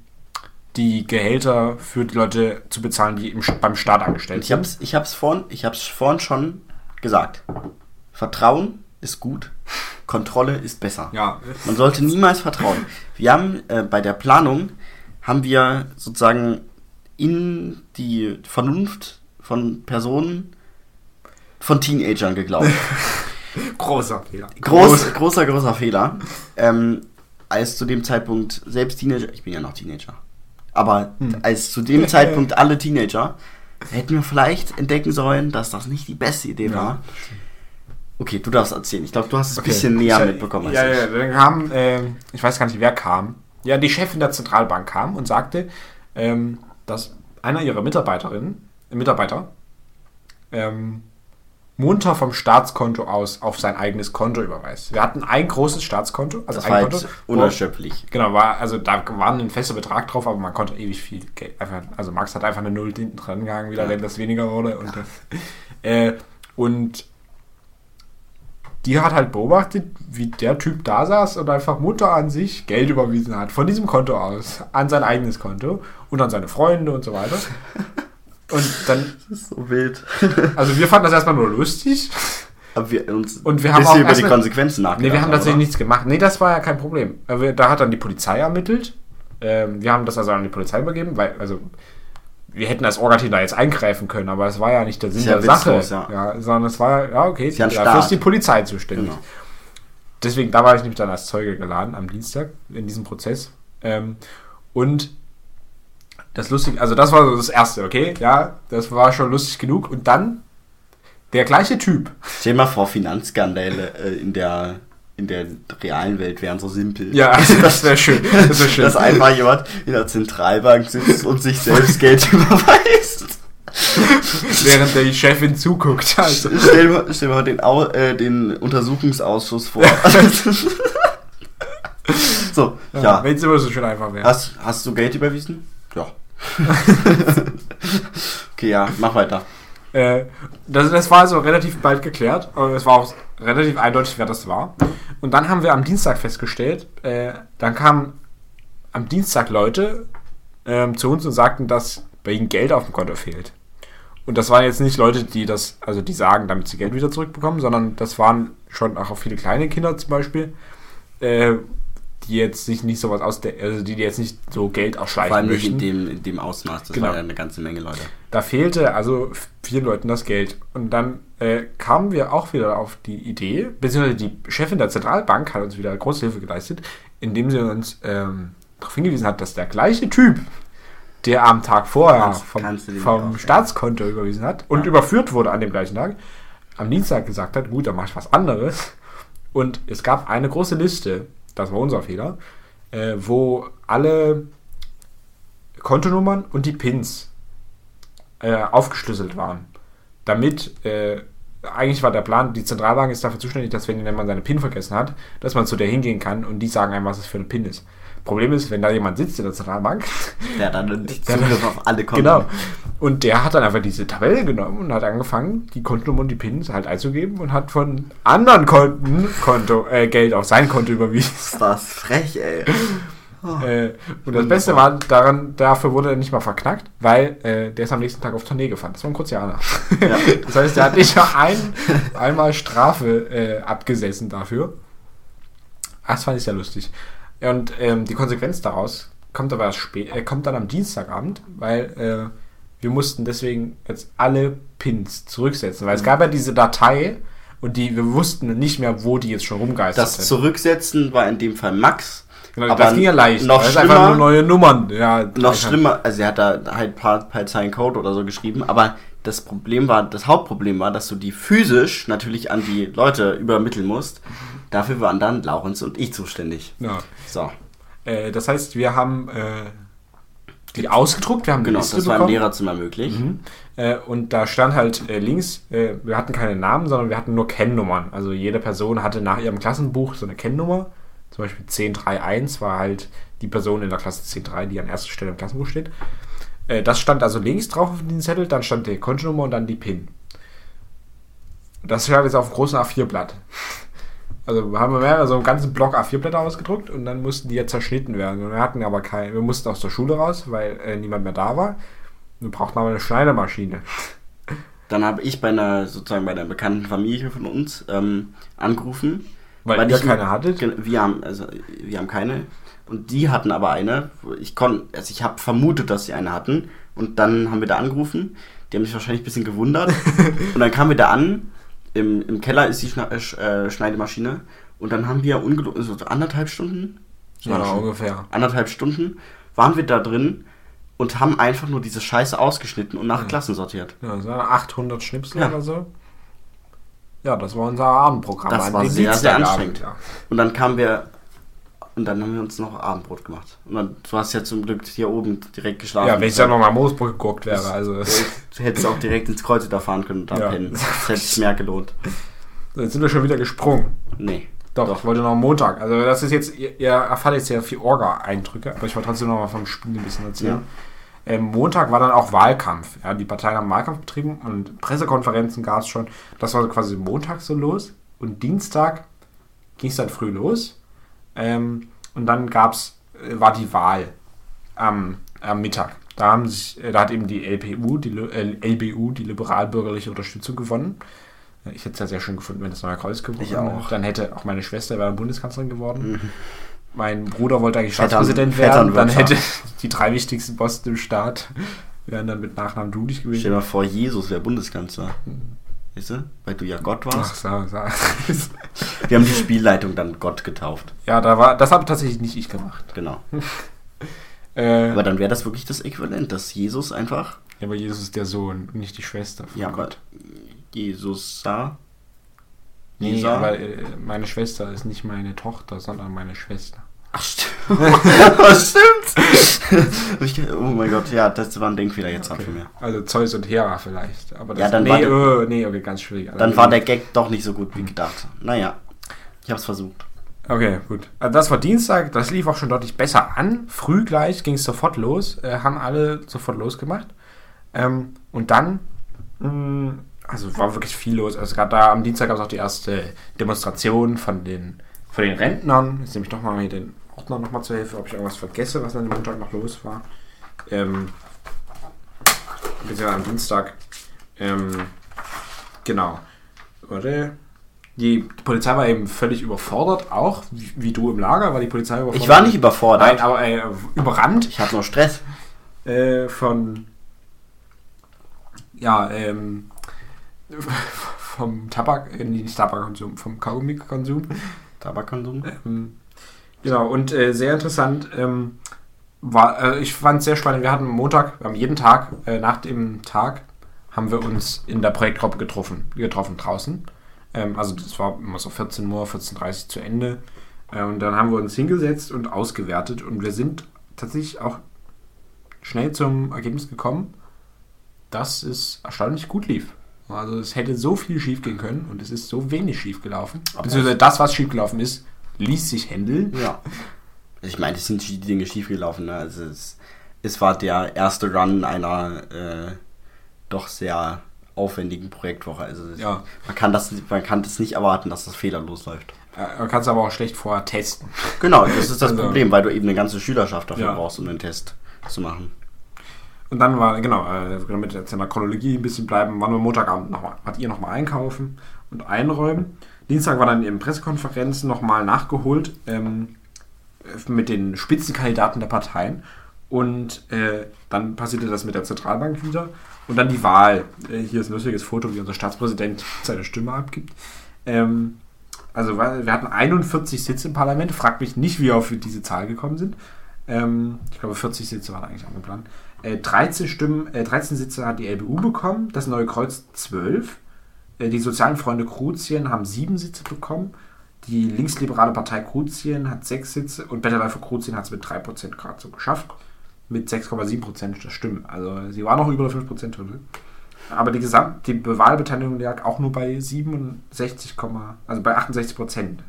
die Gehälter für die Leute zu bezahlen, die im, beim Staat angestellt sind. Ich habe es vorhin, vorhin schon gesagt. Vertrauen ist gut, Kontrolle ist besser. Ja. Man sollte niemals vertrauen. Wir haben äh, bei der Planung haben wir sozusagen in die Vernunft von Personen, von Teenagern geglaubt. großer Fehler. Groß, großer, großer Fehler. Ähm, als zu dem Zeitpunkt selbst Teenager, ich bin ja noch Teenager, aber hm. als zu dem Zeitpunkt alle Teenager, hätten wir vielleicht entdecken sollen, dass das nicht die beste Idee war. Ja. Okay, du darfst erzählen. Ich glaube, du hast es okay. ein bisschen näher mitbekommen als ja, ich. Ja, dann kam, äh, ich weiß gar nicht, wer kam. Ja, die Chefin der Zentralbank kam und sagte, ähm, dass einer ihrer Mitarbeiterinnen, Mitarbeiter ähm, munter vom Staatskonto aus auf sein eigenes Konto überweist. Wir hatten ein großes Staatskonto, also das ein war Konto. unerschöpflich. Genau, war, also da war ein fester Betrag drauf, aber man konnte ewig viel Geld. Einfach, also Max hat einfach eine Null hinten dran gegangen, wieder, ja. wenn das weniger wurde. Und, das, äh, und die hat halt beobachtet, wie der Typ da saß und einfach Mutter an sich Geld überwiesen hat. Von diesem Konto aus. An sein eigenes Konto und an seine Freunde und so weiter. Und dann. Das ist so wild. Also wir fanden das erstmal nur lustig. Aber wir uns und wir haben auch über die Konsequenzen nachgedacht. Nee, wir haben tatsächlich oder? nichts gemacht. Nee, das war ja kein Problem. Da hat dann die Polizei ermittelt. Ähm, wir haben das also an die Polizei übergeben, weil, also wir hätten als Orga-Team da jetzt eingreifen können, aber es war ja nicht der Sinn der Sache. Ja. ja. sondern es war, ja, okay, ist dafür ist die Polizei zuständig. Genau. Deswegen, da war ich nämlich dann als Zeuge geladen am Dienstag in diesem Prozess. Ähm, und das lustig, also das war so das erste, okay? Ja, das war schon lustig genug. Und dann der gleiche Typ. Stell dir mal vor, Finanzskandale äh, in der in der realen Welt wären so simpel. Ja, also das wäre schön. Das wäre schön. Dass einfach jemand in der Zentralbank sitzt und sich selbst Geld überweist. Während die Chefin zuguckt. Also. Stell, dir, stell mal den, Au, äh, den Untersuchungsausschuss vor. so, ja. ja. Wenn es immer so schön einfach wäre. Hast, hast du Geld überwiesen? Ja. okay, ja, mach weiter. Äh, das, das war also relativ bald geklärt. Aber es war auch relativ eindeutig, wer das war. Und dann haben wir am Dienstag festgestellt, äh, dann kamen am Dienstag Leute äh, zu uns und sagten, dass bei ihnen Geld auf dem Konto fehlt. Und das waren jetzt nicht Leute, die das, also die sagen, damit sie Geld wieder zurückbekommen, sondern das waren schon auch viele kleine Kinder zum Beispiel, äh, die jetzt sich nicht sowas aus der, also die jetzt nicht so Geld ausschleichen Vor allem nicht in dem, in dem Ausmaß. Das Genau. war ja eine ganze Menge Leute. Da fehlte also vielen Leuten das Geld. Und dann äh, kamen wir auch wieder auf die Idee, beziehungsweise die Chefin der Zentralbank hat uns wieder große Hilfe geleistet, indem sie uns ähm, darauf hingewiesen hat, dass der gleiche Typ, der am Tag vorher Kannst- vom, kannst vom. Staatskonto überwiesen hat und überführt wurde an dem gleichen Tag, am Dienstag gesagt hat, gut, dann mache ich was anderes. Und es gab eine große Liste, das war unser Fehler, äh, wo alle Kontonummern und die Pins äh, aufgeschlüsselt waren. Damit, äh, eigentlich war der Plan, die Zentralbank ist dafür zuständig, dass wenn man seine PIN vergessen hat, dass man zu der hingehen kann und die sagen einem, was es für eine PIN ist. Problem ist, wenn da jemand sitzt in der Zentralbank, Der dann Zugriff auf alle Konten. genau, und der hat dann einfach diese Tabelle genommen und hat angefangen, die Kontonummer und die PINs halt einzugeben und hat von anderen Konten Konto, äh, Geld auf sein Konto überwiesen. Das war frech, ey. Äh, und das Beste war, daran, dafür wurde er nicht mal verknackt, weil äh, der ist am nächsten Tag auf Tournee gefahren. Das war ein Koreaner. Ja. Das heißt, der hat nicht mal ein, einmal Strafe äh, abgesessen dafür. Das fand ich sehr lustig. Und ähm, die Konsequenz daraus kommt aber erst spät, äh, kommt dann am Dienstagabend, weil äh, wir mussten deswegen jetzt alle Pins zurücksetzen, weil es gab ja diese Datei und die wir wussten nicht mehr, wo die jetzt schon rumgeistert Das Zurücksetzen war in dem Fall Max. Genau, aber das ging ja leicht. Noch weil es einfach schlimmer, nur neue Nummern. Ja, noch schlimmer, also er hat da halt ein paar, paar Zeilen Code oder so geschrieben, aber das Problem war, das Hauptproblem war, dass du die physisch natürlich an die Leute übermitteln musst. Dafür waren dann Laurens und ich zuständig. Ja. So, Äh, das heißt, wir haben äh, die ausgedruckt, wir haben genau, das war im bekommen. Lehrerzimmer möglich. Mhm. Äh, und da stand halt äh, links, äh, wir hatten keine Namen, sondern wir hatten nur Kennnummern. Also jede Person hatte nach ihrem Klassenbuch so eine Kennnummer. Zum Beispiel 1031 war halt die Person in der Klasse 103, die an erster Stelle im Klassenbuch steht. Äh, das stand also links drauf auf dem Zettel, dann stand die Kontonummer und dann die PIN. Das stand jetzt auf dem großen A4-Blatt. Also haben wir mehrere, so einen ganzen Block A4-Blätter ausgedruckt und dann mussten die jetzt zerschnitten werden. Und wir hatten aber keinen, wir mussten aus der Schule raus, weil äh, niemand mehr da war. Wir brauchten aber eine Schneidermaschine. Dann habe ich bei einer, sozusagen bei einer bekannten Familie von uns ähm, angerufen. Weil ihr ich- keine hattet? Wir haben, also wir haben keine. Und die hatten aber eine. Ich konnte, also ich habe vermutet, dass sie eine hatten. Und dann haben wir da angerufen. Die haben sich wahrscheinlich ein bisschen gewundert. und dann kamen wir da an. Im, Im Keller ist die Schna äh, äh, Schneidemaschine. Und dann haben wir ungelogen, so anderthalb Stunden? Ja, ungefähr. Anderthalb Stunden waren wir da drin und haben einfach nur diese Scheiße ausgeschnitten und nach Klassen sortiert. Ja, das waren 800 Schnipsel Ja. oder so. Ja, das war unser Abendprogramm. Das war sehr, sehr anstrengend. Ja. Und dann kamen wir und dann haben wir uns noch Abendbrot gemacht. Und dann, du hast ja zum Glück hier oben direkt geschlafen. ja, wenn ich dann noch mal Moosburg geguckt wäre. Also, Du hättest auch direkt ins Kreuz da fahren können und da Ja. pennen. Das hätte sich mehr gelohnt. jetzt sind wir schon wieder gesprungen. Nee. Doch, ich wollte noch am Montag. Also das ist jetzt, ihr, ihr erfahrt jetzt ja viel Orga-Eindrücke, aber ich wollte trotzdem noch mal vom Spiel ein bisschen erzählen. Ähm, Montag war dann auch Wahlkampf. Ja, die Parteien haben Wahlkampf betrieben und Pressekonferenzen gab es schon. Das war quasi Montag so los. Und Dienstag ging es dann früh los. Ähm, und dann gab's, äh, war die Wahl am, am Mittag. Da, haben sich, äh, da hat eben die LPU, die äh, LBU, die liberal-bürgerliche Unterstützung gewonnen. Äh, Ich hätte es ja sehr schön gefunden, wenn das neue Kreuz gewonnen auch. Dann hätte auch meine Schwester wäre Bundeskanzlerin geworden. Mein Bruder wollte eigentlich Vettern- Staatspräsident werden. Dann hätte die drei wichtigsten Posten im Staat wären dann mit Nachnamen Dudig Stell gewesen. dir mal vor, Jesus wäre Bundeskanzler. Weißt du? Weil du ja Gott Ach, warst. so, so. Wir haben die Spielleitung dann Gott getauft. ja, da war, das habe tatsächlich nicht ich gemacht. Genau. Äh, Aber dann wäre das wirklich das Äquivalent, dass Jesus einfach. ja, aber Jesus ist der Sohn und nicht die Schwester von Ja, Gott. Jesus sah. Nee, Lisa? aber äh, meine Schwester ist nicht meine Tochter, sondern meine Schwester. Ach, stimmt. Was stimmt? Oh mein Gott, ja, das war ein Denkfehler jetzt okay. von mir. Also Zeus und Hera vielleicht. Aber das, Ja, dann nee, war der- äh, nee, okay, ganz schwierig. Dann war der Gag doch nicht so gut wie gedacht. Naja, ich hab's versucht. Okay, gut. Also das war Dienstag, das lief auch schon deutlich besser an. Früh gleich ging es sofort los, äh, haben alle sofort losgemacht. Ähm, und dann, mh, also war wirklich viel los. Also es gab da am Dienstag gab es auch die erste Demonstration von den, von den Rentnern. Jetzt nehme ich doch mal hier den Ordner nochmal zur Hilfe, ob ich irgendwas vergesse, was an dem Montag noch los war. Ähm, beziehungsweise am Dienstag. Ähm, genau. Warte. die, Polizei war eben völlig überfordert, auch wie, wie du im Lager, war die Polizei überfordert. Ich war nicht überfordert. Nein, aber äh, überrannt Ich hatte nur Stress. äh, von ja, ähm, vom Tabak, äh, nee, nicht Tabakkonsum, vom Kaugummi-Konsum. Tabakkonsum. Ähm, genau, und äh, sehr interessant ähm, war, äh, ich fand es sehr spannend, wir hatten Montag, wir haben jeden Tag, äh, nach dem Tag, haben wir uns in der Projektgruppe getroffen, getroffen draußen. Ähm, also das war immer so 14 Uhr, 14.30 Uhr zu Ende. Äh, und dann haben wir uns hingesetzt und ausgewertet und wir sind tatsächlich auch schnell zum Ergebnis gekommen, dass es erstaunlich gut lief. Also es hätte so viel schief gehen können und es ist so wenig schief gelaufen. Beziehungsweise das, was schief gelaufen ist, ließ sich handeln. Ja. Ich meine, es sind die Dinge schiefgelaufen. Ne? Also es, es war der erste Run einer äh, doch sehr aufwendigen Projektwoche. Also Ja. man kann das, man kann das nicht erwarten, dass das fehlerlos läuft. Man kann es aber auch schlecht vorher testen. Genau, das ist das Also- Problem, weil du eben eine ganze Schülerschaft dafür Ja. brauchst, um den Test zu machen. Und dann war, genau, äh, damit wir jetzt in der Chronologie ein bisschen bleiben, waren wir Montagabend nochmal, hat ihr nochmal einkaufen und einräumen. Dienstag war dann eben Pressekonferenzen nochmal nachgeholt ähm, mit den Spitzenkandidaten der Parteien. Und äh, dann passierte das mit der Zentralbank wieder. Und dann die Wahl. Äh, hier ist ein lustiges Foto, wie unser Staatspräsident seine Stimme abgibt. Ähm, also wir hatten 41 Sitze im Parlament. Fragt mich nicht, wie wir auf diese Zahl gekommen sind. Ähm, ich glaube, 40 Sitze waren eigentlich angeplant. Äh, 13, Stimmen, äh, 13 Sitze hat die LBU bekommen, das Neue Kreuz 12. Äh, die Sozialen Freunde Kruzien haben 7 Sitze bekommen. Die linksliberale Partei Kruzien hat 6 Sitze und Bettelei für Kruzien hat es mit 3% gerade so geschafft. Mit 6,7% der Stimmen. Also sie war noch über der 5%-Hürde. Aber die Gesamt, die Wahlbeteiligung lag auch nur bei 67, also bei 68 Prozent.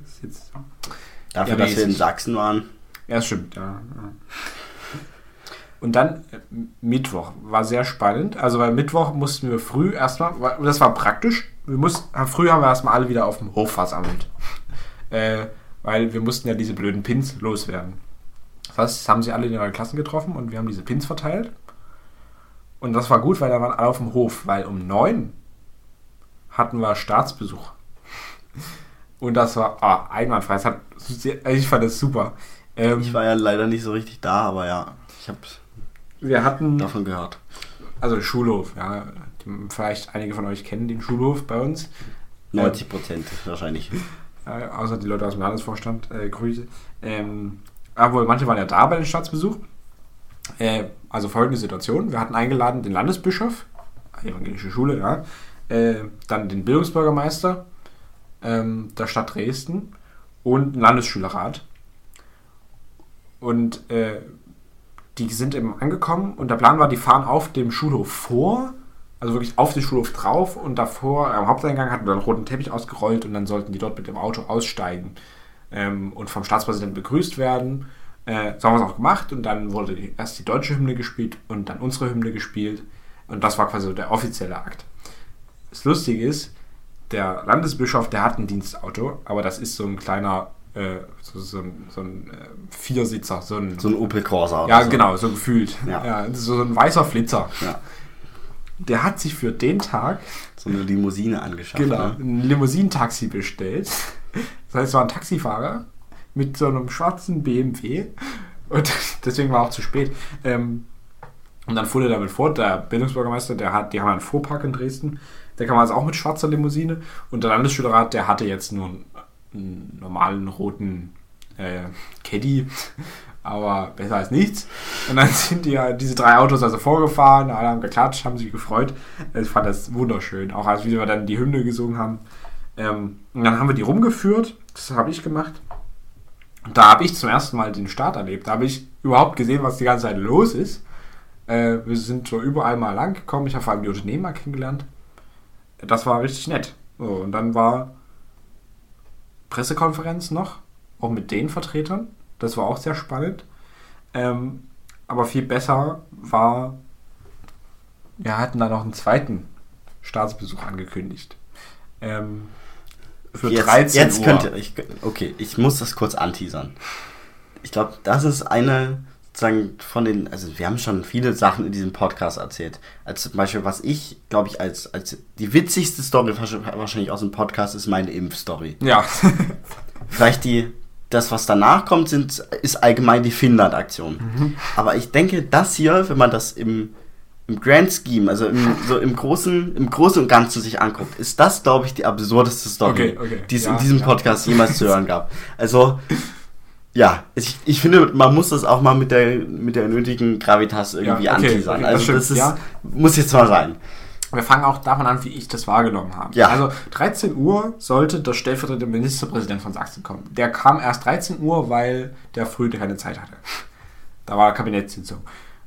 Dafür, dass wir in. Sachsen waren. ja, das stimmt, ja. ja. Und dann äh, Mittwoch war sehr spannend. Also bei Mittwoch mussten wir früh erstmal, weil- das war praktisch, wir mussten, früh haben wir erstmal alle wieder auf dem Hof versammelt. Äh, weil wir mussten ja diese blöden Pins loswerden. Das heißt, das haben sie alle in ihre Klassen getroffen und wir haben diese Pins verteilt. Und das war gut, weil da waren alle auf dem Hof, weil um neun hatten wir Staatsbesuch. Und das war ah, einwandfrei. Es hat ich fand das super. Ähm, Ich war ja leider nicht so richtig da, aber ja, ich habe wir hatten, davon gehört. also Schulhof, ja. Vielleicht einige von euch kennen den Schulhof bei uns. 90 Prozent wahrscheinlich. Äh, außer die Leute aus dem Landesvorstand. Äh, Grüße. Ähm, aber manche waren ja da bei dem Staatsbesuch. Äh, also folgende Situation. Wir hatten eingeladen den Landesbischof, evangelische Schule, ja. Äh, dann den Bildungsbürgermeister ähm, der Stadt Dresden und einen Landesschülerrat. Und äh, die sind eben angekommen und der Plan war, die fahren auf dem Schulhof vor, also wirklich auf den Schulhof drauf und davor am Haupteingang hatten wir einen roten Teppich ausgerollt und dann sollten die dort mit dem Auto aussteigen ähm, und vom Staatspräsidenten begrüßt werden. Äh, so haben wir es auch gemacht und dann wurde erst die deutsche Hymne gespielt und dann unsere Hymne gespielt und das war quasi so der offizielle Akt. Das Lustige ist, der Landesbischof, der hat ein Dienstauto, aber das ist so ein kleiner, äh, so, so ein, so ein äh, Viersitzer, so ein, So ein Opel Corsa. ja so. genau, so gefühlt. Ja. Ja. so, so ein weißer Flitzer. Ja, Der hat sich für den Tag so eine Limousine angeschafft. genau, Ne? ein Limousinentaxi bestellt. Das heißt, es war ein Taxifahrer mit so einem schwarzen BMW und deswegen war auch zu spät. Ähm, und dann fuhr er damit fort. Der Bildungsbürgermeister, der hat, die haben einen Fuhrpark in Dresden. Der kam also auch mit schwarzer Limousine. Und der Landesschülerrat, der hatte jetzt nur einen, einen normalen roten äh, Caddy. Aber besser als nichts. Und dann sind die, diese drei Autos also vorgefahren. Alle haben geklatscht, haben sich gefreut. Ich fand das wunderschön. Auch als wir dann die Hymne gesungen haben. Ähm, und dann haben wir die rumgeführt. Das habe ich gemacht. Und da habe ich zum ersten Mal den Start erlebt. Da habe ich überhaupt gesehen, was die ganze Zeit los ist. Äh, wir sind so überall mal lang gekommen. Ich habe vor allem die Unternehmer kennengelernt. Das war richtig nett. So, und dann war Pressekonferenz noch, auch mit den Vertretern. Das war auch sehr spannend. Ähm, aber viel besser war, wir hatten da noch einen zweiten Staatsbesuch angekündigt. Ähm, für jetzt, 13 jetzt Uhr. könnte ich. Okay, ich muss das kurz anteasern. Ich glaube, das ist eine sozusagen von den, also wir haben schon viele Sachen in diesem Podcast erzählt. Als zum Beispiel, was ich, glaube ich, als, als die witzigste Story wahrscheinlich aus dem Podcast ist meine Impfstory. Ja. Vielleicht die, das, was danach kommt, sind, ist allgemein die Finnland-Aktion. Mhm. Aber ich denke, das hier, wenn man das im, im Grand Scheme, also im, so im Großen, im Großen und Ganzen sich anguckt, ist das, glaube ich, die absurdeste Story, okay, okay. die es ja, in diesem ja. Podcast jemals zu hören gab. Also, ja, ich, ich finde, man muss das auch mal mit der, mit der nötigen Gravitas irgendwie Ja, okay, anteasern. also, das das ist, ja. muss jetzt mal sein. Wir fangen auch davon an, wie ich das wahrgenommen habe. Ja. Also 13 Uhr sollte der stellvertretende Ministerpräsident von Sachsen kommen. Der kam erst 13 Uhr, weil der früh keine Zeit hatte. Da war Kabinettssitzung.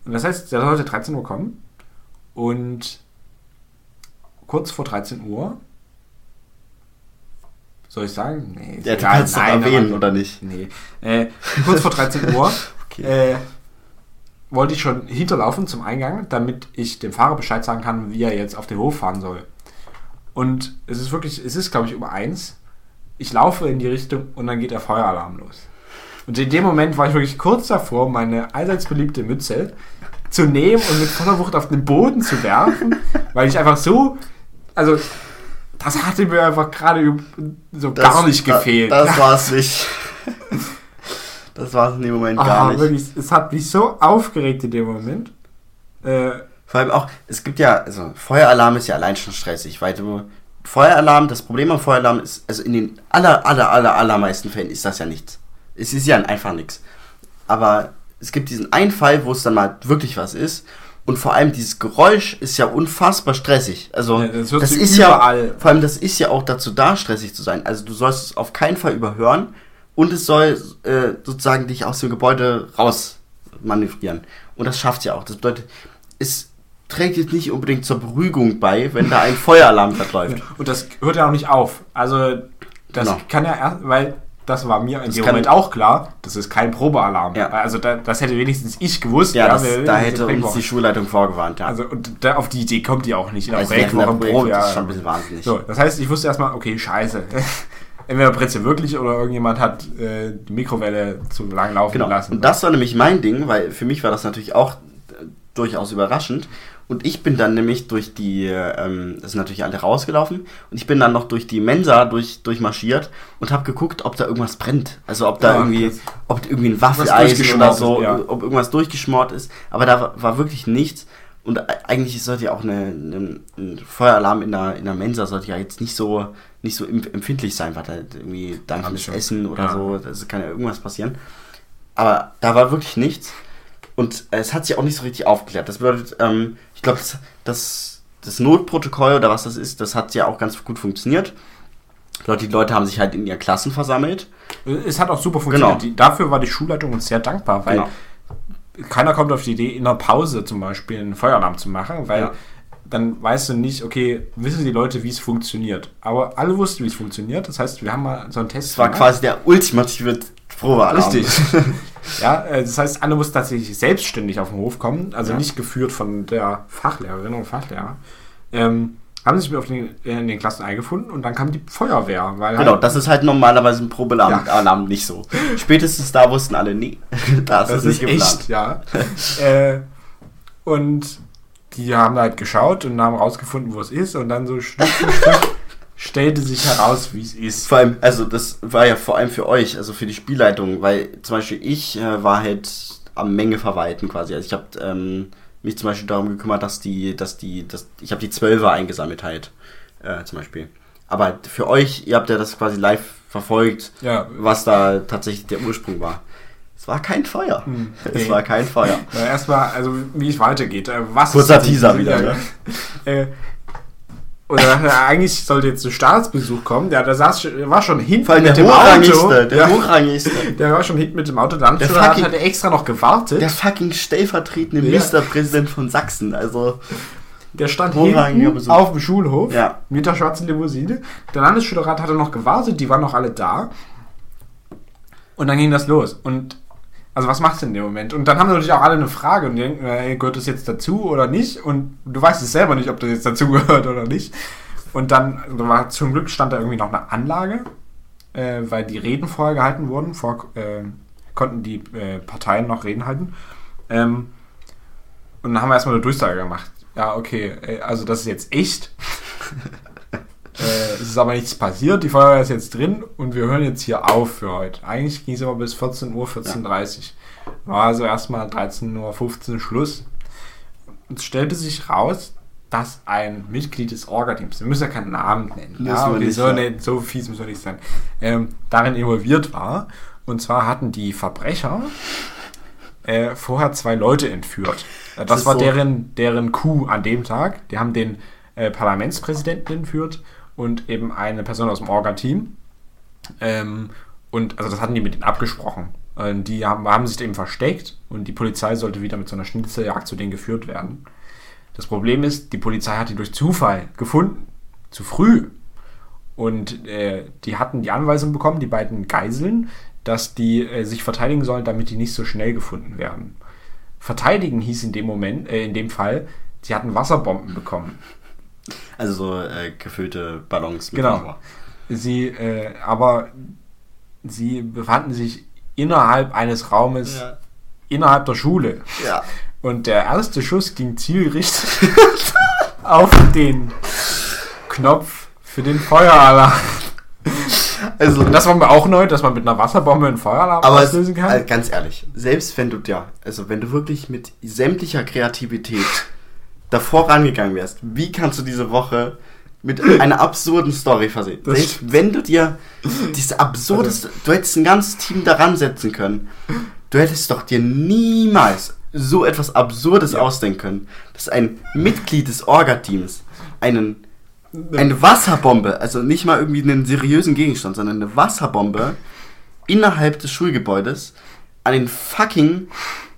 Und das heißt, der sollte 13 Uhr kommen und kurz vor 13 Uhr soll ich sagen? Nee, Ja, du kannst Nein, erwähnen, oder nicht? Nee. Äh, kurz vor 13 Uhr Okay. äh, wollte ich schon hinterlaufen zum Eingang, damit ich dem Fahrer Bescheid sagen kann, wie er jetzt auf den Hof fahren soll. Und es ist wirklich, es ist glaube ich um eins. Ich laufe in die Richtung und dann geht der Feueralarm los. Und in dem Moment war ich wirklich kurz davor, meine allseits beliebte Mütze zu nehmen und mit voller Wucht auf den Boden zu werfen, weil ich einfach so, also das hatte mir einfach gerade so gar nicht gefehlt. Das war es nicht. Das war es in dem Moment gar Ah, nicht. wirklich, es hat mich so aufgeregt in dem Moment. Äh, Vor allem auch, es gibt ja, also Feueralarm ist ja allein schon stressig, weil du, Feueralarm, das Problem am Feueralarm ist, also in den aller, aller, aller, allermeisten Fällen ist das ja nichts. Es ist ja einfach nichts. Aber es gibt diesen einen Fall, wo es dann mal wirklich was ist. Und vor allem dieses Geräusch ist ja unfassbar stressig. Also Ja, das das ist überall. ja, vor allem das ist ja auch dazu da, stressig zu sein. Also du sollst es auf keinen Fall überhören und es soll äh, sozusagen dich aus dem Gebäude raus manövrieren. Und das schafft ja auch. Das bedeutet, es trägt jetzt nicht unbedingt zur Beruhigung bei, wenn da ein Feueralarm verläuft. und das hört ja auch nicht auf. Also, das Genau. kann ja erst, weil das war mir in dem Moment auch klar, das ist kein Probealarm. Ja. Also, da, das hätte wenigstens ich gewusst. Ja, das, da hätte uns die Schulleitung vorgewarnt. Ja. Also, und da, auf die Idee kommt die auch nicht. In Also Projektwoche der Probe, Probe, das ist schon ein bisschen wahnsinnig. So, das heißt, ich wusste erstmal, okay, scheiße. Entweder Britze wirklich oder irgendjemand hat äh, die Mikrowelle zu lang laufen Genau. lassen. Und das war nämlich mein Ding, weil für mich war das natürlich auch äh, durchaus überraschend. Und ich bin dann nämlich durch die, ähm, das sind natürlich alle rausgelaufen, und ich bin dann noch durch die Mensa durch, durchmarschiert und habe geguckt, ob da irgendwas brennt. Also ob da Ja, irgendwie, okay. ob irgendwie ein Waffeleisen oder so, ist, ja. ob irgendwas durchgeschmort ist. Aber da war, war wirklich nichts. Und eigentlich sollte ja auch eine, eine, ein Feueralarm in der, in der Mensa sollte ja jetzt nicht so, nicht so em- empfindlich sein, weil da irgendwie dampfendes schon. Essen oder Ja. so, da kann ja irgendwas passieren. Aber da war wirklich nichts. Und äh, es hat sich auch nicht so richtig aufgeklärt. Das bedeutet, ähm, ich glaube, das, das, das Notprotokoll oder was das ist, das hat ja auch ganz gut funktioniert. Die Leute haben sich halt in ihren Klassen versammelt. Es hat auch super funktioniert. Genau. Dafür war die Schulleitung uns sehr dankbar, weil Genau. keiner kommt auf die Idee, in der Pause zum Beispiel einen Feueralarm zu machen, weil Ja. Dann weißt du nicht, okay, wissen die Leute, wie es funktioniert. Aber alle wussten, wie es funktioniert. Das heißt, wir haben mal so einen Test Das war quasi der ultimative Probealarm. Richtig. ja, äh, das heißt, alle mussten tatsächlich selbstständig auf den Hof kommen, also Ja. nicht geführt von der Fachlehrerin oder Fachlehrer. Ähm, haben sich auf den, in den Klassen eingefunden und dann kam die Feuerwehr. Genau, halt, das ist halt normalerweise ein Probealarm Ja. Alarm nicht so. Spätestens da wussten alle, nee, da ist das es nicht ist geplant. echt, ja. äh, und die haben halt geschaut und haben rausgefunden, wo es ist und dann so Stück für Stück stellte sich heraus, wie es ist. Vor allem, also das war ja vor allem für euch, also für die Spielleitung, weil zum Beispiel ich äh, war halt am Menge verwalten quasi. Also ich habe ähm, mich zum Beispiel darum gekümmert, dass die, dass die, dass ich habe die Zwölfer eingesammelt halt, äh, zum Beispiel. Aber für euch, ihr habt ja das quasi live verfolgt, Ja. was da tatsächlich der Ursprung war. Es war kein Feuer. Hm, Es nee. war kein Feuer. Na, Erstmal, also wie es weitergeht. Äh, Was Kurzer ist- Teaser wieder, Ja, ne? äh, oder äh, eigentlich sollte jetzt ein Staatsbesuch kommen. Der, der saß, der war schon hinten Vor allem der mit dem Auto. hochrangigste, der ja, hochrangigste. der war schon hinten mit dem Auto. Der Der Landesstadtrat fucking- hatte extra noch gewartet. Der Der, fucking stellvertretende Ja. Ministerpräsident von Sachsen. Also, stand hochrangiger hinten Besuch. auf dem Schulhof ja. mit der schwarzen Limousine. Der Landesstadtrat hatte noch gewartet. Die waren noch alle da. Und dann ging das los. Und also was machst du in dem Moment? Und dann haben natürlich auch alle eine Frage und denken, äh, gehört das jetzt dazu oder nicht? Und du weißt es selber nicht, ob das jetzt dazu gehört oder nicht. Und dann da war zum Glück stand da irgendwie noch eine Anlage, äh, weil die Reden vorher gehalten wurden. Vor, äh, konnten die äh, Parteien noch Reden halten. Ähm, und dann haben wir erstmal eine Durchsage gemacht. Ja, okay, äh, also das ist jetzt echt. äh, es ist aber nichts passiert, die Feuerwehr ist jetzt drin und wir hören jetzt hier auf für heute. Eigentlich ging es aber bis 14 Uhr, 14.30 Uhr. War also erstmal 13.15 Uhr Schluss. Es stellte sich raus, dass ein Mitglied des Orga-Teams, wir müssen ja keinen Namen nennen, ja, nicht, so, ja. so fies muss man nicht sein, ähm, darin involviert war. Und zwar hatten die Verbrecher äh, vorher zwei Leute entführt. Äh, Das, ist war so- deren, deren Coup an dem Tag. Die haben den äh, Parlamentspräsidenten entführt und eben eine Person aus dem Orga-Team. Ähm, und also das hatten die mit denen abgesprochen. Äh, die haben, haben sich eben versteckt und die Polizei sollte wieder mit so einer Schnitzeljagd zu denen geführt werden. Das Problem ist, die Polizei hat die durch Zufall gefunden. Zu früh. Und äh, die hatten die Anweisung bekommen, die beiden Geiseln, dass die äh, sich verteidigen sollen, damit die nicht so schnell gefunden werden. Verteidigen hieß in dem Moment, äh, in dem Fall, sie hatten Wasserbomben bekommen. Also so äh, gefüllte Ballons. mit Genau. Wasser. Sie, äh, aber sie befanden sich innerhalb eines Raumes, Ja. innerhalb der Schule. ja. Und der erste Schuss ging zielgerichtet auf den Knopf für den Feueralarm. Also, Und das war mir auch neu, dass man mit einer Wasserbombe einen Feueralarm aber es, auslösen kann. äh, ganz ehrlich, selbst wenn du ja, also wenn du wirklich mit sämtlicher Kreativität davor rangegangen wärst, wie kannst du diese Woche mit einer absurden Story versehen? Selbst wenn du dir diese absurdeste, du hättest ein ganzes Team daran setzen können, du hättest doch dir niemals so etwas Absurdes Ja. ausdenken können, dass ein Mitglied des Orga-Teams einen eine Wasserbombe, also nicht mal irgendwie einen seriösen Gegenstand, sondern eine Wasserbombe innerhalb des Schulgebäudes an den fucking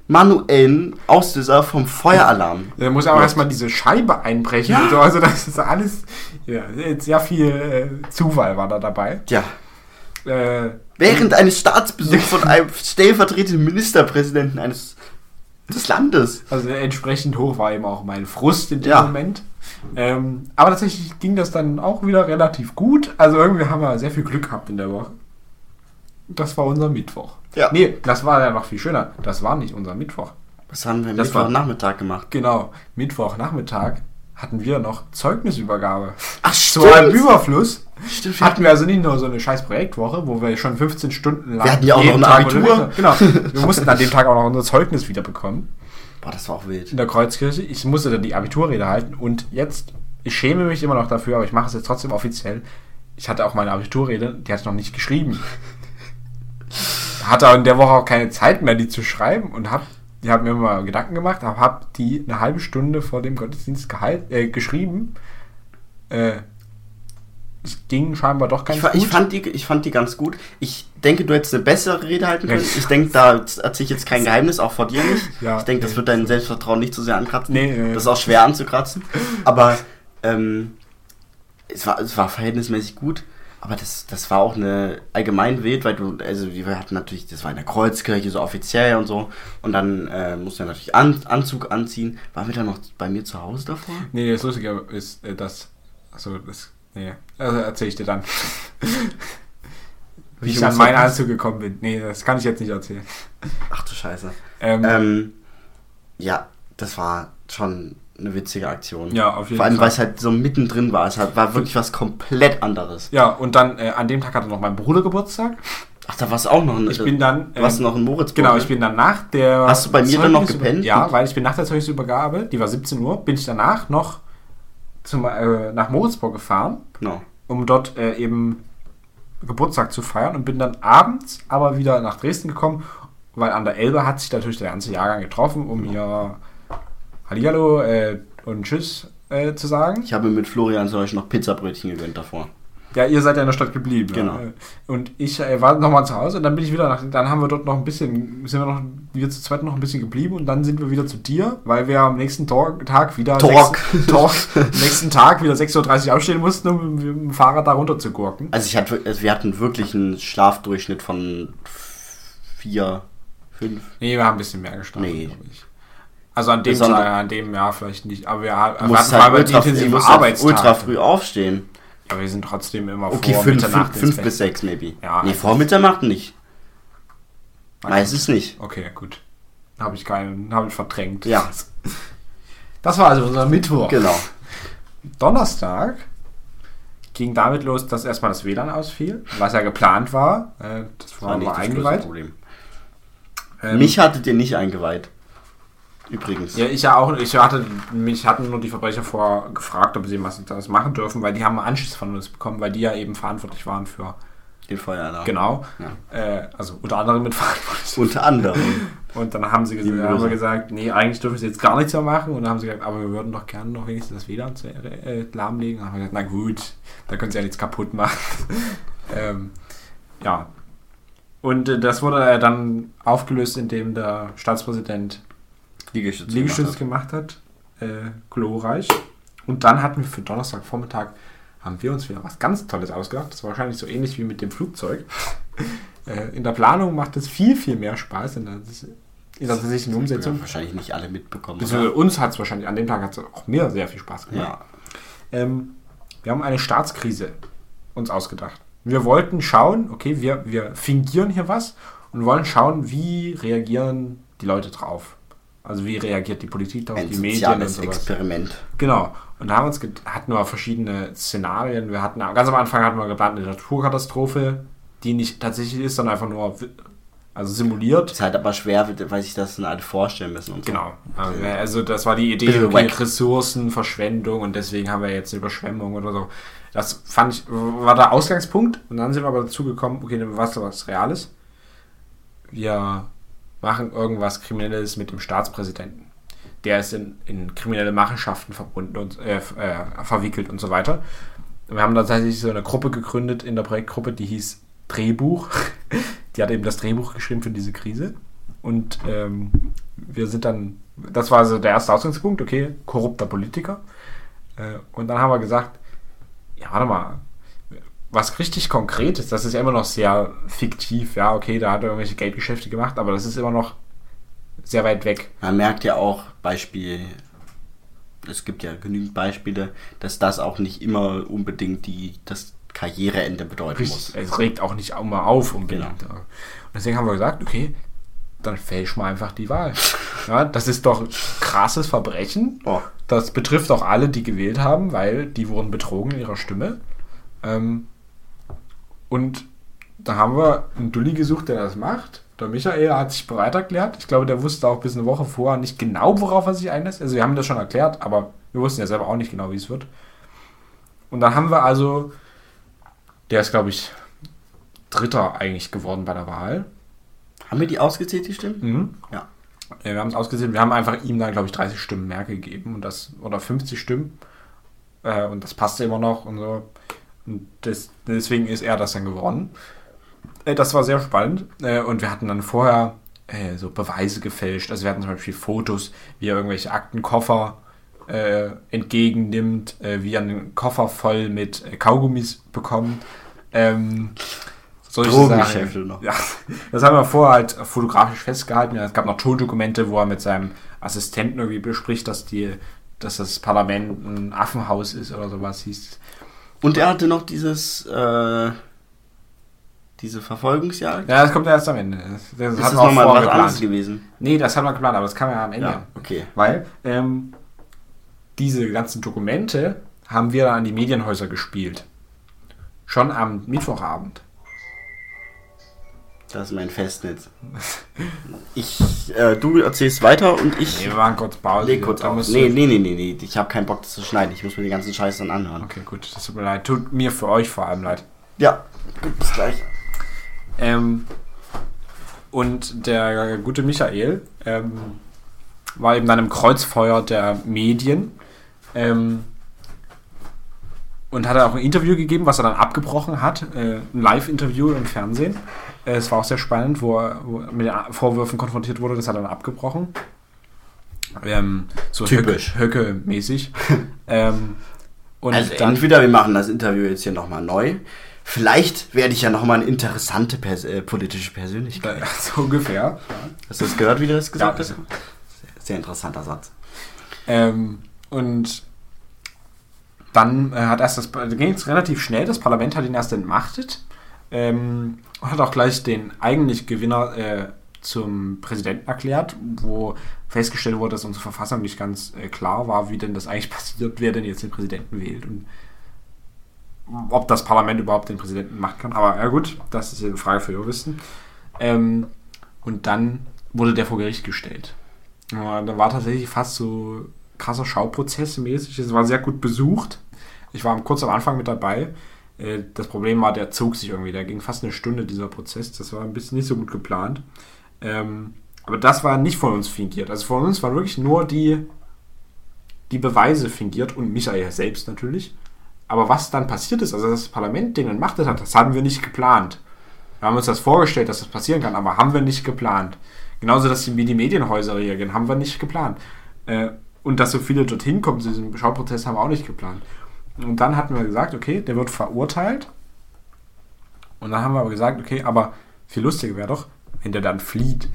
manuellen Auslöser vom Feueralarm. Da muss aber Ja. erstmal diese Scheibe einbrechen. Ja. So. Also das ist alles, ja, sehr viel äh, Zufall war da dabei. Tja, Äh, während eines Staatsbesuchs von einem stellvertretenden Ministerpräsidenten eines des Landes. Also entsprechend hoch war eben auch mein Frust in dem Ja. Moment. Ähm, aber tatsächlich ging das dann auch wieder relativ gut. Also irgendwie haben wir sehr viel Glück gehabt in der Woche. Das war unser Mittwoch. Ja. Nee, das war ja noch viel schöner. Das war nicht unser Mittwoch. Was haben wir Das war- Mittwochnachmittag gemacht? Genau, Mittwochnachmittag hatten wir noch Zeugnisübergabe. Ach, Zu einem Überfluss Stimmt, hatten wir also nicht nur so eine scheiß Projektwoche, wo wir schon 15 Stunden lang. Wir hatten ja auch noch ein Abitur. Genau. Wir mussten an dem Tag auch noch unser Zeugnis wieder bekommen. Boah, das war auch wild. in der Kreuzkirche. Ich musste dann die Abiturrede halten und jetzt, ich schäme mich immer noch dafür, aber ich mache es jetzt trotzdem offiziell. Ich hatte auch meine Abiturrede, die ich noch nicht geschrieben. Hatte in der Woche auch keine Zeit mehr, die zu schreiben und hab, die habe mir mal Gedanken gemacht, aber habe die eine halbe Stunde vor dem Gottesdienst gehalt, äh, geschrieben. Äh, es ging scheinbar doch ganz Ich, gut. ich, fand die, ich fand die ganz gut. Ich denke, du hättest eine bessere Rede halten können. Ich denke, da erzähle ich jetzt kein Geheimnis, auch vor dir nicht. Ja, ich denke, das nee. wird dein Selbstvertrauen nicht zu sehr ankratzen. Nee, nee. Das ist auch schwer anzukratzen. Aber ähm, es, war, es war verhältnismäßig gut. Aber das, das war auch eine allgemein wild, weil du, also wir hatten natürlich, das war in der Kreuzkirche so offiziell und so. Und dann äh, mussten wir natürlich An, Anzug anziehen. Waren wir dann noch bei mir zu Hause davor? Nee, das Lustige ist, äh, dass. Achso, das. Nee, also erzähle ich dir dann. Wie ich an meinen Anzug gekommen bin. Nee, das kann ich jetzt nicht erzählen. Ach du Scheiße. Ähm, Ähm, ja, das war schon eine witzige Aktion. Ja, auf jeden Vor allem, weil es halt so mittendrin war. Es war wirklich was komplett anderes. ja, und dann äh, an dem Tag hatte noch mein Bruder Geburtstag. Ach, da war es auch noch ein. Ich bin dann. Du warst ähm, noch in Moritzburg. Genau, ich bin dann nach der. Hast du bei mir dann noch gepennt? Ja, weil ich bin nach der Zeugnisübergabe, die war 17 Uhr, bin ich danach noch zum, äh, nach Moritzburg gefahren, Genau. um dort äh, eben Geburtstag zu feiern und bin dann abends aber wieder nach Dresden gekommen, weil an der Elbe hat sich natürlich der ganze Jahrgang getroffen, um hier Hallihallo äh, und Tschüss äh, zu sagen. Ich habe mit Florian zum Beispiel noch Pizzabrötchen gegönnt davor. Ja, ihr seid ja in der Stadt geblieben. Genau. Ja. Und ich äh, war nochmal zu Hause und dann bin ich wieder nach, dann haben wir dort noch ein bisschen, sind wir noch, wir zu zweit noch ein bisschen geblieben und dann sind wir wieder zu dir, weil wir am nächsten Tor Tag wieder Talk. sechs- Talk, am nächsten Tag wieder 6.30 Uhr aufstehen mussten, um mit dem Fahrrad da runter zu gurken. Also, ich hatte, also wir hatten wirklich einen Schlafdurchschnitt von vier, fünf. Nee, wir haben ein bisschen mehr geschlafen, Nee. glaube ich. Also an dem, Besonder- Tag, an dem Jahr vielleicht nicht, aber wir, wir hatten halt die ultra, musst halt Arbeitstage. ultra früh aufstehen. Ja, wir sind trotzdem immer Okay, vor fünf, Mitternacht fünf, fünf bis sechs maybe. Ja, nee, also- vor Mitternacht nicht. Meistens nicht. Okay, gut. Habe ich keinen, habe ich verdrängt. Ja. Das war also unser Mittwoch. Genau. Donnerstag ging damit los, dass erstmal das WLAN ausfiel, was ja geplant war. Äh, Das war, nicht war das größte eingeweiht. Problem. Ähm, Mich hattet ihr nicht eingeweiht. Übrigens. Ja, ich ja auch. Ich hatte, mich hatten nur die Verbrecher vorher gefragt, ob sie was das machen dürfen, weil die haben Anschiss von uns bekommen, weil die ja eben verantwortlich waren für. Den Feueralarm. Genau. Ja. Äh, also unter anderem mit verantwortlich. Unter anderem. Und dann haben sie gesagt, haben wir gesagt, nee, eigentlich dürfen sie jetzt gar nichts mehr machen. Und dann haben sie gesagt, aber wir würden doch gerne noch wenigstens das WLAN zu, äh, lahmlegen. Und dann haben wir gesagt, na gut, da können sie ja nichts kaputt machen. ähm, ja. Und äh, das wurde äh, dann aufgelöst, indem der Staatspräsident Liegestütz. Liegestütz gemacht hat. Äh, glorreich. Und dann hatten wir für Donnerstagvormittag haben wir uns wieder was ganz Tolles ausgedacht. Das war wahrscheinlich so ähnlich wie mit dem Flugzeug. äh, in der Planung macht es viel, viel mehr Spaß in der, in der tatsächlichen Umsetzung. Wahrscheinlich nicht alle mitbekommen. Beziehungsweise uns hat es wahrscheinlich, an dem Tag hat es auch mir sehr viel Spaß gemacht. Ja. Ähm, wir haben eine Staatskrise uns ausgedacht. Wir wollten schauen, okay, wir, wir fingieren hier was und wollen schauen, wie reagieren die Leute drauf. Also wie reagiert die Politik darauf, die Medien und sowas. Experiment. Genau. Und da haben uns hatten wir verschiedene Szenarien. Wir hatten ganz am Anfang hatten wir geplant eine Naturkatastrophe, die nicht tatsächlich ist, sondern einfach nur also simuliert. Ist halt aber schwer, weil sich das dann alle vorstellen müssen und so. Genau. Also das war die Idee, okay. Ressourcenverschwendung und deswegen haben wir jetzt eine Überschwemmung oder so. Das fand ich, war der Ausgangspunkt. Und dann sind wir aber dazu gekommen, okay, dann was was Reales. Wir machen irgendwas Kriminelles mit dem Staatspräsidenten. Der ist in, in kriminelle Machenschaften verbunden und äh, äh, verwickelt und so weiter. Wir haben tatsächlich so eine Gruppe gegründet in der Projektgruppe, die hieß Drehbuch. Die hat eben das Drehbuch geschrieben für diese Krise. Und ähm, wir sind dann, das war so der erste Ausgangspunkt, okay, korrupter Politiker. Äh, und dann haben wir gesagt, ja, warte mal, was richtig Konkretes, das ist ja immer noch sehr fiktiv, ja, okay, da hat er irgendwelche Geldgeschäfte gemacht, aber das ist immer noch sehr weit weg. Man merkt ja auch Beispiel, es gibt ja genügend Beispiele, dass das auch nicht immer unbedingt die, das Karriereende bedeuten Richtig, muss. es regt auch nicht mal auf unbedingt. Genau. Und deswegen haben wir gesagt, okay, dann fälsch mal einfach die Wahl. Ja, das ist doch krasses Verbrechen. Oh, Das betrifft auch alle, die gewählt haben, weil die wurden betrogen in ihrer Stimme. Ähm, und da haben wir einen Dulli gesucht, der das macht. Der Michael hat sich bereit erklärt. Ich glaube, der wusste auch bis eine Woche vorher nicht genau, worauf er sich einlässt. Also wir haben das schon erklärt, aber wir wussten ja selber auch nicht genau, wie es wird. Und dann haben wir also, der ist, glaube ich, Dritter eigentlich geworden bei der Wahl. haben wir die ausgezählt, die Stimmen? Mhm. Ja. Ja, wir haben es ausgesehen. Wir haben einfach ihm dann, glaube ich, 30 Stimmen mehr gegeben und das, oder 50 Stimmen. Äh, und das passte immer noch und so. Das, deswegen ist er das dann geworden. Äh, das war sehr spannend. Äh, und wir hatten dann vorher äh, so Beweise gefälscht. Also wir hatten zum Beispiel Fotos, wie er irgendwelche Aktenkoffer äh, entgegennimmt, äh, wie er einen Koffer voll mit Kaugummis bekommt. Ähm, solche Drogengeschäfte noch. Ja, das haben wir vorher halt fotografisch festgehalten. Es gab noch Tondokumente, wo er mit seinem Assistenten irgendwie bespricht, dass die, dass das Parlament ein Affenhaus ist oder sowas hieß. Und er hatte noch dieses, äh, diese Verfolgungsjagd. Ja, das kommt ja erst am Ende. Das, das ist das auch nochmal was anderes geplant. gewesen? Nee, das haben wir geplant, aber das kam ja am Ende. Ja, okay. Weil ähm, diese ganzen Dokumente haben wir dann an die Medienhäuser gespielt. Schon am Mittwochabend. Das ist mein Festnetz. Ich, äh, du erzählst weiter und ich Nee, wir waren kurz Pause. leg kurz auf. Nee, nee, nee, nee, nee. Ich habe keinen Bock, das zu schneiden. Ich muss mir den ganzen Scheiß dann anhören. Okay, gut, das tut mir leid. Tut mir für euch vor allem leid. Ja, bis gleich. Ähm, und der gute Michael ähm, war eben dann im Kreuzfeuer der Medien ähm, und hat auch ein Interview gegeben, was er dann abgebrochen hat. Äh, ein Live-Interview im Fernsehen. Äh, es war auch sehr spannend, wo er, wo er mit den Vorwürfen konfrontiert wurde. Das hat er dann abgebrochen. Ähm, so Typisch. Höcke- Höcke-mäßig. ähm, und Also dann entweder wir machen das Interview jetzt hier nochmal neu. Vielleicht werde ich ja nochmal eine interessante Pers äh, politische Persönlichkeit. so ungefähr. Hast du das gehört, wie du das gesagt Ja. hast? Sehr interessanter Satz. Ähm, und dann äh, hat erst das, da ging es relativ schnell, das Parlament hat ihn erst entmachtet ähm, hat auch gleich den eigentlich Gewinner äh, zum Präsidenten erklärt, wo festgestellt wurde, dass unsere Verfassung nicht ganz äh, klar war, wie denn das eigentlich passiert, wer denn jetzt den Präsidenten wählt und ob das Parlament überhaupt den Präsidenten machen kann. Aber ja gut, das ist eine Frage für Juristen. Ähm, und dann wurde der vor Gericht gestellt. Da war tatsächlich fast so krasser Schauprozess mäßig. Es war sehr gut besucht. Ich war kurz am Anfang mit dabei. Äh, das Problem war, der zog sich irgendwie. Der ging fast eine Stunde, dieser Prozess. Das war ein bisschen nicht so gut geplant. Ähm, aber das war nicht von uns fingiert. Also von uns waren wirklich nur die, die Beweise fingiert und Michael selbst natürlich. Aber was dann passiert ist, also das Parlament den entmachtet hat, das haben wir nicht geplant. Wir haben uns das vorgestellt, dass das passieren kann, aber haben wir nicht geplant. Genauso, dass die, wie die Medienhäuser reagieren, haben wir nicht geplant. Äh, und dass so viele dorthin kommen zu diesem Schauprozess, haben wir auch nicht geplant. Und dann hatten wir gesagt, okay, der wird verurteilt. Und dann haben wir aber gesagt, okay, aber viel lustiger wäre doch, wenn der dann flieht.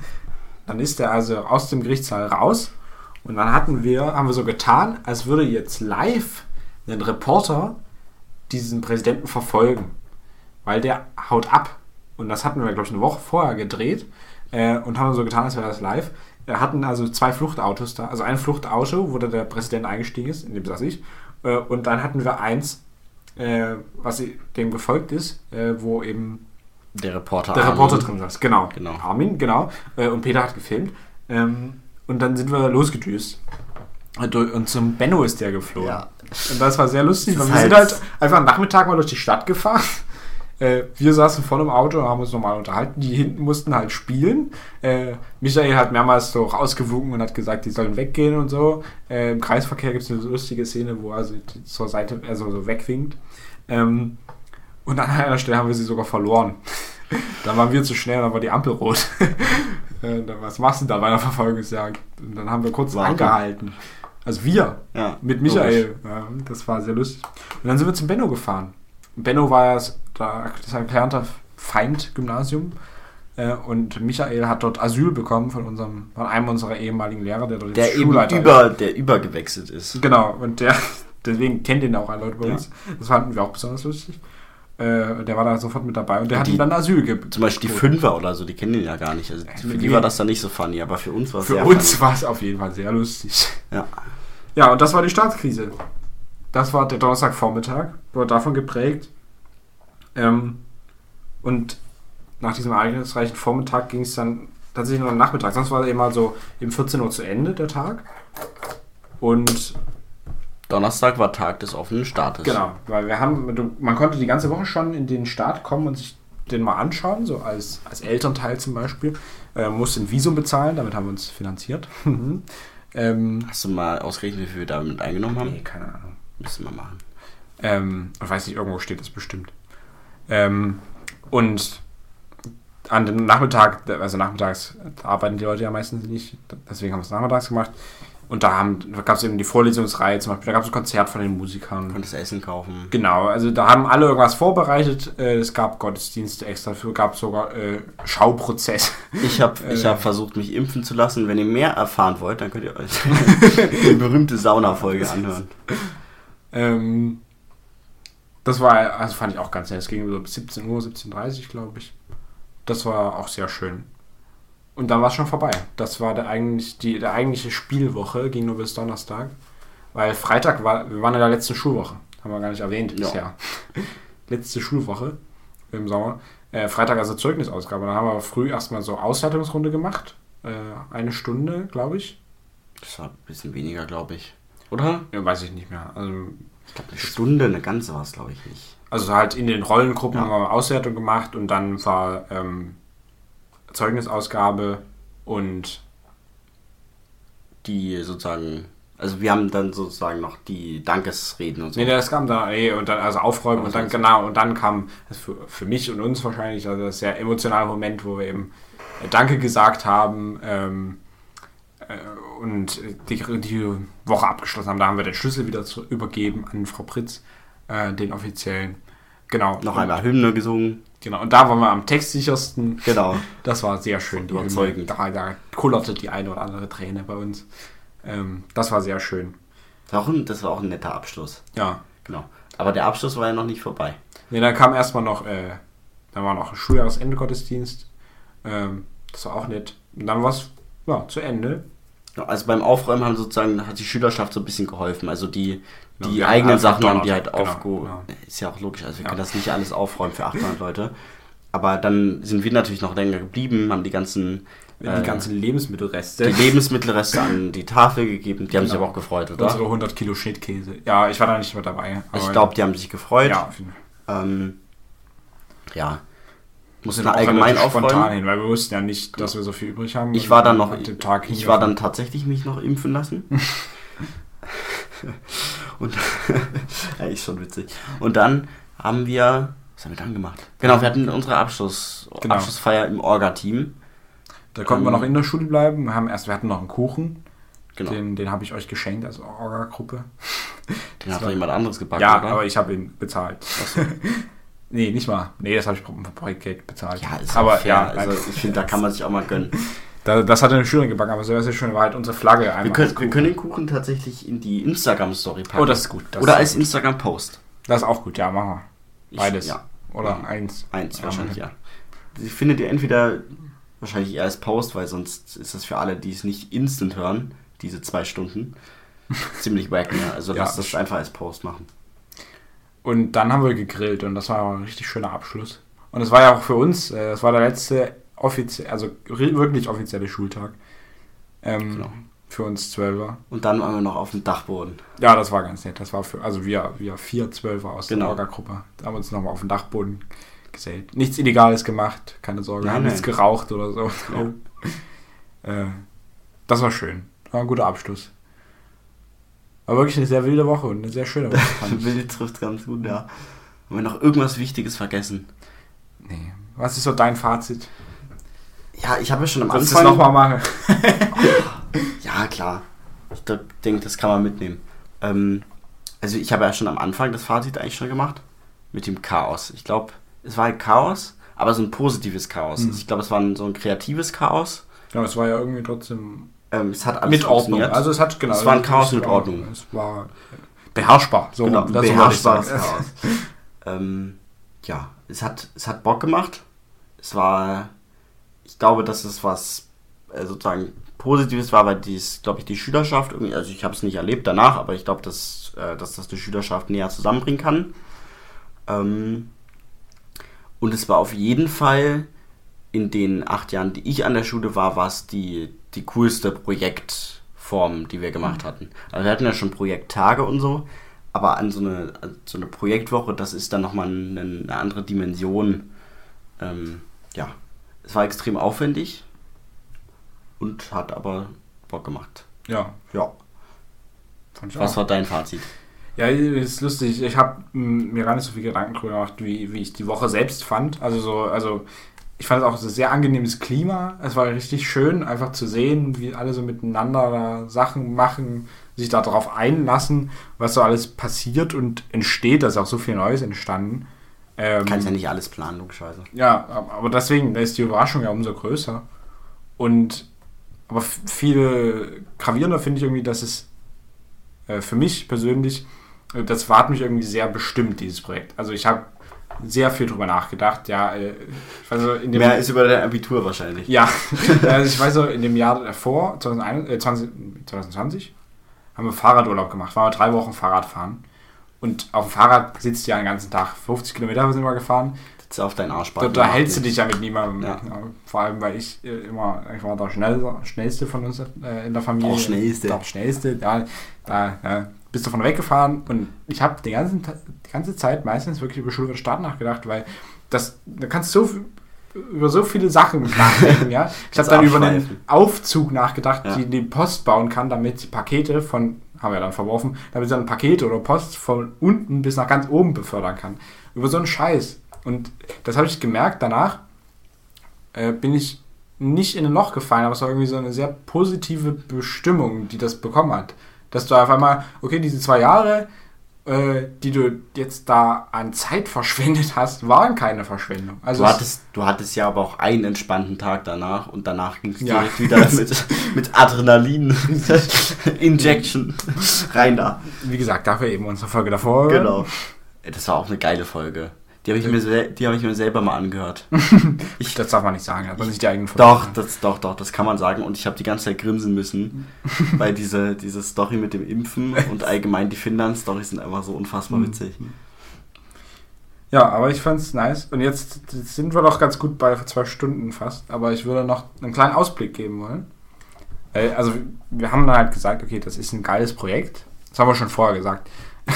dann ist er also aus dem Gerichtssaal raus. Und dann hatten wir, haben wir so getan, als würde jetzt live ein Reporter diesen Präsidenten verfolgen. Weil der haut ab. Und das hatten wir, glaube ich, eine Woche vorher gedreht äh, und haben so getan, als wäre das live. Wir hatten also zwei Fluchtautos da. Also ein Fluchtauto, wo der Präsident eingestiegen ist, in dem saß ich. Äh, und dann hatten wir eins, äh, was dem gefolgt ist, äh, wo eben der Reporter, der Reporter drin saß. Genau. genau. Armin, genau. Äh, und Peter hat gefilmt. Ähm, und dann sind wir losgedüst. Und zum Benno ist der geflogen. Ja. Und das war sehr lustig, weil wir sind halt einfach am Nachmittag mal durch die Stadt gefahren. Äh, wir saßen vorne im Auto und haben uns nochmal unterhalten. Die hinten mussten halt spielen. Äh, Michael hat mehrmals so rausgewunken und hat gesagt, die sollen weggehen und so. Äh, Im Kreisverkehr gibt es eine lustige Szene, wo er also zur Seite, also so wegwinkt. Ähm, und an einer Stelle haben wir sie sogar verloren. dann waren wir zu schnell, dann war die Ampel rot. Äh, was machst du da bei einer Verfolgungsjagd? Und dann haben wir kurz Warte. angehalten. Also wir ja, mit Michael. Ja, das war sehr lustig. Und dann sind wir zum Benno gefahren. Benno war ja das erklärte Feind-Gymnasium. Äh, und Michael hat dort Asyl bekommen von unserem, von einem unserer ehemaligen Lehrer, der dort der Schulleiter eben über, ist. Der übergewechselt ist. Genau, und der, deswegen kennt ihn auch ein Leute bei uns. Ja. Das fanden wir auch besonders lustig. Äh, der war da sofort mit dabei und der und hat ihm dann Asyl gegeben. Zum Beispiel die Fünfer oder so, die kennen ihn ja gar nicht. Also für die war das dann nicht so funny, aber für uns war es Für uns war es auf jeden Fall sehr lustig. Ja. Ja, und das war die Staatskrise. Das war der Donnerstagvormittag, wurde davon geprägt. Ähm, und nach diesem ereignisreichen Vormittag ging es dann tatsächlich noch am Nachmittag. Sonst war eben mal so eben 14 Uhr zu Ende der Tag. Und Donnerstag war Tag des offenen Staates. Genau, weil wir haben, man konnte die ganze Woche schon in den Staat kommen und sich den mal anschauen, so als, als Elternteil zum Beispiel. Äh, musste ein Visum bezahlen, damit haben wir uns finanziert. ähm, Hast du mal ausgerechnet, wie viel wir damit eingenommen haben? Nee, keine Ahnung. Müssen wir machen. Ähm, ich weiß nicht, irgendwo steht das bestimmt. Ähm, und an dem Nachmittag, also nachmittags arbeiten die Leute ja meistens nicht, deswegen haben wir es nachmittags gemacht. Und da, da gab es eben die Vorlesungsreihe zum Beispiel, da gab es ein Konzert von den Musikern. Konntest Essen kaufen. Genau, also da haben alle irgendwas vorbereitet. Äh, es gab Gottesdienste extra dafür, gab sogar äh, Schauprozess. Ich habe äh, hab versucht, mich impfen zu lassen. Wenn ihr mehr erfahren wollt, dann könnt ihr euch die berühmte Sauna-Folge anhören. Ähm, das war, also fand ich auch ganz nett. Es ging so bis 17 Uhr, 17.30 Uhr, glaube ich. Das war auch sehr schön. Und dann war es schon vorbei. Das war der, eigentlich, die der eigentliche Spielwoche, ging nur bis Donnerstag. Weil Freitag war, wir waren in der letzten Schulwoche. Haben wir gar nicht erwähnt ja. bisher. Letzte Schulwoche im Sommer. Äh, Freitag also Zeugnisausgabe. Dann haben wir früh erstmal so Auswertungsrunde gemacht. Äh, eine Stunde, glaube ich. Das war ein bisschen weniger, glaube ich. Oder? Ja, weiß ich nicht mehr. Also ich glaube, eine Stunde, eine ganze war es, glaube ich, nicht. Also halt in den Rollengruppen ja. haben wir Auswertung gemacht und dann war ähm, Zeugnisausgabe und die sozusagen, also wir haben dann sozusagen noch die Dankesreden und so. Nee, das kam da, nee, und dann also aufräumen und dann, genau, und dann kam für, für mich und uns wahrscheinlich, also das sehr emotionale Moment, wo wir eben Danke gesagt haben, ähm, äh, und die, die Woche abgeschlossen haben. Da haben wir den Schlüssel wieder zu, übergeben an Frau Pritz, äh, den offiziellen. Genau. Noch einmal Hymne gesungen. Genau, und da waren wir am textsichersten. Genau. Das war sehr schön. Die Hymne, da, da kullerte die eine oder andere Träne bei uns. Ähm, das war sehr schön. Das war auch ein netter Abschluss. Ja. Genau. Aber der Abschluss war ja noch nicht vorbei. Nee, dann kam erstmal noch, äh, da war noch ein Schuljahresende-Gottesdienst. Ähm, Das war auch nett. Und dann war es ja, zu Ende. Ja, also beim Aufräumen haben sozusagen, hat die Schülerschaft so ein bisschen geholfen. Also die, Ja, die haben eigenen einfach Sachen haben die halt Genau, aufgehoben. ja. Ist ja auch logisch, also wir Ja. können das nicht alles aufräumen für 800 Leute. Aber dann sind wir natürlich noch länger geblieben, haben die ganzen, Die äh, ganzen Lebensmittelreste. die Lebensmittelreste an die Tafel gegeben. Die haben sich Genau. aber auch gefreut, oder? Unsere 100 Kilo Schnittkäse. Ja, ich war da nicht mehr dabei. ich aber- glaube, die haben sich gefreut. ja, auf jeden Fall. Ähm, ja. Sind auch allgemein relativ spontan aufräumen. hin, weil wir wussten ja nicht, dass wir so viel übrig haben. Ich war dann noch, Tag ich war dann tatsächlich mich noch impfen lassen. Und ja, ist schon witzig. Und dann haben wir, was haben wir dann gemacht? Genau, wir hatten unsere Abschluss, Genau. Abschlussfeier im Orga-Team. Da konnten wir ähm, noch in der Schule bleiben. Wir, haben erst, wir hatten noch einen Kuchen. Genau. Den, den habe ich euch geschenkt als Orga-Gruppe. Den hat war- noch jemand anderes gebacken, Ja, oder? aber ich habe ihn bezahlt. nee, nicht mal. Nee, das habe ich vom Projektgeld bezahlt. ja, ist aber fair. ja, also ich finde, da kann man sich auch mal gönnen. da, das hat eine Schülerin gebacken, aber sehr schön war halt unsere Flagge. Wir können, wir können den Kuchen tatsächlich in die Instagram-Story packen. Oh, das ist gut. Das Oder ist als. Instagram-Post. Das ist auch gut, ja, machen wir. Ich- Beides. Ja, Oder Mhm. eins. eins Ja, wahrscheinlich, ja. Die findet ihr entweder wahrscheinlich eher als Post, weil sonst ist das für alle, die es nicht instant hören, diese zwei Stunden, ziemlich wack, ne? Also Ja. lass das einfach als Post machen. Und dann haben wir gegrillt und das war ein richtig schöner Abschluss. Und es war ja auch für uns, äh, das war der letzte offiziell, also wirklich offizielle Schultag. Ähm, Genau. Für uns Zwölfer. Und dann waren wir noch auf dem Dachboden. Ja, das war ganz nett. Das war für, also wir, wir vier Zwölfer aus Genau. der Orga-Gruppe. Da haben wir uns nochmal auf den Dachboden gesellt. Nichts Illegales gemacht, keine Sorge. Wir Nein, haben nein. nichts geraucht oder so. äh, das war schön. War ein guter Abschluss. War wirklich eine sehr wilde Woche und eine sehr schöne Woche. Willi trifft ganz gut, ja. Haben wir noch irgendwas Wichtiges vergessen? nee. Was ist so dein Fazit? Ja, ich habe ja schon am es Anfang... nochmal machen? Ja, klar. Ich denke, das kann man mitnehmen. Ähm, also ich habe ja schon am Anfang das Fazit eigentlich schon gemacht. Mit dem Chaos. Ich glaube, es war ein Chaos, aber so ein positives Chaos. Mhm. Also ich glaube, es war ein, so ein kreatives Chaos. Ja, es war ja irgendwie trotzdem Ähm, es hat alles mit Ordnung. Also es hat genau. Es war ein Chaos mit Ordnung. Es war beherrschbar. So, genau, beherrschbares. Chaos. ähm, ja, es hat, es hat Bock gemacht. Es war, ich glaube, dass es was äh, sozusagen Positives war, weil dies, glaube ich, die Schülerschaft irgendwie, also ich habe es nicht erlebt danach, aber ich glaube, dass, äh, dass das die Schülerschaft näher zusammenbringen kann. Ähm, und es war auf jeden Fall in den acht Jahren, die ich an der Schule war, war es die, die coolste Projektform, die wir gemacht hatten. Also wir hatten ja schon Projekttage und so, aber an so eine, an so eine Projektwoche, das ist dann nochmal eine, eine andere Dimension. Ähm, ja, es war extrem aufwendig und hat aber Bock gemacht. Ja, Ja. Was auch. war dein Fazit? Ja, ist lustig. Ich habe mir gar nicht so viel Gedanken drüber gemacht, wie, wie ich die Woche selbst fand. Also so, also ich fand es auch ein sehr angenehmes Klima. Es war richtig schön, einfach zu sehen, wie alle so miteinander Sachen machen, sich darauf einlassen, was so alles passiert und entsteht. Da ist auch so viel Neues entstanden. Ähm, Kannst ja nicht alles planen, logischerweise. Ja, aber deswegen da ist die Überraschung ja umso größer. Und aber viel gravierender finde ich irgendwie, dass es äh, für mich persönlich, äh, das war mich irgendwie sehr bestimmt, dieses Projekt. Also ich habe sehr viel drüber nachgedacht, ja. Äh, ich weiß so, in dem, Mehr ist über dein Abitur wahrscheinlich. ja, also ich weiß so, in dem Jahr davor, 2021, äh, 20, 2020, haben wir Fahrradurlaub gemacht, waren wir drei Wochen Fahrrad fahren. Und auf dem Fahrrad sitzt du ja den ganzen Tag. 50 Kilometer sind wir gefahren. Sitzt auf deinen Arsch. Da, da hältst du dich ja mit niemandem. Ja. Vor allem, weil ich äh, immer, ich war der schnellste, schnellste von uns äh, in der Familie. Der Schnellste. Der Schnellste, ja. Da ja, bist du von weggefahren und ich habe die, die ganze Zeit meistens wirklich über Schule und Staat nachgedacht, weil das, da kannst du so über so viele Sachen nachdenken, ja. Ich habe dann über einen. Aufzug nachgedacht, Ja. die die Post bauen kann, damit sie Pakete von, haben wir dann verworfen, damit sie dann Pakete oder Post von unten bis nach ganz oben befördern kann. Über so einen Scheiß. Und das habe ich gemerkt danach, äh, bin ich nicht in ein Loch gefallen, aber es war irgendwie so eine sehr positive Bestimmung, die das bekommen hat. Dass du auf einmal, okay, diese zwei Jahre, äh, die du jetzt da an Zeit verschwendet hast, waren keine Verschwendung. Also Du es- hattest, du hattest ja aber auch einen entspannten Tag danach und danach ging es Ja. direkt wieder mit, mit Adrenalin Injection rein da. wie gesagt, dafür eben unsere Folge davor. Genau. Das war auch eine geile Folge. Die habe ich, mir die hab ich mir selber mal angehört. Ich, das darf man nicht sagen, aber nicht die eigenen Doch, das, doch, doch, das kann man sagen. Und ich habe die ganze Zeit grinsen müssen, weil diese, diese Story mit dem Impfen und allgemein die Finnland-Storys sind einfach so unfassbar Mhm. witzig. Ja, aber ich fand's nice. Und jetzt sind wir doch ganz gut bei zwei Stunden fast. Aber ich würde noch einen kleinen Ausblick geben wollen. Äh, Also, wir haben dann halt gesagt, okay, das ist ein geiles Projekt. Das haben wir schon vorher gesagt.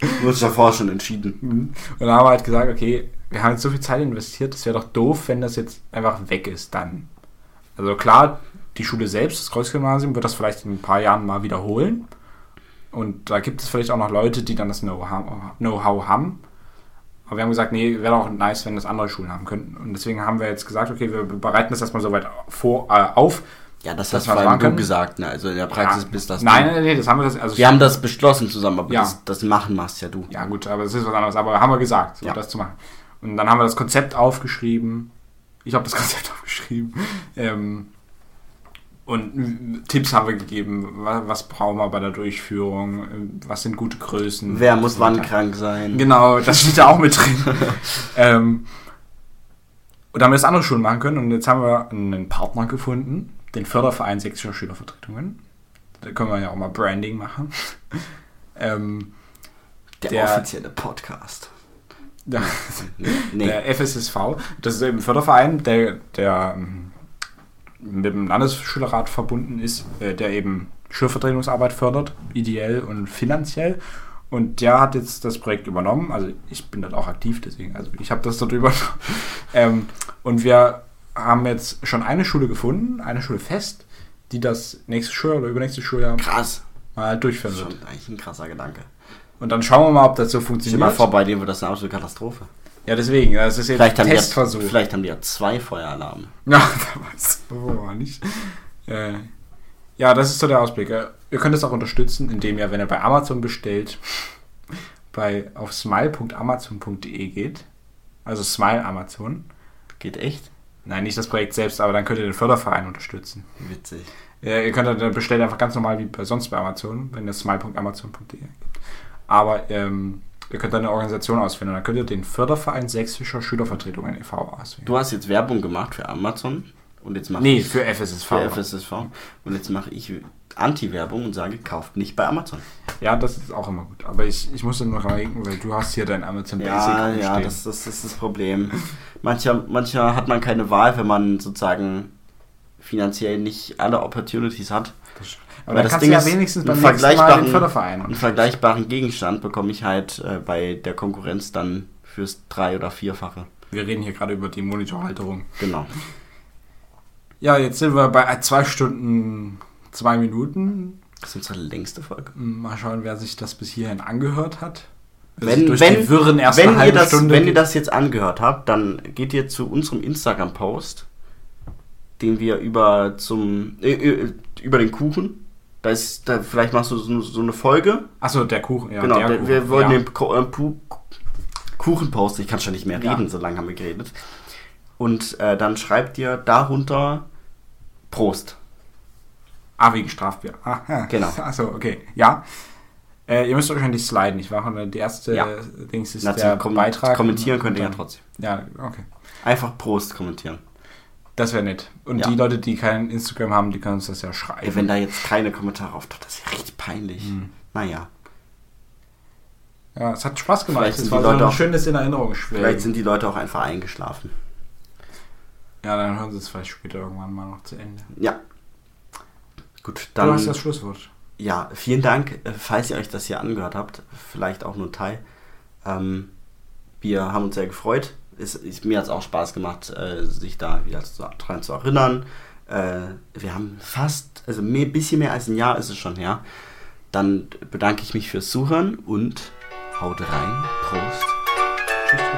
Du hast davor schon entschieden. Und dann haben wir halt gesagt, okay, wir haben jetzt so viel Zeit investiert, es wäre doch doof, wenn das jetzt einfach weg ist dann. Also klar, die Schule selbst, das Kreuzgymnasium, wird das vielleicht in ein paar Jahren mal wiederholen. Und da gibt es vielleicht auch noch Leute, die dann das Know-how Know-how haben. Aber wir haben gesagt, nee, wäre auch nice, wenn das andere Schulen haben könnten. Und deswegen haben wir jetzt gesagt, okay, wir bereiten das erstmal soweit vor, äh, auf. Ja, das hast wir vor du gesagt. Ne? Also in der Praxis Ja. bist das Nein, du. nein, nein, das haben wir das. Also Wir haben das beschlossen zusammen, aber Ja. das, das machen machst ja du. Ja, gut, aber das ist was anderes. Aber haben wir gesagt, so Ja. das zu machen. Und dann haben wir das Konzept aufgeschrieben. Ich habe das Konzept aufgeschrieben. Ähm, und Tipps haben wir gegeben. Was, was brauchen wir bei der Durchführung? Was sind gute Größen? Wer muss wann krank sein? Genau, das steht da auch mit drin. ähm, und da haben wir das andere Schulen machen können. Und jetzt haben wir einen Partner gefunden, den Förderverein Sächsischer Schülervertretungen. Da können wir ja auch mal Branding machen. ähm, Der, Der- offizielle Podcast. ja. Nee. Der FSSV, das ist eben ein Förderverein, der, der ähm, mit dem Landesschülerrat verbunden ist, äh, der eben Schulvertretungsarbeit fördert, ideell und finanziell. Und der hat jetzt das Projekt übernommen. Also ich bin dort auch aktiv, deswegen, also ich habe das dort übernommen. ähm, und wir haben jetzt schon eine Schule gefunden, eine Schule fest, die das nächste Schuljahr oder übernächste Schuljahr Krass. mal durchführen Schon wird. eigentlich ein krasser Gedanke. Und dann schauen wir mal, ob das so Stell funktioniert. mal vor, bei dir wird das eine absolute Katastrophe. Ja, deswegen, das ist jetzt Vielleicht ein haben, die Testversuch. ja, vielleicht haben die ja zwei Feueralarme. Ja, da weiß oh, nicht. Äh, ja, das ist so der Ausblick. Äh, Ihr könnt es auch unterstützen, indem ihr, wenn ihr bei Amazon bestellt, bei auf smile.amazon.de geht. Also Smile Amazon. Geht echt? Nein, nicht das Projekt selbst, aber dann könnt ihr den Förderverein unterstützen. Witzig. Ja, ihr könnt dann bestellen einfach ganz normal wie bei sonst bei Amazon, wenn ihr smile.amazon.de gibt. Aber ähm, ihr könnt dann eine Organisation auswählen und dann könnt ihr den Förderverein Sächsischer Schülervertretungen e.V. auswählen. Du hast jetzt Werbung gemacht für Amazon und jetzt mache nee, ich für FSSV. für FSSV und jetzt mache ich Anti-Werbung und sage, kauft nicht bei Amazon. Ja, das ist auch immer gut. Aber ich, ich musste noch denken, weil du hast hier dein Amazon Basic Ja, ja, das, das ist das Problem. Mancher, mancher hat man keine Wahl, wenn man sozusagen finanziell nicht alle Opportunities hat. Aber weil das kannst Ding ja ist, wenigstens beim den vergleichbaren- Förderverein. Einen vergleichbaren Gegenstand bekomme ich halt äh, bei der Konkurrenz dann fürs drei- oder vierfache. Wir reden hier gerade über die Monitorhalterung. Genau. Ja, jetzt sind wir bei zwei Stunden, zwei Minuten. Das ist unsere längste Folge. Mal schauen, wer sich das bis hierhin angehört hat. Wenn, wenn, wenn, ihr das, wenn ihr das jetzt angehört habt, dann geht ihr zu unserem Instagram-Post, den wir über zum äh, äh, über den Kuchen. Da ist, da, vielleicht machst du so, so eine Folge. Achso, der Kuchen. Ja, genau, der Kuchen. wir wollen ja. den äh, Kuchen posten. Ich kann schon nicht mehr Ja. reden, so lange haben wir geredet. Und äh, dann schreibt ihr darunter Prost. Ah, wegen Strafbier. Ah, ja. Genau. Achso, okay. Ja. Äh, ihr müsst wahrscheinlich sliden, ich war und die erste Ja. Dings ist Na, der Kom Beitrag. Kommentieren könnt ihr ja trotzdem. Ja, okay. Einfach Prost kommentieren. Das wäre nett. Und Ja. die Leute, die kein Instagram haben, die können uns das ja schreiben. Ey, wenn da jetzt keine Kommentare auftaucht, das ist ja richtig peinlich. Hm. Naja. Ja, es hat Spaß gemacht. Vielleicht Es war so ein auch- schönes in Erinnerung schwelgen. Vielleicht sind die Leute auch einfach eingeschlafen. Ja, dann hören sie es vielleicht später irgendwann mal noch zu Ende. Ja. Gut, du hast dann. das Schlusswort. Ja, vielen Dank, äh, falls ihr euch das hier angehört habt. Vielleicht auch nur ein Teil. Ähm, wir haben uns sehr gefreut. Es, es, mir hat es auch Spaß gemacht, äh, sich da wieder zu- dran zu erinnern. Äh, wir haben fast, also ein bisschen mehr als ein Jahr ist es schon her. Dann bedanke ich mich fürs Zuhören und haut rein. Prost. Tschüss.